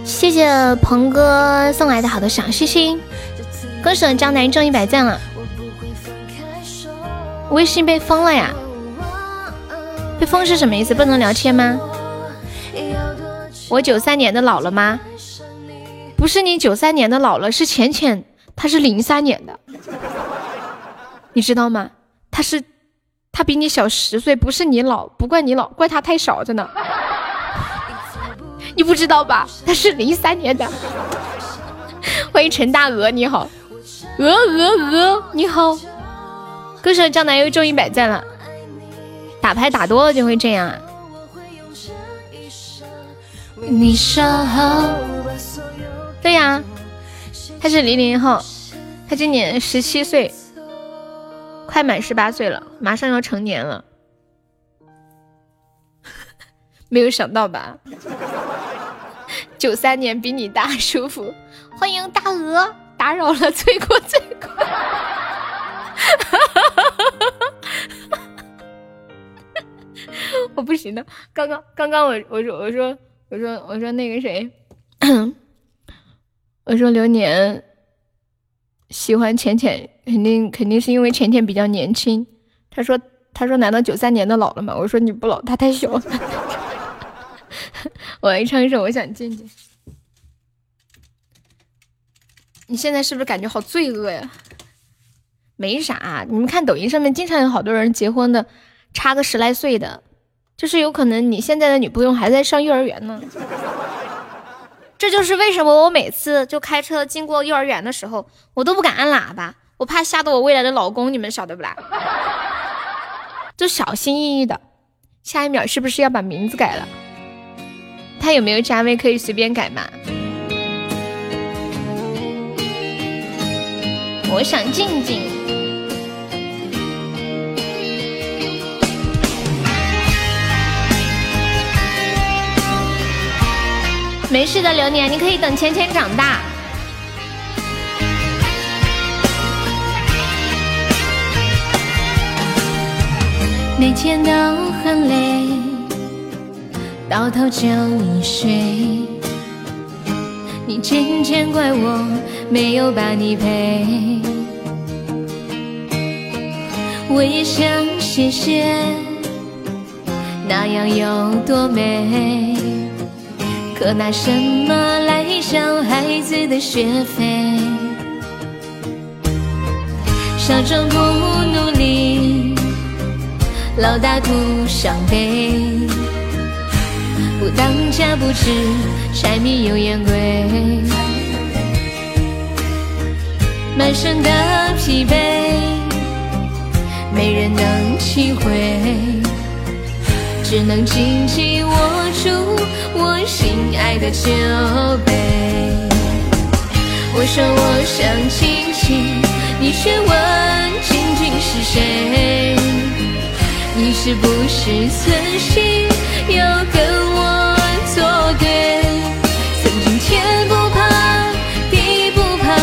谢谢鹏哥送来的好多小心心，歌手江南中一百赞了。微信被封了呀？被封是什么意思？不能聊天吗？我九三年的老了吗？不是你九三年的老了，是浅浅，他是零三年的，你知道吗？他是他比你小十岁，不是你老，不怪你老，怪他太少着呢。你不知道吧？他是零三年的。欢迎陈大鹅，你好，鹅鹅鹅，你好。歌手江南又中一百赞了。打牌打多了就会这样啊。你对呀，他是零零后，他今年十七岁，快满十八岁了，马上要成年了。没有想到吧？九三年比你大，舒服。欢迎大鹅，打扰了，罪过罪过。我不行了，刚刚刚刚我我说我说我说我说那个谁，我说流年喜欢浅浅，肯定肯定是因为浅浅比较年轻。他说他说难道九三年的老了吗？我说你不老，他太小了。我来唱一首《我想见见》。你现在是不是感觉好罪恶呀？没啥，你们看抖音上面经常有好多人结婚的，差个十来岁的，就是有可能你现在的女朋友还在上幼儿园呢。这就是为什么我每次就开车经过幼儿园的时候，我都不敢按喇叭，我怕吓到我未来的老公，你们晓得不啦？就小心翼翼的，下一秒是不是要把名字改了？他有没有加微可以随便改嘛？我想静静。没事的，流年，你可以等芊芊长大。每天都很累。到头就已睡，你渐渐怪我没有把你陪。我也想谢谢，那样有多美。可拿什么来交孩子的学费？少壮不努力，老大徒伤悲。不当家不知柴米油盐贵，满身的疲惫，没人能体会，只能紧紧握住我心爱的酒杯。我说我想亲亲，你却问仅仅是谁？你是不是存心要跟我作对？曾经天不怕地不怕，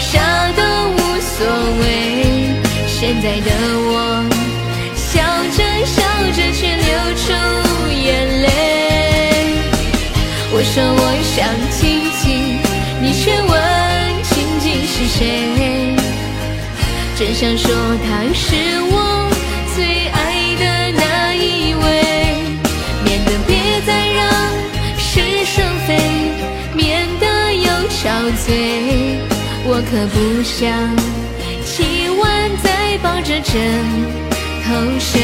啥都无所谓。现在的你却问仅仅是谁？真想说他是我最爱的那一位，免得别再让是生非，免得又憔悴。我可不想起晚再抱着枕头睡。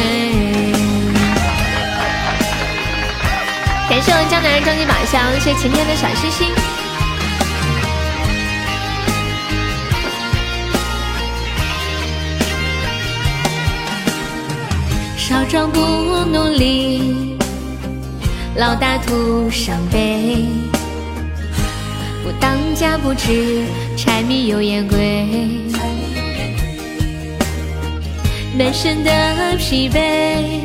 感谢我们江南人终极宝箱，谢谢晴天的小星星。少壮不努力，老大徒伤悲。不当家不知柴米油盐贵，满身的疲惫，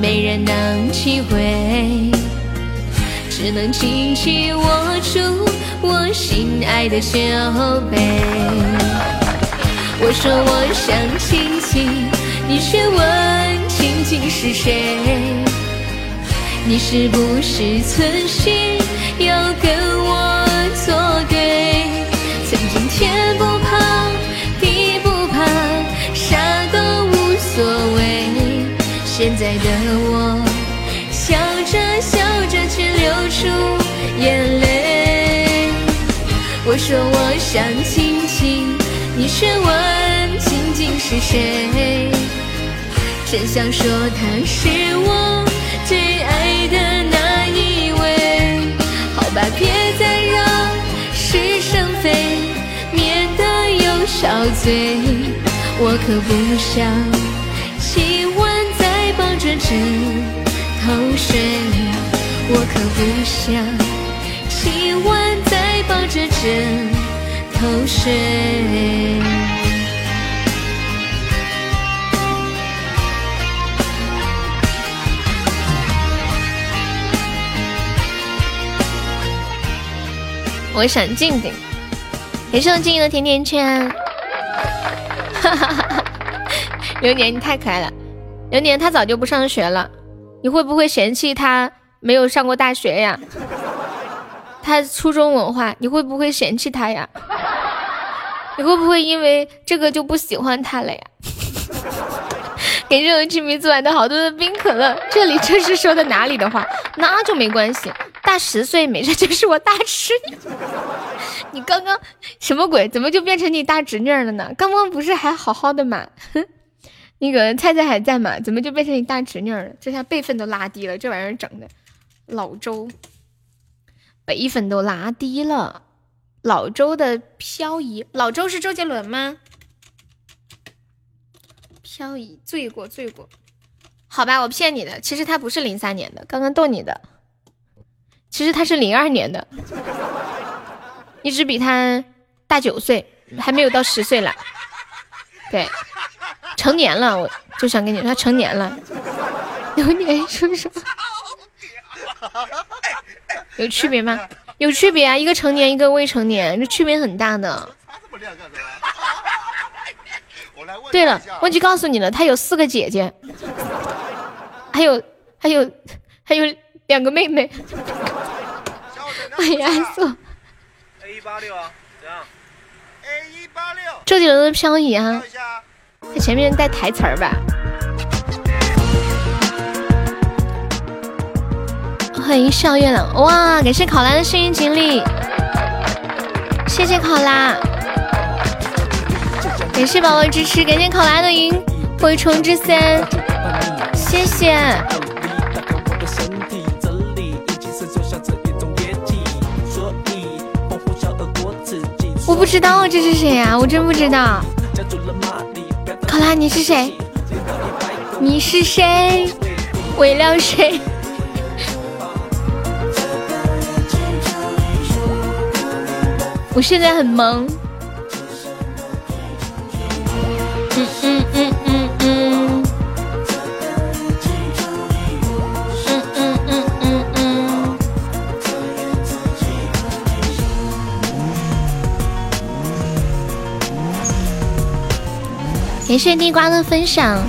没人能体会，只能紧紧握住我心爱的酒杯。我说我想亲亲，你却问仅仅是谁？你是不是存心要跟我作对？曾经天不怕地不怕，啥都无所谓。现在的我笑着笑着却流出眼泪。我说我想亲亲，你却问仅仅是谁？真想说他是我最爱的那一位。好吧，别再让是生非，免得又憔悴。我可不想起晚再抱着枕头睡，我可不想起晚再抱着枕头睡。我想静静，也是我静静的甜甜圈。哈哈哈！流年你太可爱了，流年他早就不上学了，你会不会嫌弃他没有上过大学呀？他初中文化，你会不会嫌弃他呀？你会不会因为这个就不喜欢他了呀？给这种居民做来的好多的冰可乐，这里这是说的哪里的话？那就没关系，大十岁没事，就是我大侄女。你刚刚什么鬼？怎么就变成你大侄女了呢？刚刚不是还好好的吗？那个菜菜还在吗？怎么就变成你大侄女了？这下辈分都拉低了，这玩意儿整的，老周辈分都拉低了。老周的漂移，老周是周杰伦吗？漂移，罪过罪过。好吧，我骗你的，其实他不是零三年的，刚刚逗你的。其实他是零二年的，你只比他大九岁，还没有到十岁了。对，成年了，我就想跟你说，成年了。有年叔叔，有区别吗？有区别啊，一个成年，一个未成年，这区别很大的。对了，忘记告诉你了，他有四个姐姐，还有还有还有两个妹妹。欢迎安素。A 一八六啊，怎样？A 一八六。周杰伦的漂移啊，他前面带台词儿吧。欢迎笑月亮，哇！感谢考拉的幸运锦鲤，谢谢考拉。感谢宝宝支持，感谢考拉的银回虫之三，谢谢。我不知道这是谁呀？我真不知道。考拉，你是谁？你是谁？为了谁？我现在很懵。感谢地瓜的分享。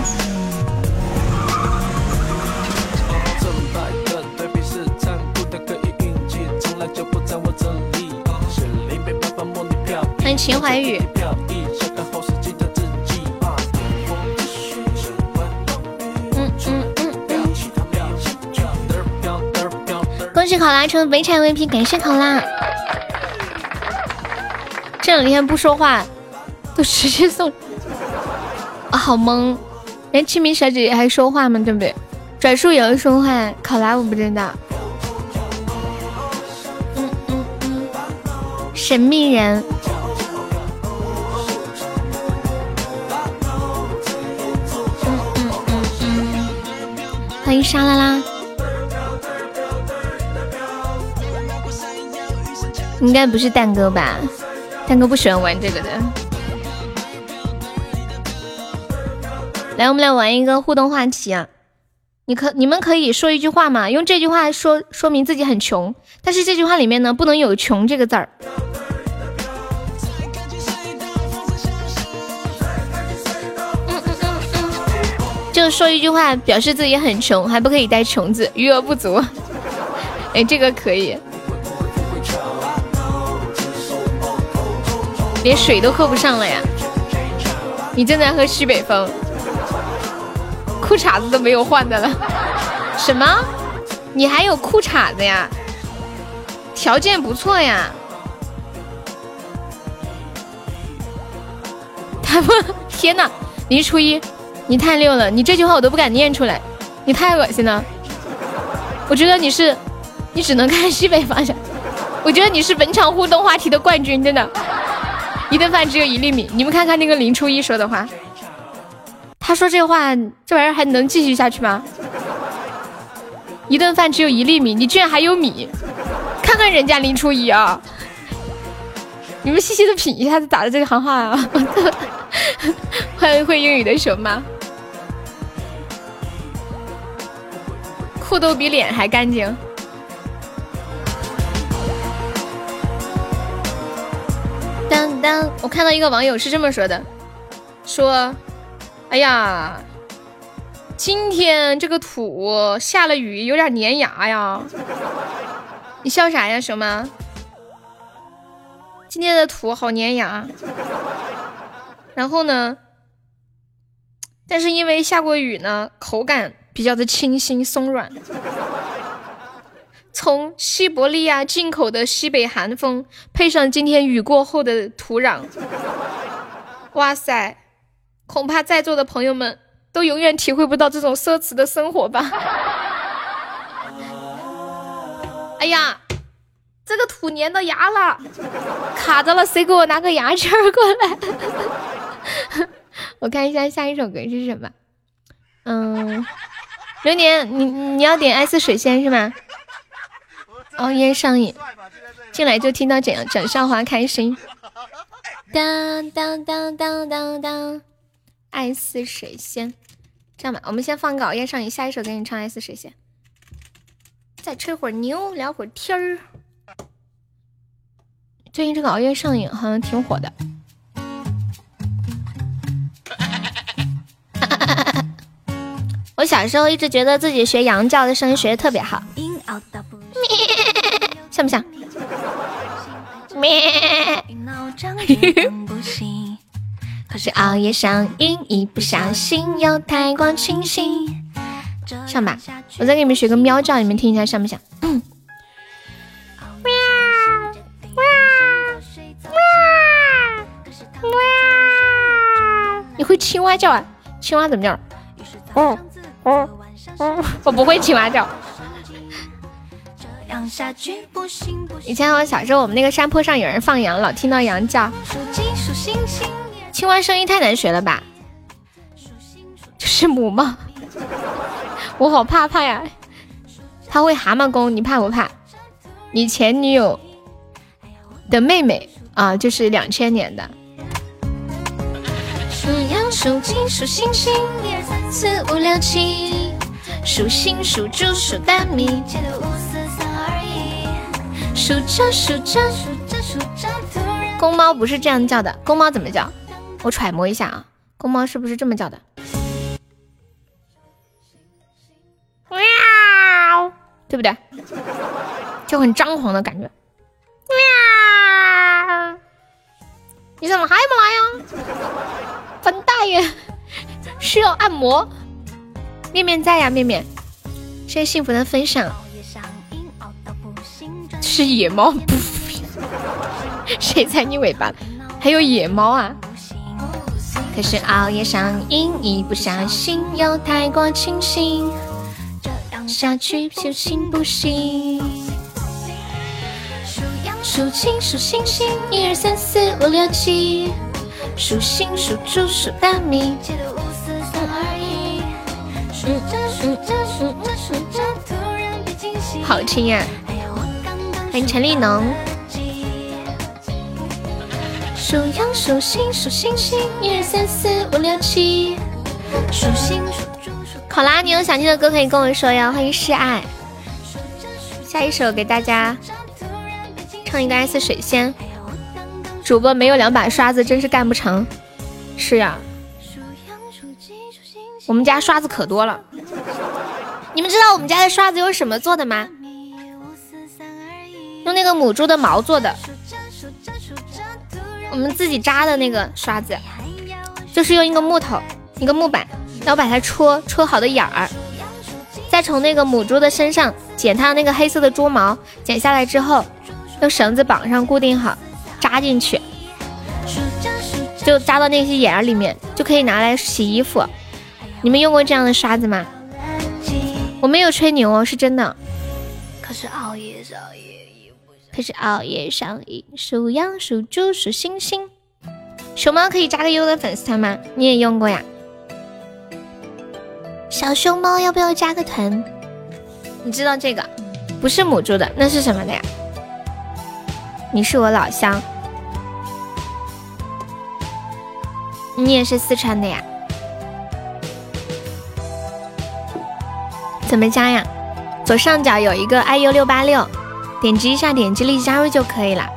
欢迎秦怀宇。嗯嗯嗯嗯。恭喜考拉成北产 VP，感谢考拉。这两天不说话，都直接送。好懵！连清明小姐姐还说话吗？对不对？转述也会说话，考拉我不知道。嗯嗯嗯。神秘人。欢迎沙拉拉。应该不是蛋哥吧？蛋哥不喜欢玩这个的。来，我们来玩一个互动话题啊！你可你们可以说一句话吗？用这句话说说明自己很穷，但是这句话里面呢不能有“穷”这个字儿。就说一句话表示自己很穷，还不可以带“穷”字，余额不足。哎，这个可以。连水都喝不上了呀！你正在喝西北风。裤衩子都没有换的了，什么？你还有裤衩子呀？条件不错呀。他们，天哪！林初一，你太溜了！你这句话我都不敢念出来，你太恶心了。我觉得你是，你只能看西北方向。我觉得你是本场互动话题的冠军，真的。一顿饭只有一粒米，你们看看那个林初一说的话。他说这话，这玩意儿还能继续下去吗？一顿饭只有一粒米，你居然还有米？看看人家林初一啊！你们细细的品一下，他打的这个行话啊！欢迎会英语的熊猫，裤都比脸还干净。当当，我看到一个网友是这么说的，说。哎呀，今天这个土下了雨，有点粘牙呀。你笑啥呀，熊猫？今天的土好粘牙。然后呢？但是因为下过雨呢，口感比较的清新松软。从西伯利亚进口的西北寒风，配上今天雨过后的土壤，哇塞！恐怕在座的朋友们都永远体会不到这种奢侈的生活吧。哎呀，这个土粘到牙了，卡着了，谁给我拿个牙签过来？我看一下下一首歌是什么。嗯，流年，你你要点爱似水仙是吗？熬夜上瘾，进来就听到讲讲笑话开心。当当当当当当。爱似水仙，这样吧，我们先放个熬夜上瘾，下一首给你唱爱似水仙，再吹会儿牛，聊会儿天儿。最近这个熬夜上瘾好像挺火的。我小时候一直觉得自己学羊叫的声音学的特别好，像不像？咩。可是熬夜上瘾，一不小心又太过清醒。上吧，我再给你们学个喵叫，你们听一下，像不像？嗯。喵喵喵喵。你会青蛙叫啊？青蛙怎么叫？哦哦哦！我不会青蛙叫。以前我小时候，我们那个山坡上有人放羊，老听到羊叫。青蛙声音太难学了吧？是母吗？我好怕怕呀！他会蛤蟆功，你怕不怕？你前女友的妹妹啊，就是两千年的。数羊数鸡数星星，一二三四五六七。数星数猪数大米，记得五四三二一。数着数着数着数着，突然。公猫不是这样叫的，公猫怎么叫？我揣摩一下啊，公猫是不是这么叫的？喵，对不对？就很张狂的感觉。喵，你怎么还不来呀？本大爷，需要按摩。面面在呀，面面，谢谢幸福的分享。是野猫，不 谁踩你尾巴了？还有野猫啊！可是熬夜上瘾，一不小心又太过清醒，这样下去就行不行？数羊数星星，一二三四五六七，数星数猪数大米。借五四三二一。数着数着数着数着，突然被惊醒好听呀！欢迎陈立农。数羊数星数星星，一二三四五六七。数星数猪数。考拉，你有想听的歌可以跟我说呀。欢迎示爱。下一首给大家唱一个爱似水仙。主播没有两把刷子，真是干不成。是呀。我们家刷子可多了，你们知道我们家的刷子用什么做的吗？用那个母猪的毛做的，我们自己扎的那个刷子，就是用一个木头，一个木板，然后把它戳戳好的眼儿，再从那个母猪的身上剪它那个黑色的猪毛，剪下来之后，用绳子绑上固定好，扎进去，就扎到那些眼儿里面，就可以拿来洗衣服。你们用过这样的刷子吗？我没有吹牛哦，是真的。可是熬夜上瘾，可是熬夜上瘾。数羊数猪数星星。熊猫可以加个优的粉丝团吗？你也用过呀？小熊猫要不要加个团？你知道这个不是母猪的，那是什么的呀？你是我老乡，你也是四川的呀？怎么加呀？左上角有一个 iu 六八六，点击一下，点击立即加入就可以了。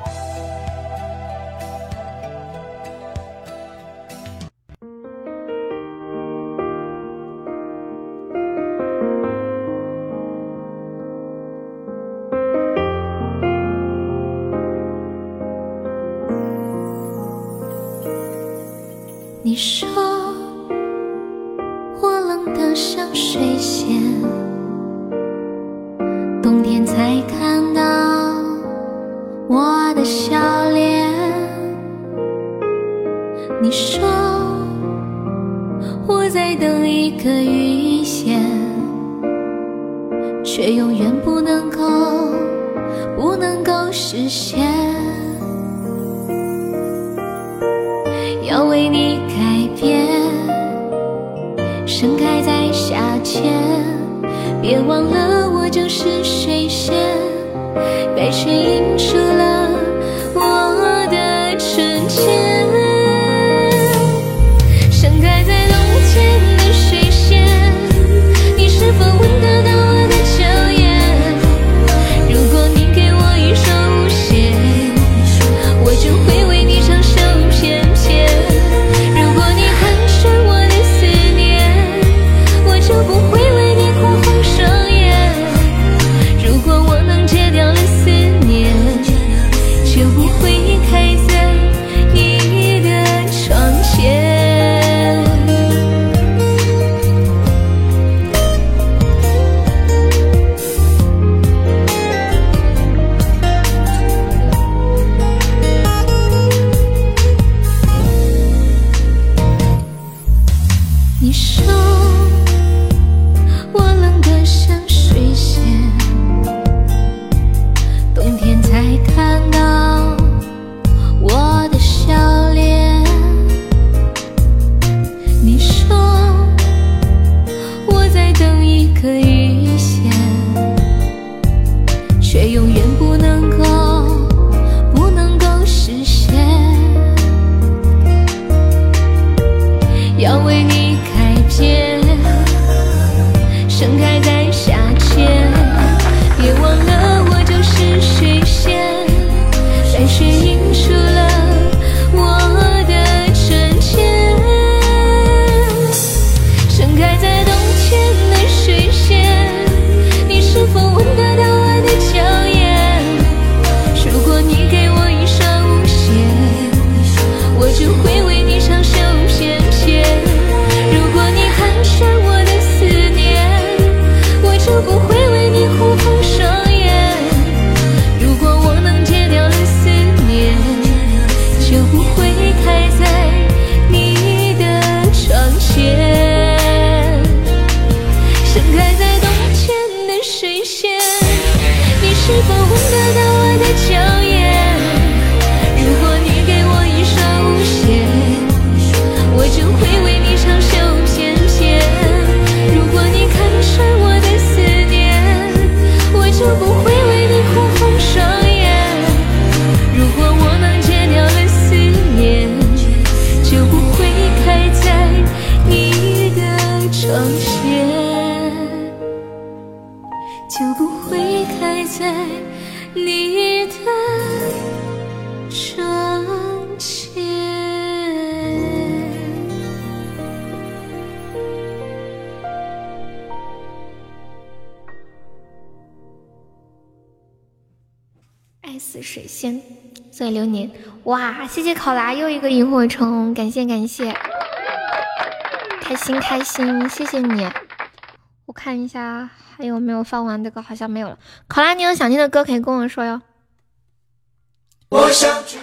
放完的歌，好像没有了。考拉，你有想听的歌可以跟我说哟。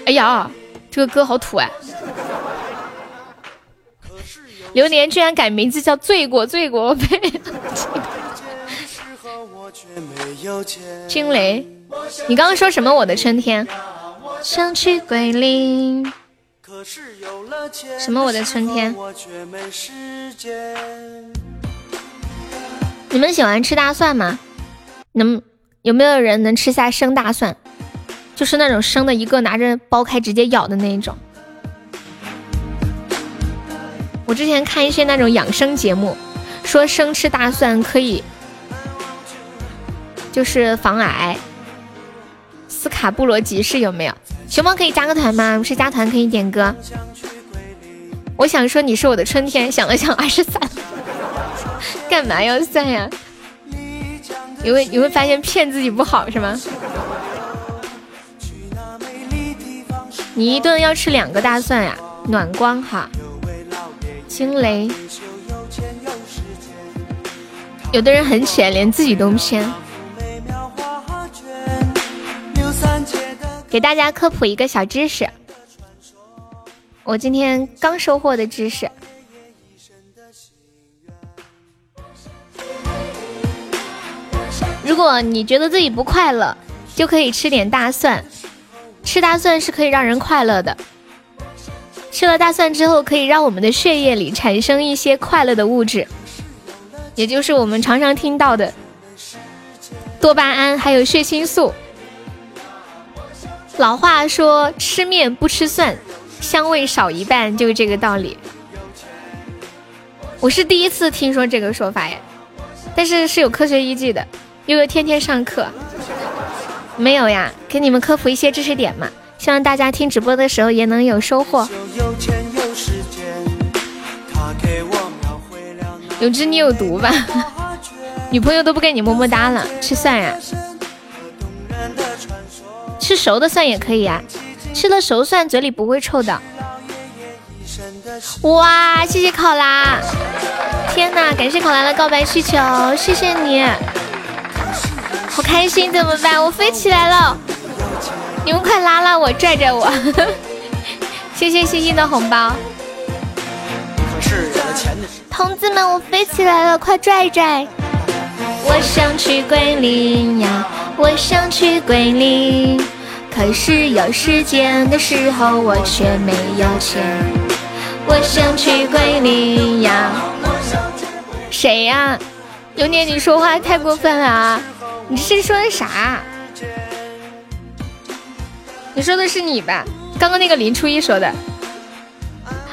哎呀，这个歌好土哎！流年居然改名字叫罪过，罪过，我呸！惊雷，你刚刚说什么？我的春天，想去桂林。什么？我的春天？你们喜欢吃大蒜吗？能有没有人能吃下生大蒜？就是那种生的，一个拿着剥开直接咬的那一种。我之前看一些那种养生节目，说生吃大蒜可以，就是防癌。斯卡布罗集市有没有？熊猫可以加个团吗？是加团可以点歌。我想说你是我的春天，想了想二十三，干嘛要算呀？你会你会发现骗自己不好是吗？你一顿要吃两个大蒜呀，暖光哈。惊雷，有的人很浅，连自己都骗。给大家科普一个小知识，我今天刚收获的知识。如果你觉得自己不快乐，就可以吃点大蒜。吃大蒜是可以让人快乐的。吃了大蒜之后，可以让我们的血液里产生一些快乐的物质，也就是我们常常听到的多巴胺，还有血清素。老话说吃面不吃蒜，香味少一半，就是这个道理。我是第一次听说这个说法呀，但是是有科学依据的。悠悠天天上课，没有呀？给你们科普一些知识点嘛。希望大家听直播的时候也能有收获。永志，你有毒吧？女朋友都不给你么么哒了，吃蒜呀？吃熟的蒜也可以呀，吃了熟蒜嘴里不会臭的。哇，谢谢考拉！天哪，感谢考拉的告白气球，谢谢你，好开心，怎么办？我飞起来了。你们快拉拉我，拽拽我！谢谢星星的红包。同志们，我飞起来了，快拽拽！我想去桂林呀，我想去桂林，可是有时间的时候我却没有钱。我想去桂林呀。谁呀？流年，你说话太过分了啊！你是说的啥？你说的是你吧？刚刚那个林初一说的。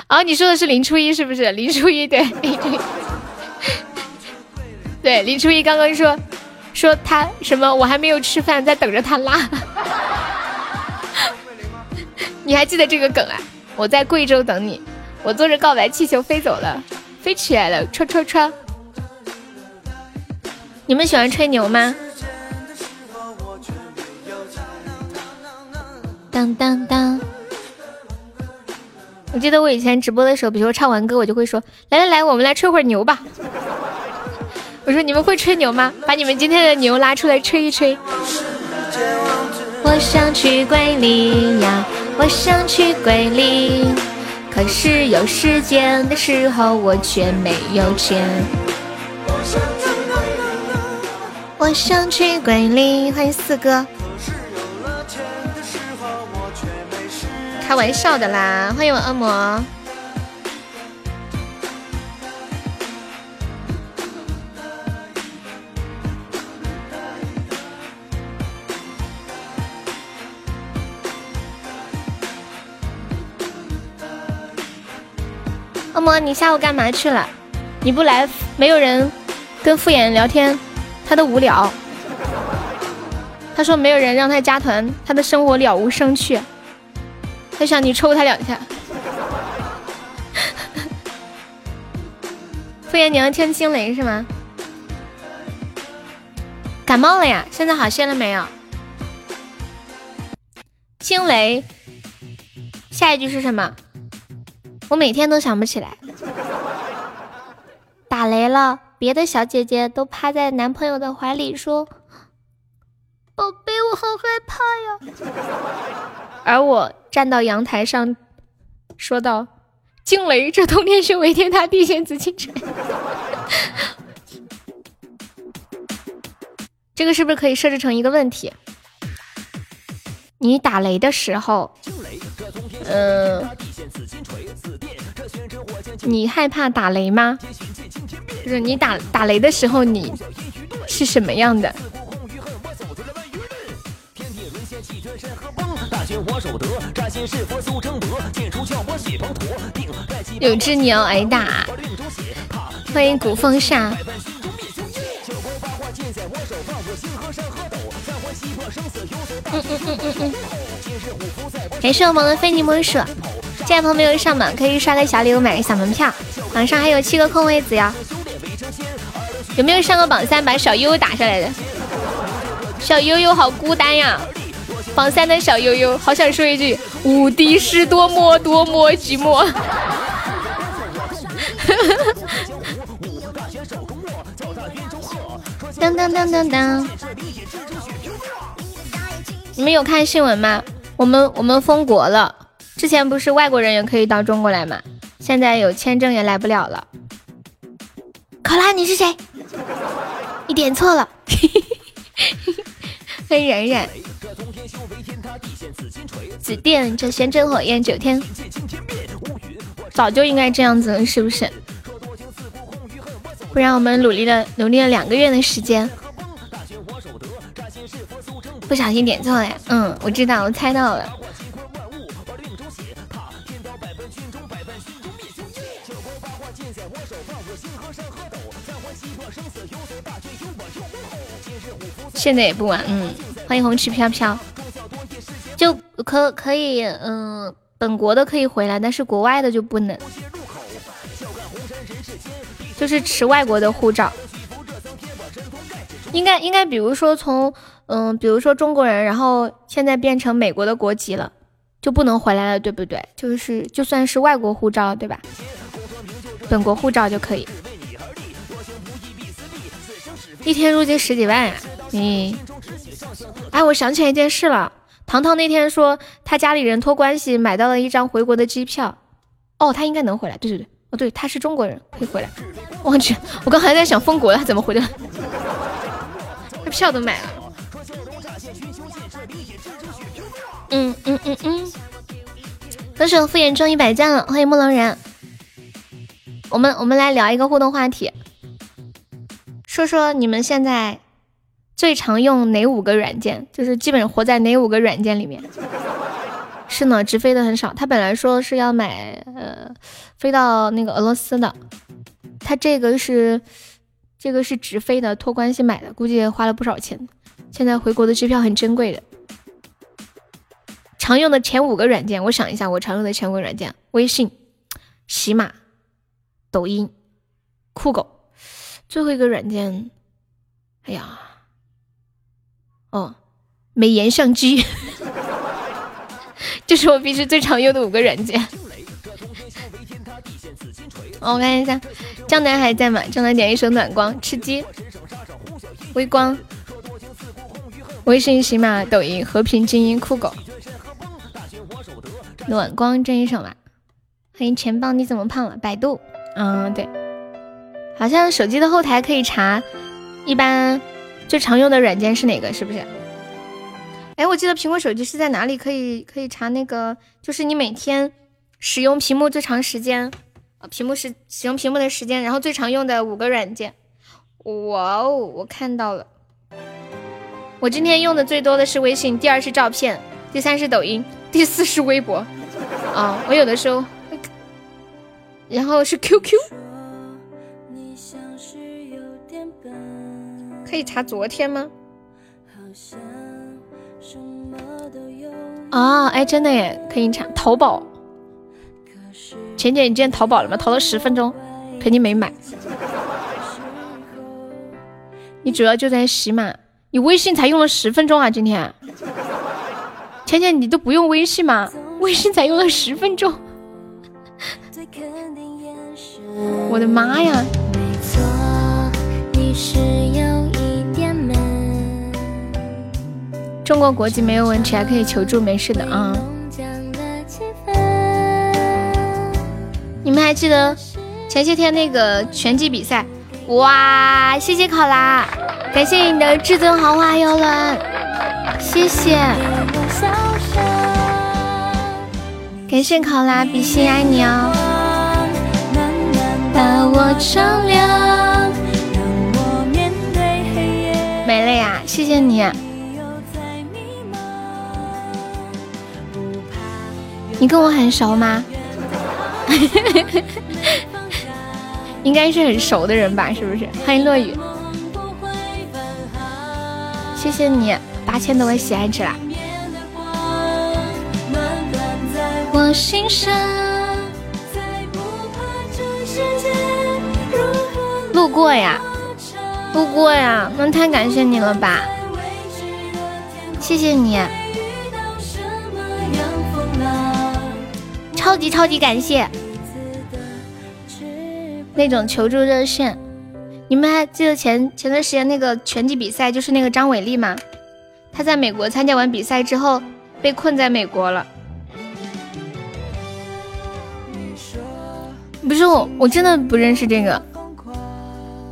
哦，你说的是林初一是不是？林初一对，对 对，李初一刚刚说说他什么，我还没有吃饭，在等着他拉。你还记得这个梗啊？我在贵州等你，我坐着告白气球飞走了，飞起来了，戳戳戳。你们喜欢吹牛吗？当当当！我记得我以前直播的时候，比如说唱完歌，我就会说：“来来来，我们来吹会儿牛吧。”我说：“你们会吹牛吗？把你们今天的牛拉出来吹一吹。”我想去桂林呀，我想去桂林，可是有时间的时候我却没有钱。我想去桂林，欢迎四哥。开玩笑的啦，欢迎我恶魔。恶魔，你下午干嘛去了？你不来，没有人跟敷衍聊天。他都无聊，他说没有人让他加团，他的生活了无生趣。他想你抽他两下。敷衍你要听惊雷是吗？感冒了呀？现在好些了没有？惊雷，下一句是什么？我每天都想不起来。打雷了。别的小姐姐都趴在男朋友的怀里说：“宝贝，我好害怕呀。”而我站到阳台上说道：“惊雷，这通天修为，天塌地陷，紫禁城。”这个是不是可以设置成一个问题？你打雷的时候，嗯，你害怕打雷吗？就是你打打雷的时候，你是什么样的？有只鸟挨打，欢迎古风煞。嗯嗯嗯嗯嗯，感谢我们的非你莫属。现在朋友没有上榜，可以刷个小礼物，买个小门票。榜上还有七个空位子呀。有没有上过榜三把小悠悠打下来的？小悠悠好孤单呀！榜三的小悠悠，好想说一句：无敌是多么多么寂寞。当当当当当！你们有看新闻吗？我们我们封国了，之前不是外国人也可以到中国来吗？现在有签证也来不了了。考拉，你是谁？你点错了，黑冉冉。紫电这仙真火焰九天，早就应该这样子了，是不是？不然我们努力了努力了两个月的时间，不小心点错了。嗯，我知道，我猜到了。现在也不晚，嗯，欢迎红旗飘飘，就可可以，嗯，本国的可以回来，但是国外的就不能，就是持外国的护照，应该应该，比如说从，嗯，比如说中国人，然后现在变成美国的国籍了，就不能回来了，对不对？就是就算是外国护照，对吧？本国护照就可以，一天入境十几万。你，哎，我想起来一件事了。糖糖那天说他家里人托关系买到了一张回国的机票。哦，他应该能回来。对对对，哦对，他是中国人，可以回来。我去，我刚还在想封国了，怎么回来？他票都买了。嗯嗯嗯嗯。歌手敷衍中一百赞了，欢迎木狼人。我们我们来聊一个互动话题，说说你们现在。最常用哪五个软件？就是基本活在哪五个软件里面？是呢，直飞的很少。他本来说是要买，呃，飞到那个俄罗斯的。他这个是这个是直飞的，托关系买的，估计花了不少钱。现在回国的机票很珍贵的。常用的前五个软件，我想一下，我常用的前五个软件：微信、喜马、抖音、酷狗。最后一个软件，哎呀，哦，美颜相机，这是我平时最常用的五个软件。我看一下，江南还在吗？江南点一首暖光，吃鸡，微光，微信、喜马、抖音、和平精英、酷狗。暖光这一首吧。欢迎钱包，你怎么胖了？百度，嗯，对，好像手机的后台可以查，一般最常用的软件是哪个？是不是？哎，我记得苹果手机是在哪里可以可以查那个，就是你每天使用屏幕最长时间。呃，屏幕是使用屏幕的时间，然后最常用的五个软件。哇哦，我看到了。我今天用的最多的是微信，第二是照片，第三是抖音，第四是微博。啊，我有的时候，然后是 QQ。可以查昨天吗？啊，哎，真的耶，可以查淘宝。浅浅，你今天淘宝了吗？淘了十分钟，肯定没买。你主要就在喜马，你微信才用了十分钟啊！今天，浅浅，你都不用微信吗？微信才用了十分钟，我的妈呀！中国国籍没有问题，还可以求助，没事的啊。你们还记得前些天那个拳击比赛？哇！谢谢考拉，感谢你的至尊豪华游轮，谢谢，感谢考拉，比心爱你哦。没了呀，谢谢你。你跟我很熟吗？应该是很熟的人吧，是不是？欢迎落雨，谢谢你八千多位喜爱值啦！路过呀，路过呀，那太感谢你了吧！谢谢你。超级超级感谢！那种求助热线，你们还记得前前段时间那个拳击比赛，就是那个张伟丽吗？他在美国参加完比赛之后，被困在美国了。不是我，我真的不认识这个。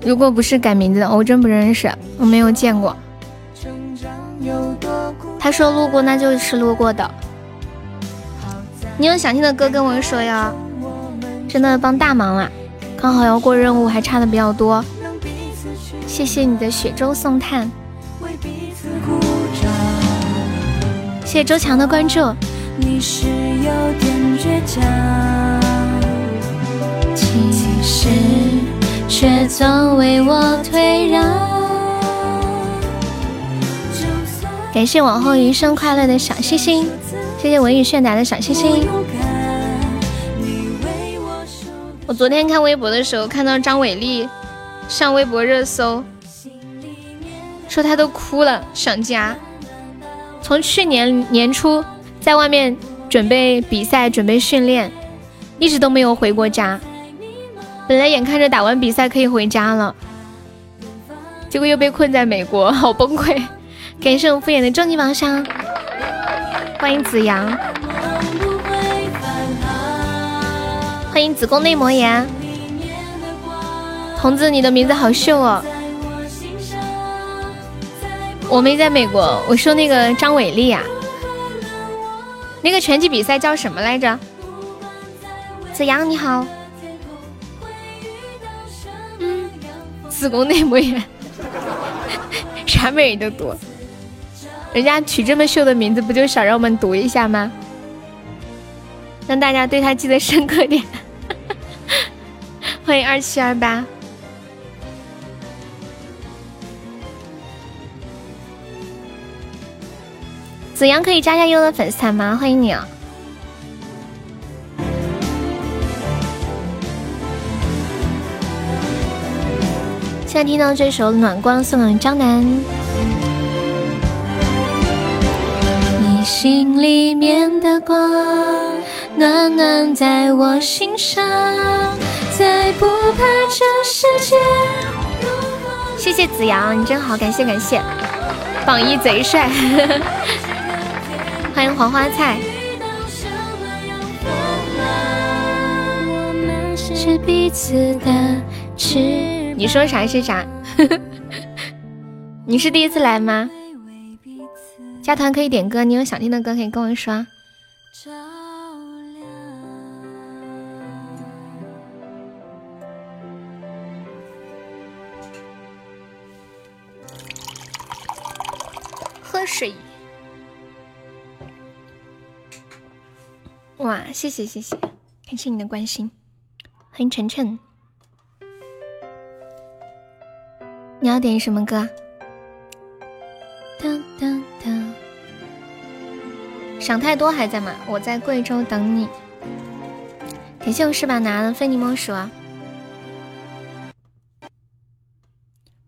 如果不是改名字的，我真不认识，我没有见过。他说路过，那就是路过的。你有想听的歌跟我说哟，真的帮大忙了，刚好要过任务，还差的比较多。谢谢你的雪中送炭，谢谢周强的关注。其实却总为我退让。感谢往后余生快乐的小星星。谢谢文宇炫达的小星星。我昨天看微博的时候，看到张伟丽上微博热搜，说她都哭了，想家。从去年年初在外面准备比赛、准备训练，一直都没有回过家。本来眼看着打完比赛可以回家了，结果又被困在美国，好崩溃。感谢我敷衍的终极宝箱。欢迎子阳，欢迎子宫内膜炎，童子，你的名字好秀哦！我没在美国，我说那个张伟丽呀，那个拳击比赛叫什么来着？子阳你好，嗯，子宫内膜炎，啥美都多。人家取这么秀的名字，不就想让我们读一下吗？让大家对他记得深刻点。欢迎二七二八，子阳可以加下优的粉丝团吗？欢迎你啊！现在听到这首《暖光》，送给江南。心里面的光，暖暖在我心上，再不怕这世界。谢谢子阳，你真好，感谢感谢，榜一贼帅，欢迎黄花菜。是彼此的翅。你说啥是啥？你是第一次来吗？加团可以点歌，你有想听的歌可以跟我说。喝水。哇，谢谢谢谢，感谢你的关心，欢迎晨晨。你要点什么歌？噔噔！想太多还在吗？我在贵州等你。感谢我是把拿的非你莫属啊！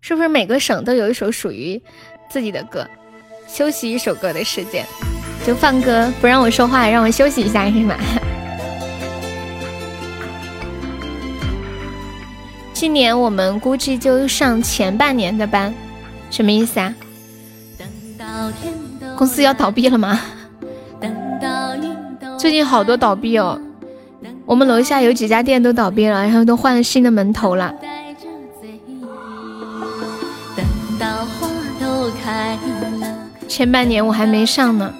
是不是每个省都有一首属于自己的歌？休息一首歌的时间，就放歌，不让我说话，让我休息一下是吗？今年我们估计就上前半年的班，什么意思啊？公司要倒闭了吗？最近好多倒闭哦，我们楼下有几家店都倒闭了，然后都换了新的门头了。前半年我还没上呢，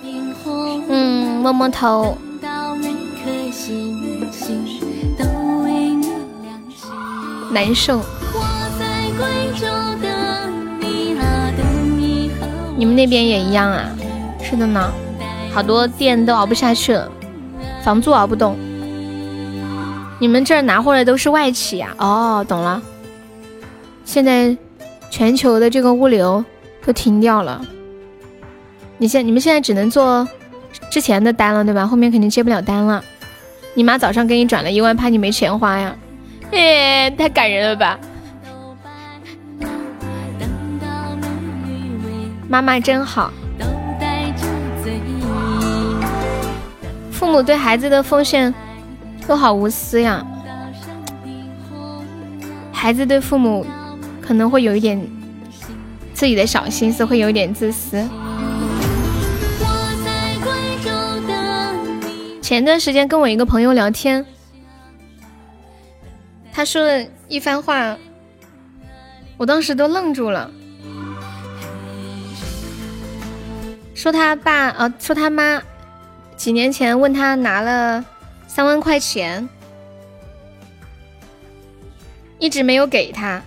嗯，摸摸头。难受。你们那边也一样啊？是的呢，好多店都熬不下去了，房租熬不动。你们这儿拿货的都是外企呀？哦，懂了。现在全球的这个物流都停掉了。你现你们现在只能做之前的单了，对吧？后面肯定接不了单了。你妈早上给你转了一万，怕你没钱花呀。哎，太感人了吧！妈妈真好，父母对孩子的奉献都好无私呀。孩子对父母可能会有一点自己的小心思，会有一点自私。前段时间跟我一个朋友聊天。他说了一番话，我当时都愣住了。说他爸，呃，说他妈，几年前问他拿了三万块钱，一直没有给他。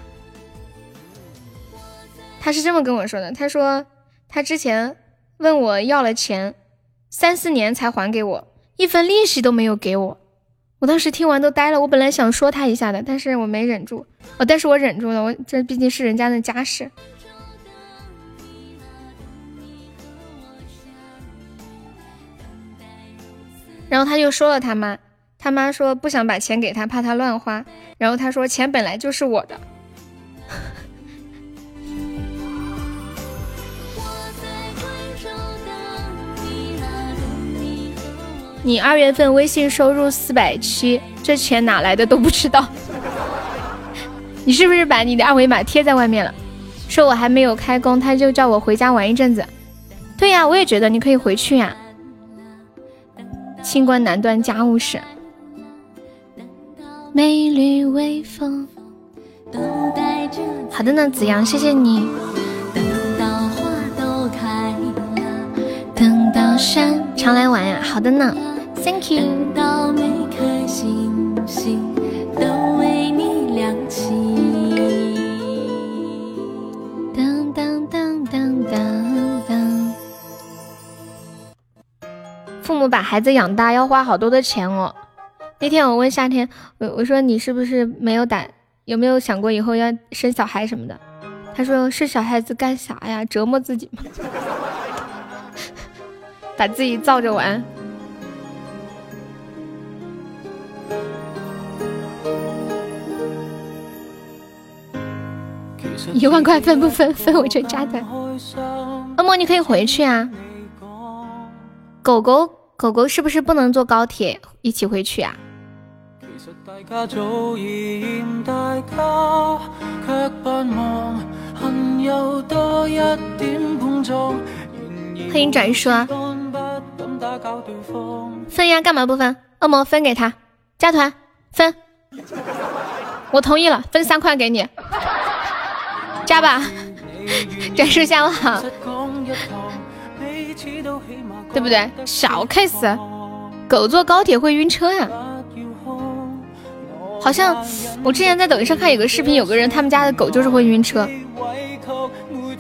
他是这么跟我说的，他说他之前问我要了钱，三四年才还给我，一分利息都没有给我。我当时听完都呆了，我本来想说他一下的，但是我没忍住，哦，但是我忍住了，我这毕竟是人家的家事。然后他就说了他妈，他妈说不想把钱给他，怕他乱花。然后他说钱本来就是我的。你二月份微信收入四百七，这钱哪来的都不知道。你是不是把你的二维码贴在外面了？说我还没有开工，他就叫我回家玩一阵子。对呀，我也觉得你可以回去呀。清官难断家务事。每缕微风。好的呢，子阳，谢谢你。等到山，常来玩呀。好的呢。Thank you。母把孩子养大要花好多的钱哦。那天我问夏天，我我说你是不是没有打，有没有想过以后要生小孩什么的？他说是小孩子干啥呀？折磨自己吗？把自己造着玩。一万块分不分？分我就加的。恶魔，你可以回去啊。狗狗，狗狗是不是不能坐高铁一起回去啊？欢迎转说。分呀，干嘛不分？恶魔分给他，加团分。我同意了，分三块给你。加吧，转述下午好，对不对？小 case，狗坐高铁会晕车呀？好像我之前在抖音上看有个视频，有个人他们家的狗就是会晕车，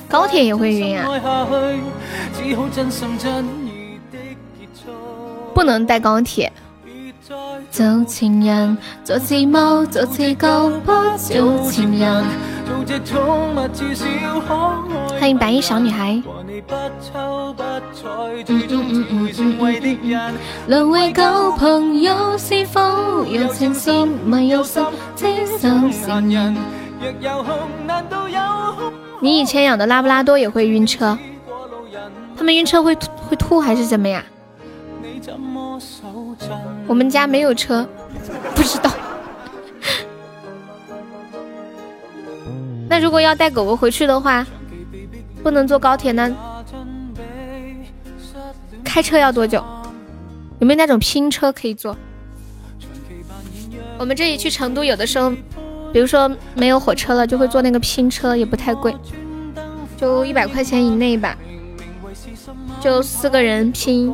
高铁也会晕啊。不能带高铁。做情人，做次猫，做次狗，不做情人。欢迎白衣小女孩。沦为狗朋友是否有情深没有心，只想信任。你以前养的拉布拉多也会晕车，他们晕车会会吐还是怎么呀？我们家没有车，不知道。如果要带狗狗回去的话，不能坐高铁，那开车要多久？有没有那种拼车可以坐？我们这里去成都，有的时候，比如说没有火车了，就会坐那个拼车，也不太贵，就一百块钱以内吧，就四个人拼。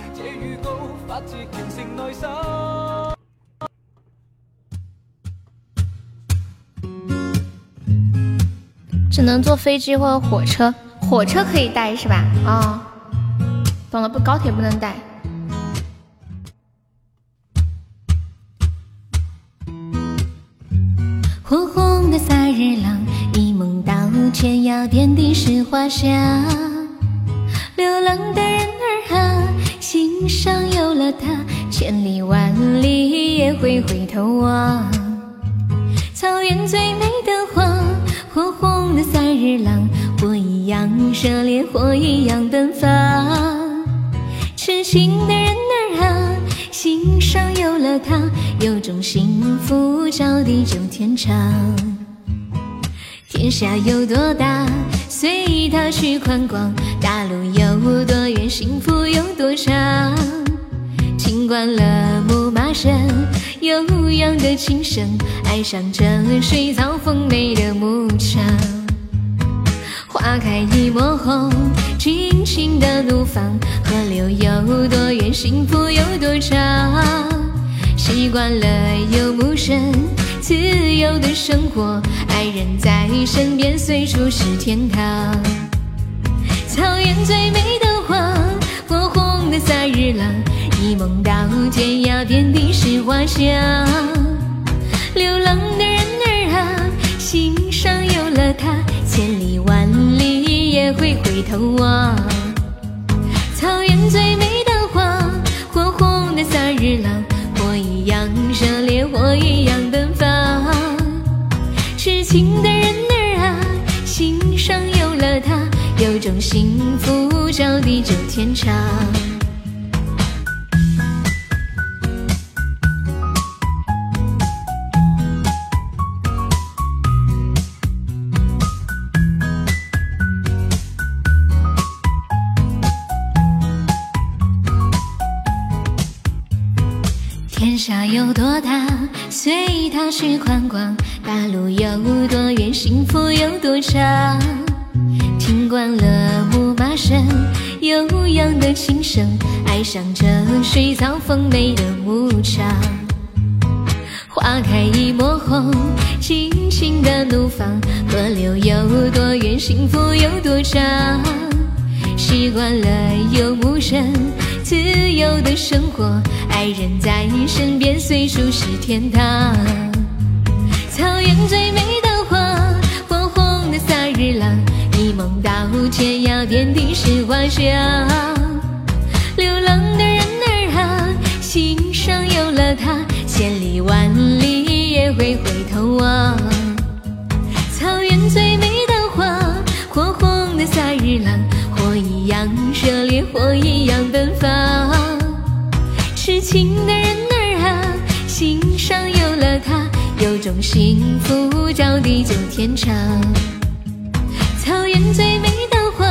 只能坐飞机或者火车，火车可以带是吧？啊，懂了，不高铁不能带。火红的萨日朗，一梦到天涯，遍地是花香。流浪的千里万里也会回头望。草原最美的花。火红的萨日朗，火一样热烈，火一样奔放。痴情的人儿啊，心上有了他，有种幸福叫地久天长。天下有多大，随他去宽广；大路有多远，幸福有多长。惯了牧马声，悠扬的琴声，爱上这水草丰美的牧场。花开一抹红，尽情的怒放。河流有多远，幸福有多长。习惯了游牧声，自由的生活，爱人在身边，随处是天堂。草原最美的花，火红的萨日朗。一梦到天涯，遍地是花香。流浪的人儿啊，心上有了他，千里万里也会回头望。草原最美的花，火红的萨日朗，火一样热烈，火一样奔放。痴情的人儿啊，心上有了他，有种幸福叫地久天长。下有多大，随他去宽广；大路有多远，幸福有多长。听惯了牧马声，悠扬的琴声，爱上这水草丰美的牧场。花开一抹红，尽情的怒放。河流有多远，幸福有多长。习惯了游牧人自由的生活，爱人在身边，随处是天堂。草原最美的花，火红的萨日朗，一梦到天涯，遍地是花香。流浪的人儿啊，心上有了他，千里万里也会回头望。像热烈，火一样奔放。痴情的人儿啊，心上有了他。有种幸福叫地久天长。草原最美的花，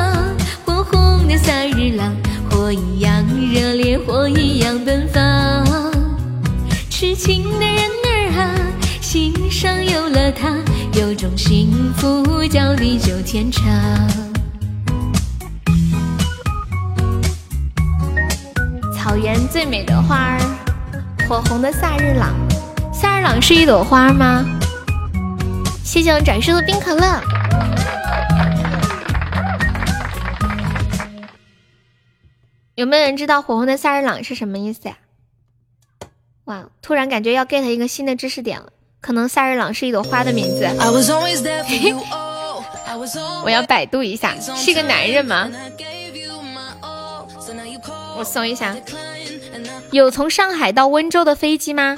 火红的萨日朗，火一样热烈，火一样奔放。痴情的人儿啊，心上有了他，有种幸福叫地久天长。草原最美的花儿，火红的萨日朗。萨日朗是一朵花吗？谢谢我展示的冰可乐。有没有人知道火红的萨日朗是什么意思呀？哇，突然感觉要 get 一个新的知识点了，可能萨日朗是一朵花的名字。我要百度一下，是一个男人吗？我搜一下，有从上海到温州的飞机吗？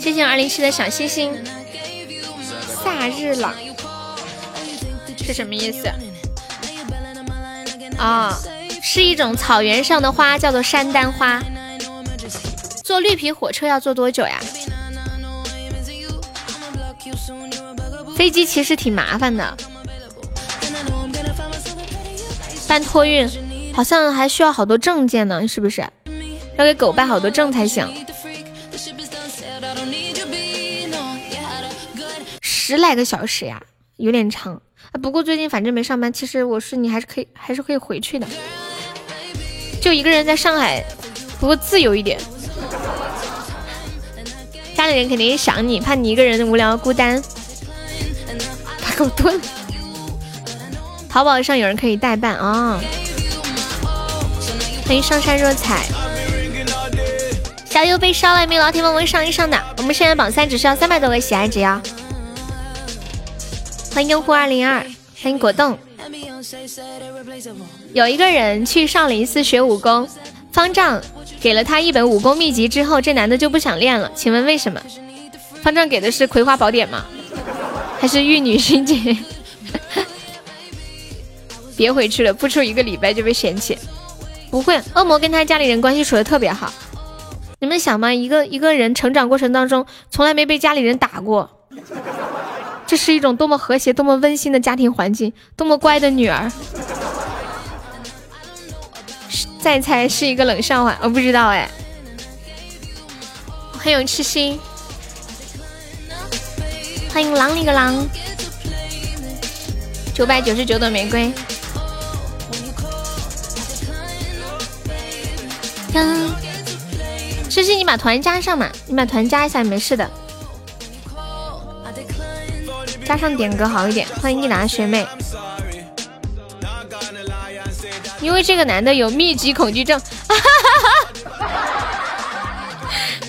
谢谢二零七的小星星。夏日朗是什么意思？啊，是一种草原上的花，叫做山丹花。坐绿皮火车要坐多久呀？飞机其实挺麻烦的，办托运好像还需要好多证件呢，是不是？要给狗办好多证才行。十来个小时呀，有点长。不过最近反正没上班，其实我是你还是可以，还是可以回去的。就一个人在上海，不过自由一点。家里人肯定想你，怕你一个人无聊孤单，把狗炖。淘宝上有人可以代办啊。欢迎上山若彩，小优被烧了，没有老铁们，我上一上的。我们现在榜三只需要三百多个喜爱值呀。欢迎用户二零二，欢迎果冻。有一个人去少林寺学武功，方丈给了他一本武功秘籍之后，这男的就不想练了。请问为什么？方丈给的是《葵花宝典》吗？还是《玉女心经》？别回去了，不出一个礼拜就被嫌弃。不会，恶魔跟他家里人关系处的特别好。你们想吗？一个一个人成长过程当中，从来没被家里人打过。这是一种多么和谐、多么温馨的家庭环境，多么乖的女儿。再猜是一个冷笑话，我不知道哎。很有痴心，欢迎狼里个狼，九百九十九朵玫瑰。诗诗，你把团加上嘛，你把团加一下，没事的。加上点歌好一点，欢迎一拿学妹。因为这个男的有密集恐惧症啊哈哈哈，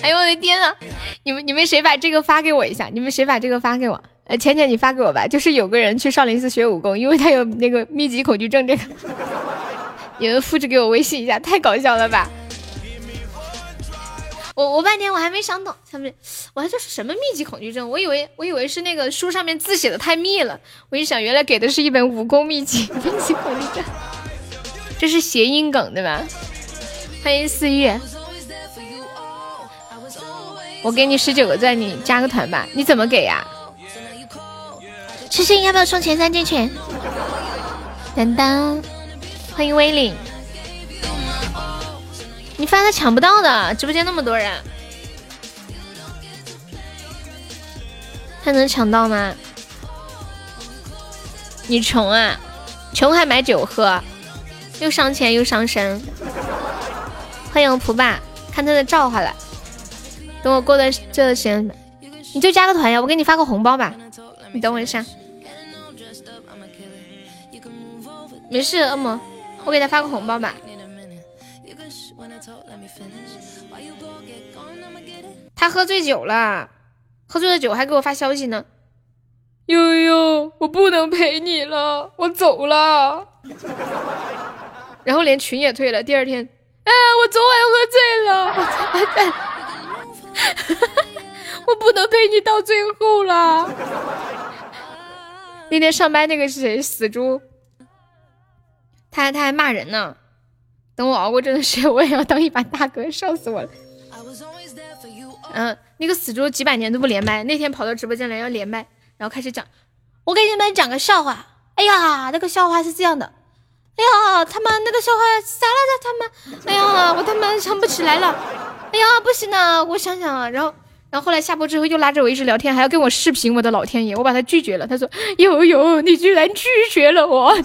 哎呦我的天呐！你们你们谁把这个发给我一下？你们谁把这个发给我？呃，浅浅你发给我吧。就是有个人去少林寺学武功，因为他有那个密集恐惧症，这个 你们复制给我微信一下，太搞笑了吧！我我半天我还没想懂，下面我还说是什么密集恐惧症？我以为我以为是那个书上面字写的太密了。我一想，原来给的是一本武功秘籍。密集恐惧症，这是谐音梗对吧？欢迎四月，我给你十九个赞，你加个团吧。你怎么给呀？痴心要不要冲前三进去？当当，欢迎威领。你发他抢不到的，直播间那么多人，他能抢到吗？你穷啊？穷还买酒喝，又伤钱又伤身。欢迎蒲爸，看他的召唤了。等我过段这段时间，你就加个团呀，我给你发个红包吧。你等我一下。没事，恶魔，我给他发个红包吧。他喝醉酒了，喝醉了酒还给我发消息呢。悠悠，我不能陪你了，我走了。然后连群也退了。第二天，哎，我昨晚喝醉了，我不能陪你到最后了。那天上班那个是谁？死猪。他他还骂人呢。等我熬过这段时间，我也要当一把大哥，笑死我了。嗯，那个死猪几百年都不连麦，那天跑到直播间来要连麦。然后开始讲，我给你们讲个笑话。哎呀，那个笑话是这样的。哎呀，他妈那个笑话啥来着？他妈，哎呀，我他妈想不起来了。哎呀，不行了，我想想啊。然后，然后后来下播之后又拉着我一直聊天，还要跟我视频。我的老天爷，我把他拒绝了。他说：“悠悠，你居然拒绝了我。”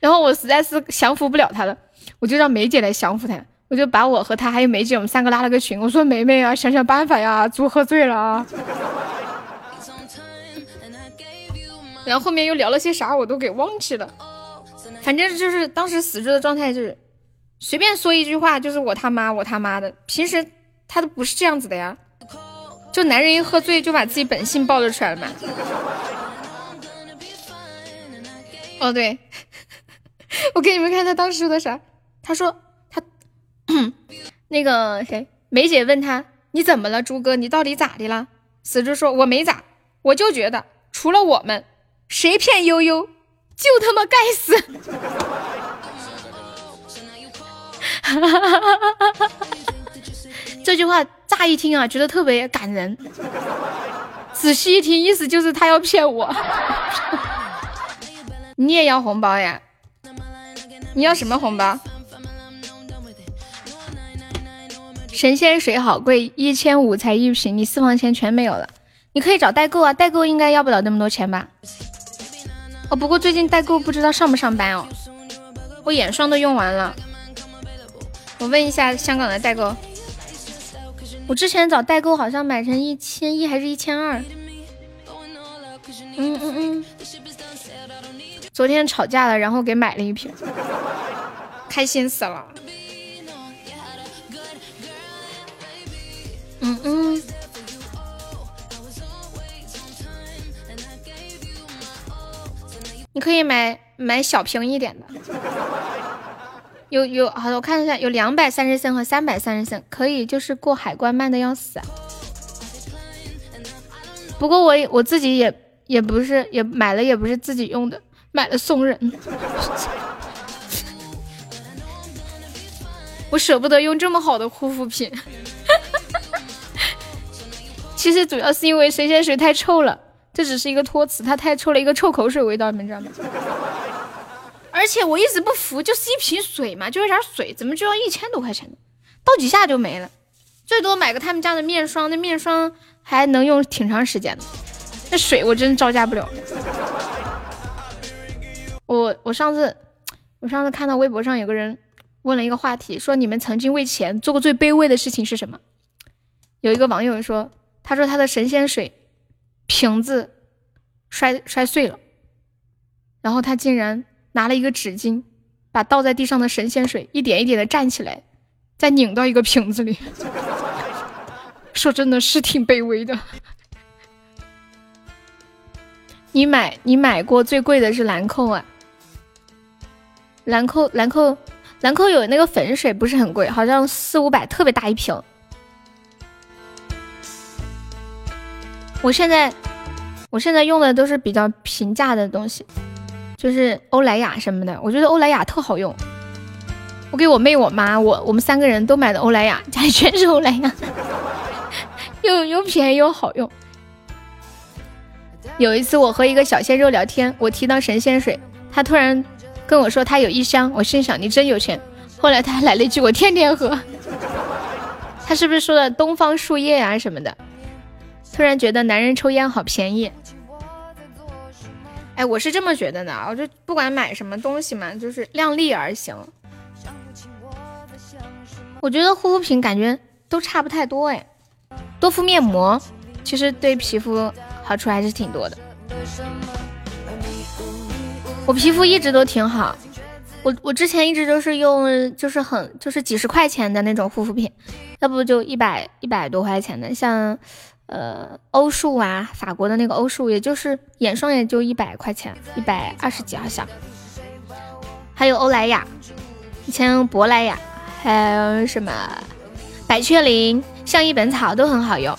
然后我实在是降服不了他了，我就让梅姐来降服他。我就把我和他还有梅姐，我们三个拉了个群。我说梅梅啊，想想办法呀，猪喝醉了啊。然后后面又聊了些啥，我都给忘记了。反正就是当时死猪的状态，就是随便说一句话，就是我他妈，我他妈的。平时他都不是这样子的呀，就男人一喝醉就把自己本性暴露出来了嘛。哦对，我给你们看他当时的啥，他说。那个谁，梅姐问他你怎么了，猪哥，你到底咋的了？死猪说我没咋，我就觉得除了我们，谁骗悠悠就他妈该死。这句话乍一听啊，觉得特别感人，仔细一听，意思就是他要骗我。你也要红包呀？你要什么红包？神仙水好贵，一千五才一瓶，你私房钱全没有了。你可以找代购啊，代购应该要不了那么多钱吧？哦，不过最近代购不知道上不上班哦。我眼霜都用完了，我问一下香港的代购。我之前找代购好像买成一千一还是一千二？嗯嗯嗯。昨天吵架了，然后给买了一瓶，开心死了。嗯嗯，你可以买买小瓶一点的，有有好的，我看一下，有两百三十升和三百三十升，可以就是过海关慢的要死。不过我我自己也也不是也买了，也不是自己用的，买了送人。我舍不得用这么好的护肤品。其实主要是因为神仙水太臭了，这只是一个托词，它太臭了，一个臭口水味道，你们知道吗？而且我一直不服，就是一瓶水嘛，就有点水，怎么就要一千多块钱呢？倒几下就没了，最多买个他们家的面霜，那面霜还能用挺长时间的，那水我真招架不了。我我上次我上次看到微博上有个人问了一个话题，说你们曾经为钱做过最卑微的事情是什么？有一个网友说。他说他的神仙水瓶子摔摔碎了，然后他竟然拿了一个纸巾，把倒在地上的神仙水一点一点的站起来，再拧到一个瓶子里。说真的是挺卑微的。你买你买过最贵的是兰蔻啊？兰蔻兰蔻兰蔻有那个粉水不是很贵，好像四五百，特别大一瓶。我现在，我现在用的都是比较平价的东西，就是欧莱雅什么的。我觉得欧莱雅特好用，我给我妹、我妈、我我们三个人都买的欧莱雅，家里全是欧莱雅，又又便宜又好用。有一次我和一个小鲜肉聊天，我提到神仙水，他突然跟我说他有一箱，我心想你真有钱。后来他还来了一句我天天喝，他是不是说的东方树叶啊什么的？突然觉得男人抽烟好便宜。哎，我是这么觉得的，我就不管买什么东西嘛，就是量力而行。我觉得护肤品感觉都差不太多哎，多敷面膜其实对皮肤好处还是挺多的。我皮肤一直都挺好，我我之前一直都是用就是很就是几十块钱的那种护肤品，要不就一百一百多块钱的，像呃欧舒啊，法国的那个欧舒，也就是眼霜也就一百块钱，一百二十几好像，还有欧莱雅，以前珀莱雅。还有什么百雀羚、相宜本草都很好用。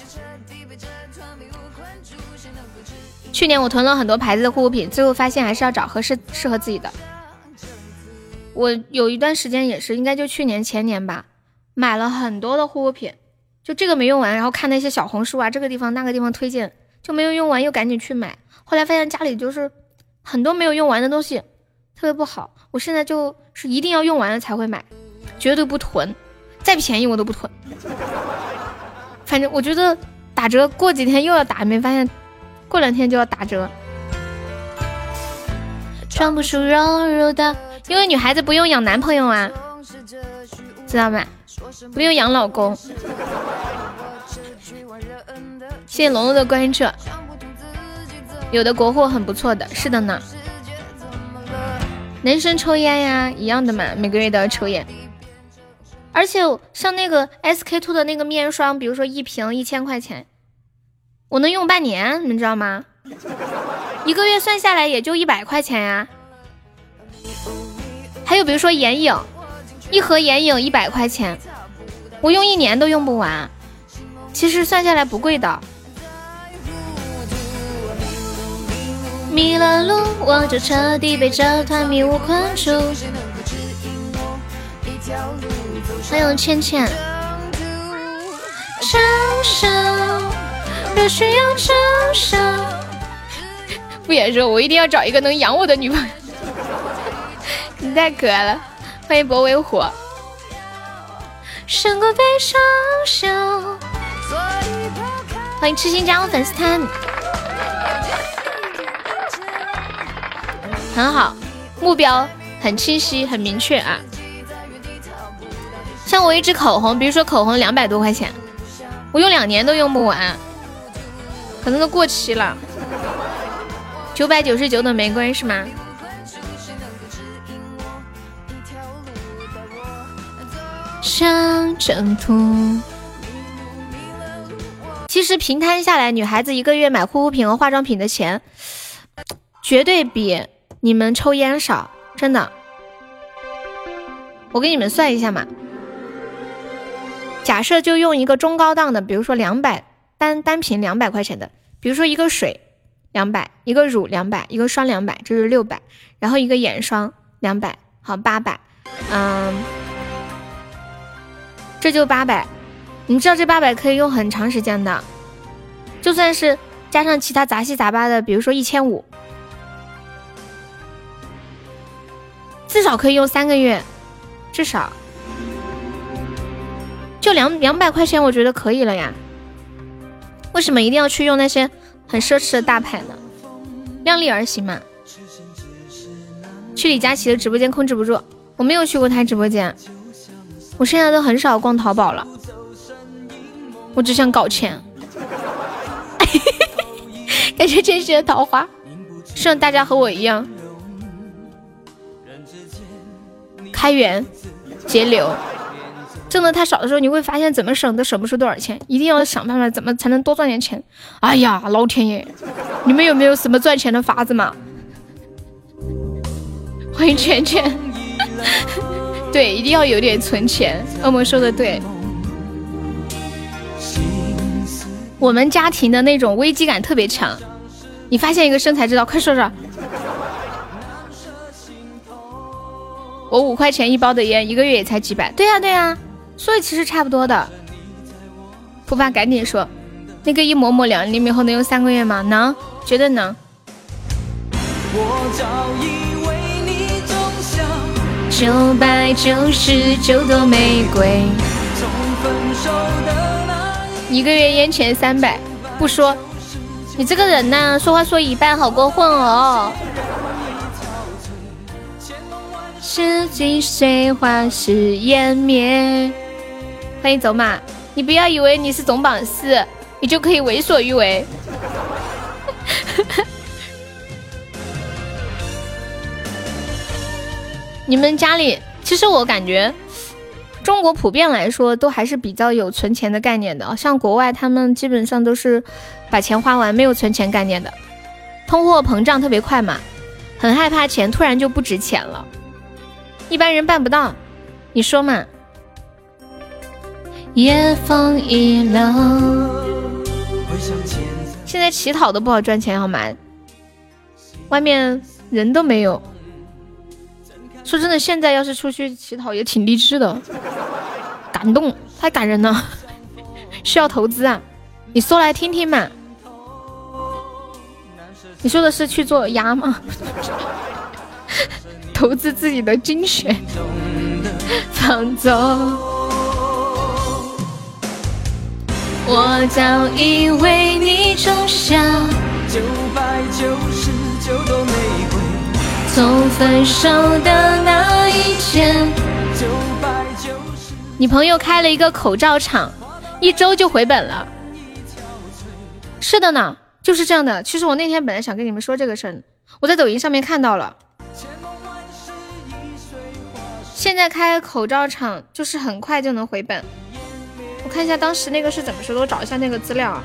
去年我囤了很多牌子的护肤品，最后发现还是要找合适适合自己的。我有一段时间也是，应该就去年前年吧，买了很多的护肤品，就这个没用完，然后看那些小红书啊，这个地方那个地方推荐就没有用完，又赶紧去买。后来发现家里就是很多没有用完的东西，特别不好。我现在就是一定要用完了才会买。绝对不囤，再便宜我都不囤。反正我觉得打折过几天又要打，没发现过两天就要打折。装不出柔柔的，因为女孩子不用养男朋友啊，知道吗？不用养老公。谢谢龙龙的关注，有的国货很不错的，是的呢。男生抽烟呀，一样的嘛，每个月都要抽烟。而且像那个 SK two 的那个面霜，比如说一瓶一千块钱，我能用半年，你们知道吗？一个月算下来也就一百块钱呀。还有比如说眼影，一盒眼影一百块钱，我用一年都用不完。其实算下来不贵的。迷了路，我就彻底被这团迷雾困住。欢迎倩倩。承受，若需要承受。不也说，我一定要找一个能养我的女朋友。你太可爱了。欢迎博为虎。胜过悲伤。欢迎痴心加入粉丝团。很好，目标很清晰，很明确啊。像我一支口红，比如说口红两百多块钱，我用两年都用不完，可能都过期了。九百九十九朵玫瑰是吗？上征途。其实平摊下来，女孩子一个月买护肤品和化妆品的钱，绝对比你们抽烟少，真的。我给你们算一下嘛。假设就用一个中高档的，比如说两百单单瓶两百块钱的，比如说一个水两百，一个乳两百，一个霜两百，这是六百，然后一个眼霜两百，好八百，嗯，这就八百，你知道这八百可以用很长时间的，就算是加上其他杂七杂八的，比如说一千五，至少可以用三个月，至少。就两两百块钱，我觉得可以了呀。为什么一定要去用那些很奢侈的大牌呢？量力而行嘛。去李佳琦的直播间控制不住，我没有去过他直播间。我现在都很少逛淘宝了，我只想搞钱。感谢真实的桃花，希望大家和我一样，开源节流。挣的太少的时候，你会发现怎么省都省不出多少钱，一定要想办法怎么才能多赚点钱。哎呀，老天爷，你们有没有什么赚钱的法子嘛？欢迎圈圈，对，一定要有点存钱。恶魔说的对，我们家庭的那种危机感特别强。你发现一个生财之道，快说说。我五块钱一包的烟，一个月也才几百。对呀，对呀。所以其实差不多的。普法赶紧说，那个一抹抹两厘米后能用三个月吗？能，绝对能。九百九十九朵玫瑰，一个月烟钱三百，不说，你这个人呢，说话说一半，好过分哦！十几岁花式湮灭。欢迎走马，你不要以为你是总榜四，你就可以为所欲为。你们家里，其实我感觉。中国普遍来说都还是比较有存钱的概念的，像国外他们基本上都是把钱花完，没有存钱概念的。通货膨胀特别快嘛，很害怕钱突然就不值钱了，一般人办不到。你说嘛？夜风已冷，现在乞讨都不好赚钱好吗？外面人都没有。说真的，现在要是出去乞讨也挺励志的，感动，太感人了。需要投资啊？你说来听听嘛。你说的是去做鸭吗？投资自己的精血，放纵。我早已为你种下九百九十九朵玫瑰。从分手的那一天，你朋友开了一个口罩厂，一周就回本了。是的呢，就是这样的。其实我那天本来想跟你们说这个事儿，我在抖音上面看到了。现在开口罩厂就是很快就能回本。我看一下当时那个是怎么说的，我找一下那个资料啊。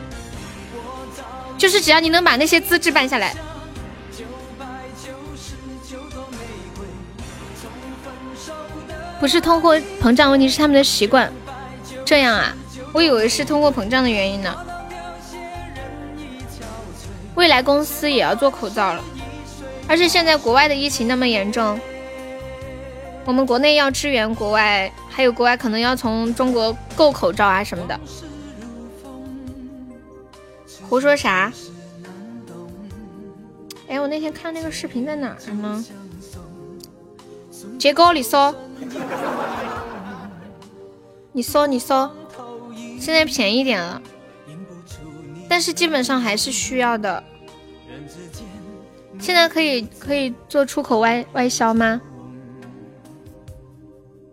就是只要你能把那些资质办下来。不是通货膨胀问题，是他们的习惯。这样啊，我以为是通货膨胀的原因呢。未来公司也要做口罩了，而且现在国外的疫情那么严重，我们国内要支援国外，还有国外可能要从中国购口罩啊什么的。胡说啥？哎，我那天看那个视频在哪儿呢？杰哥，你说，你搜，你搜，现在便宜点了，但是基本上还是需要的。现在可以可以做出口外外销吗？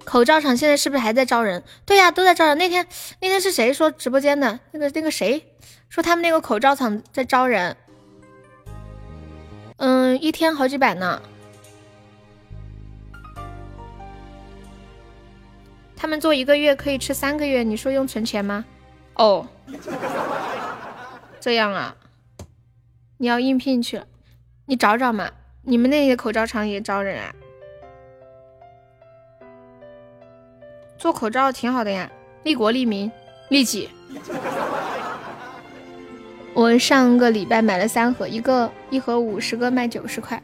口罩厂现在是不是还在招人？对呀，都在招人。那天那天是谁说直播间的？那个那个谁说他们那个口罩厂在招人？嗯，一天好几百呢。他们做一个月可以吃三个月，你说用存钱吗？哦，这样啊，你要应聘去了，你找找嘛。你们那些口罩厂也招人啊？做口罩挺好的呀，利国利民利己。我上个礼拜买了三盒，一个一盒五十个卖九十块。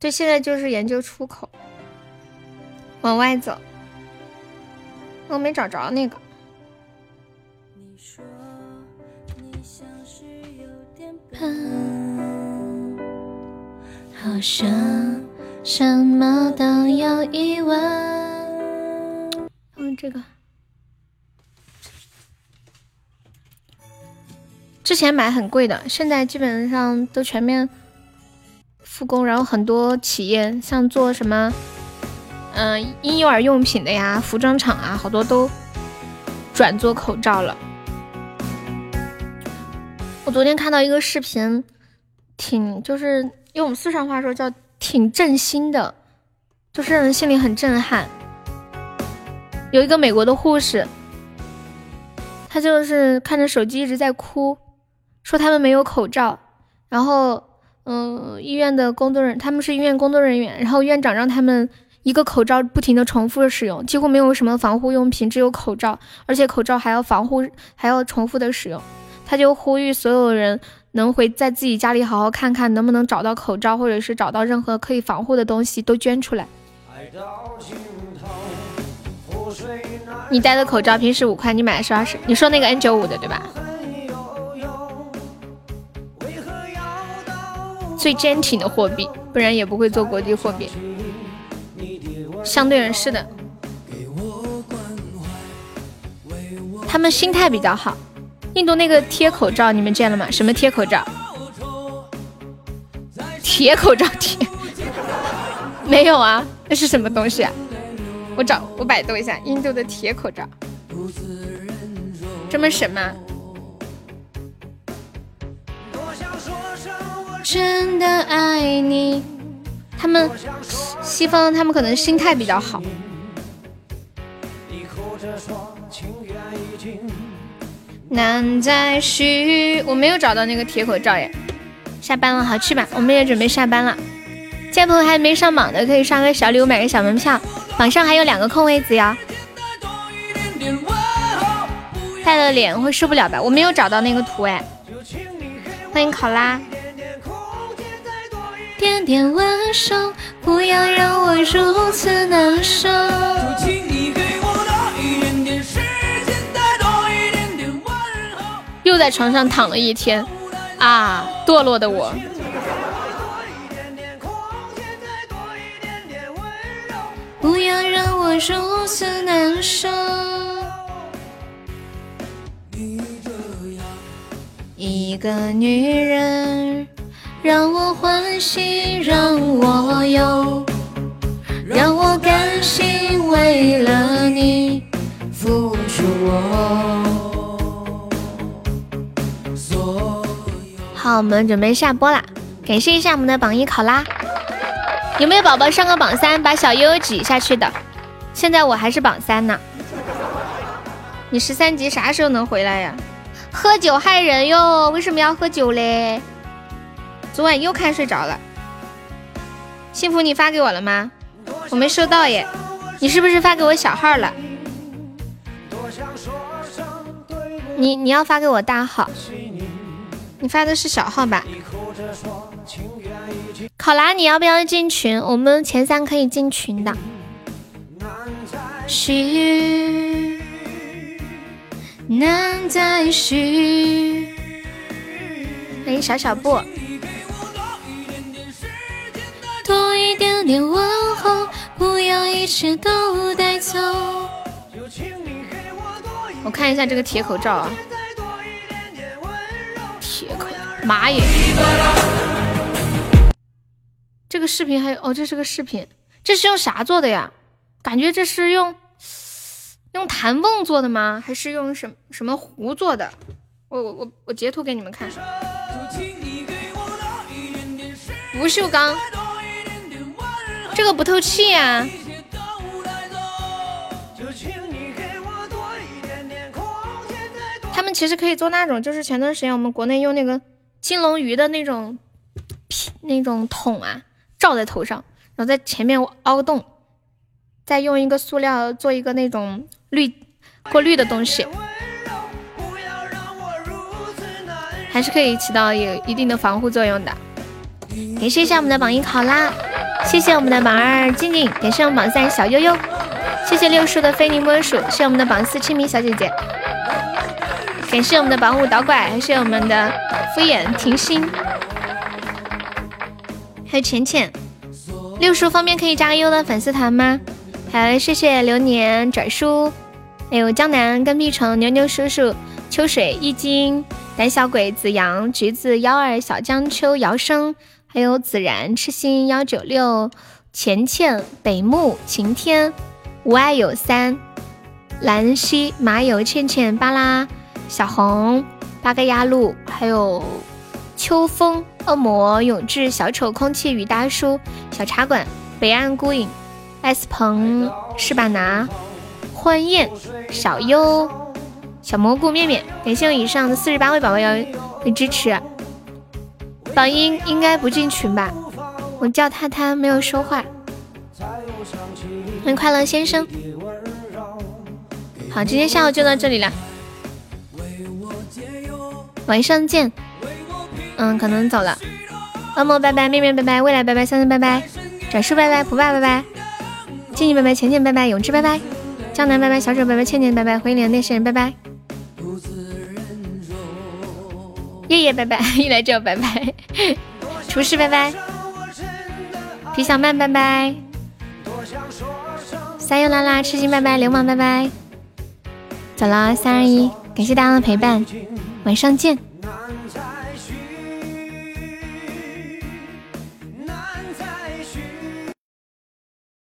对，现在就是研究出口，往外走。我没找着那个。好像什么都有疑问。嗯，这个之前买很贵的，现在基本上都全面复工，然后很多企业像做什么。嗯，婴幼儿用品的呀，服装厂啊，好多都转做口罩了。我昨天看到一个视频，挺就是用我们四川话说叫挺震心的，就是让人心里很震撼。有一个美国的护士，她就是看着手机一直在哭，说他们没有口罩，然后嗯，医院的工作人他们是医院工作人员，然后院长让他们。一个口罩不停的重复的使用，几乎没有什么防护用品，只有口罩，而且口罩还要防护，还要重复的使用。他就呼吁所有人能回在自己家里好好看看，能不能找到口罩，或者是找到任何可以防护的东西都捐出来。你戴的口罩平时五块，你买的是二十？你说那个 N 九五的对吧？最坚挺的货币，不然也不会做国际货币。相对人士的，他们心态比较好，印度那个贴口罩你们见了吗？什么贴口罩？铁口罩贴？没有啊，那是什么东西啊？我找我百度一下，印度的铁口罩，这么神吗？真的爱你，他们西方他们可能心态比较好。难再续，我没有找到那个铁口罩耶。下班了，好去吧，我们也准备下班了。见朋友还没上榜的，可以刷个小礼物，买个小门票。榜上还有两个空位子呀。带了脸会受不了的，我没有找到那个图哎。欢迎考拉。点点温柔，不要让我如此难受。又在床上躺了一天啊，堕落的我。不要让我如此难受。一个女人让我欢喜，让我忧，让我甘心为了你付出我所有。好，我们准备下播啦！感谢一下我们的榜一考拉。有没有宝宝上个榜三，把小悠悠挤下去的？现在我还是榜三呢。你十三级啥时候能回来呀？喝酒害人哟，为什么要喝酒嘞？昨晚又看睡着了。幸福，你发给我了吗？我没收到耶。你是不是发给我小号了？你你要发给我大号？你发的是小号吧？考拉，你要不要进群？我们前三可以进群的。续，难再续。欢迎小小布。多一点点问候，不要一切都带走。我看一下这个铁口罩啊。铁口，妈耶！这个视频还有哦，这是个视频，这是用啥做的呀？感觉这是用用弹瓮做的吗？还是用什什么壶做的？我我我我截图给你们看。不锈钢，这个不透气呀。他们其实可以做那种，就是前段时间我们国内用那个金龙鱼的那种皮那种桶啊。罩在头上，然后在前面凹个洞，再用一个塑料做一个那种滤过滤的东西，还是可以起到有一定的防护作用的。感谢一下我们的榜一考拉，谢谢我们的榜二静静，感谢我们榜三小悠悠，谢谢六叔的非你莫属，谢谢我们的榜四清明小姐姐，感谢我们的榜五导拐，还是我们的敷衍停心。还有浅浅，六叔方便可以加个优的粉丝团吗？还有谢谢流年拽叔，还有江南跟屁虫牛牛叔叔秋水一金胆小鬼子阳橘子幺二小江秋姚生，还有孜然痴心幺九六钱钱北木晴天无爱有三兰溪麻油倩倩巴拉小红八个鸭路，还有秋风。恶魔永志小丑空气与大叔小茶馆北岸孤影 S 鹏是吧拿欢宴小优小蘑菇面面，感谢我以上的四十八位宝宝的支持。榜一应该不进群吧？我叫他，他没有说话。欢迎快乐先生。好，今天下午就到这里了，晚上见。嗯，可能走了。恶魔拜拜，面面拜拜，未来拜拜，三三拜拜，转世拜拜，不爸拜拜，静静拜拜，浅浅拜拜，永志拜拜，江南拜拜，小手拜拜，倩倩拜拜，回脸那些人拜拜，夜夜拜拜，一来就拜拜，厨师拜拜，皮小曼拜拜，三又啦啦，痴心拜拜，流氓拜拜，走了，三二一。感谢大家的陪伴，晚上见。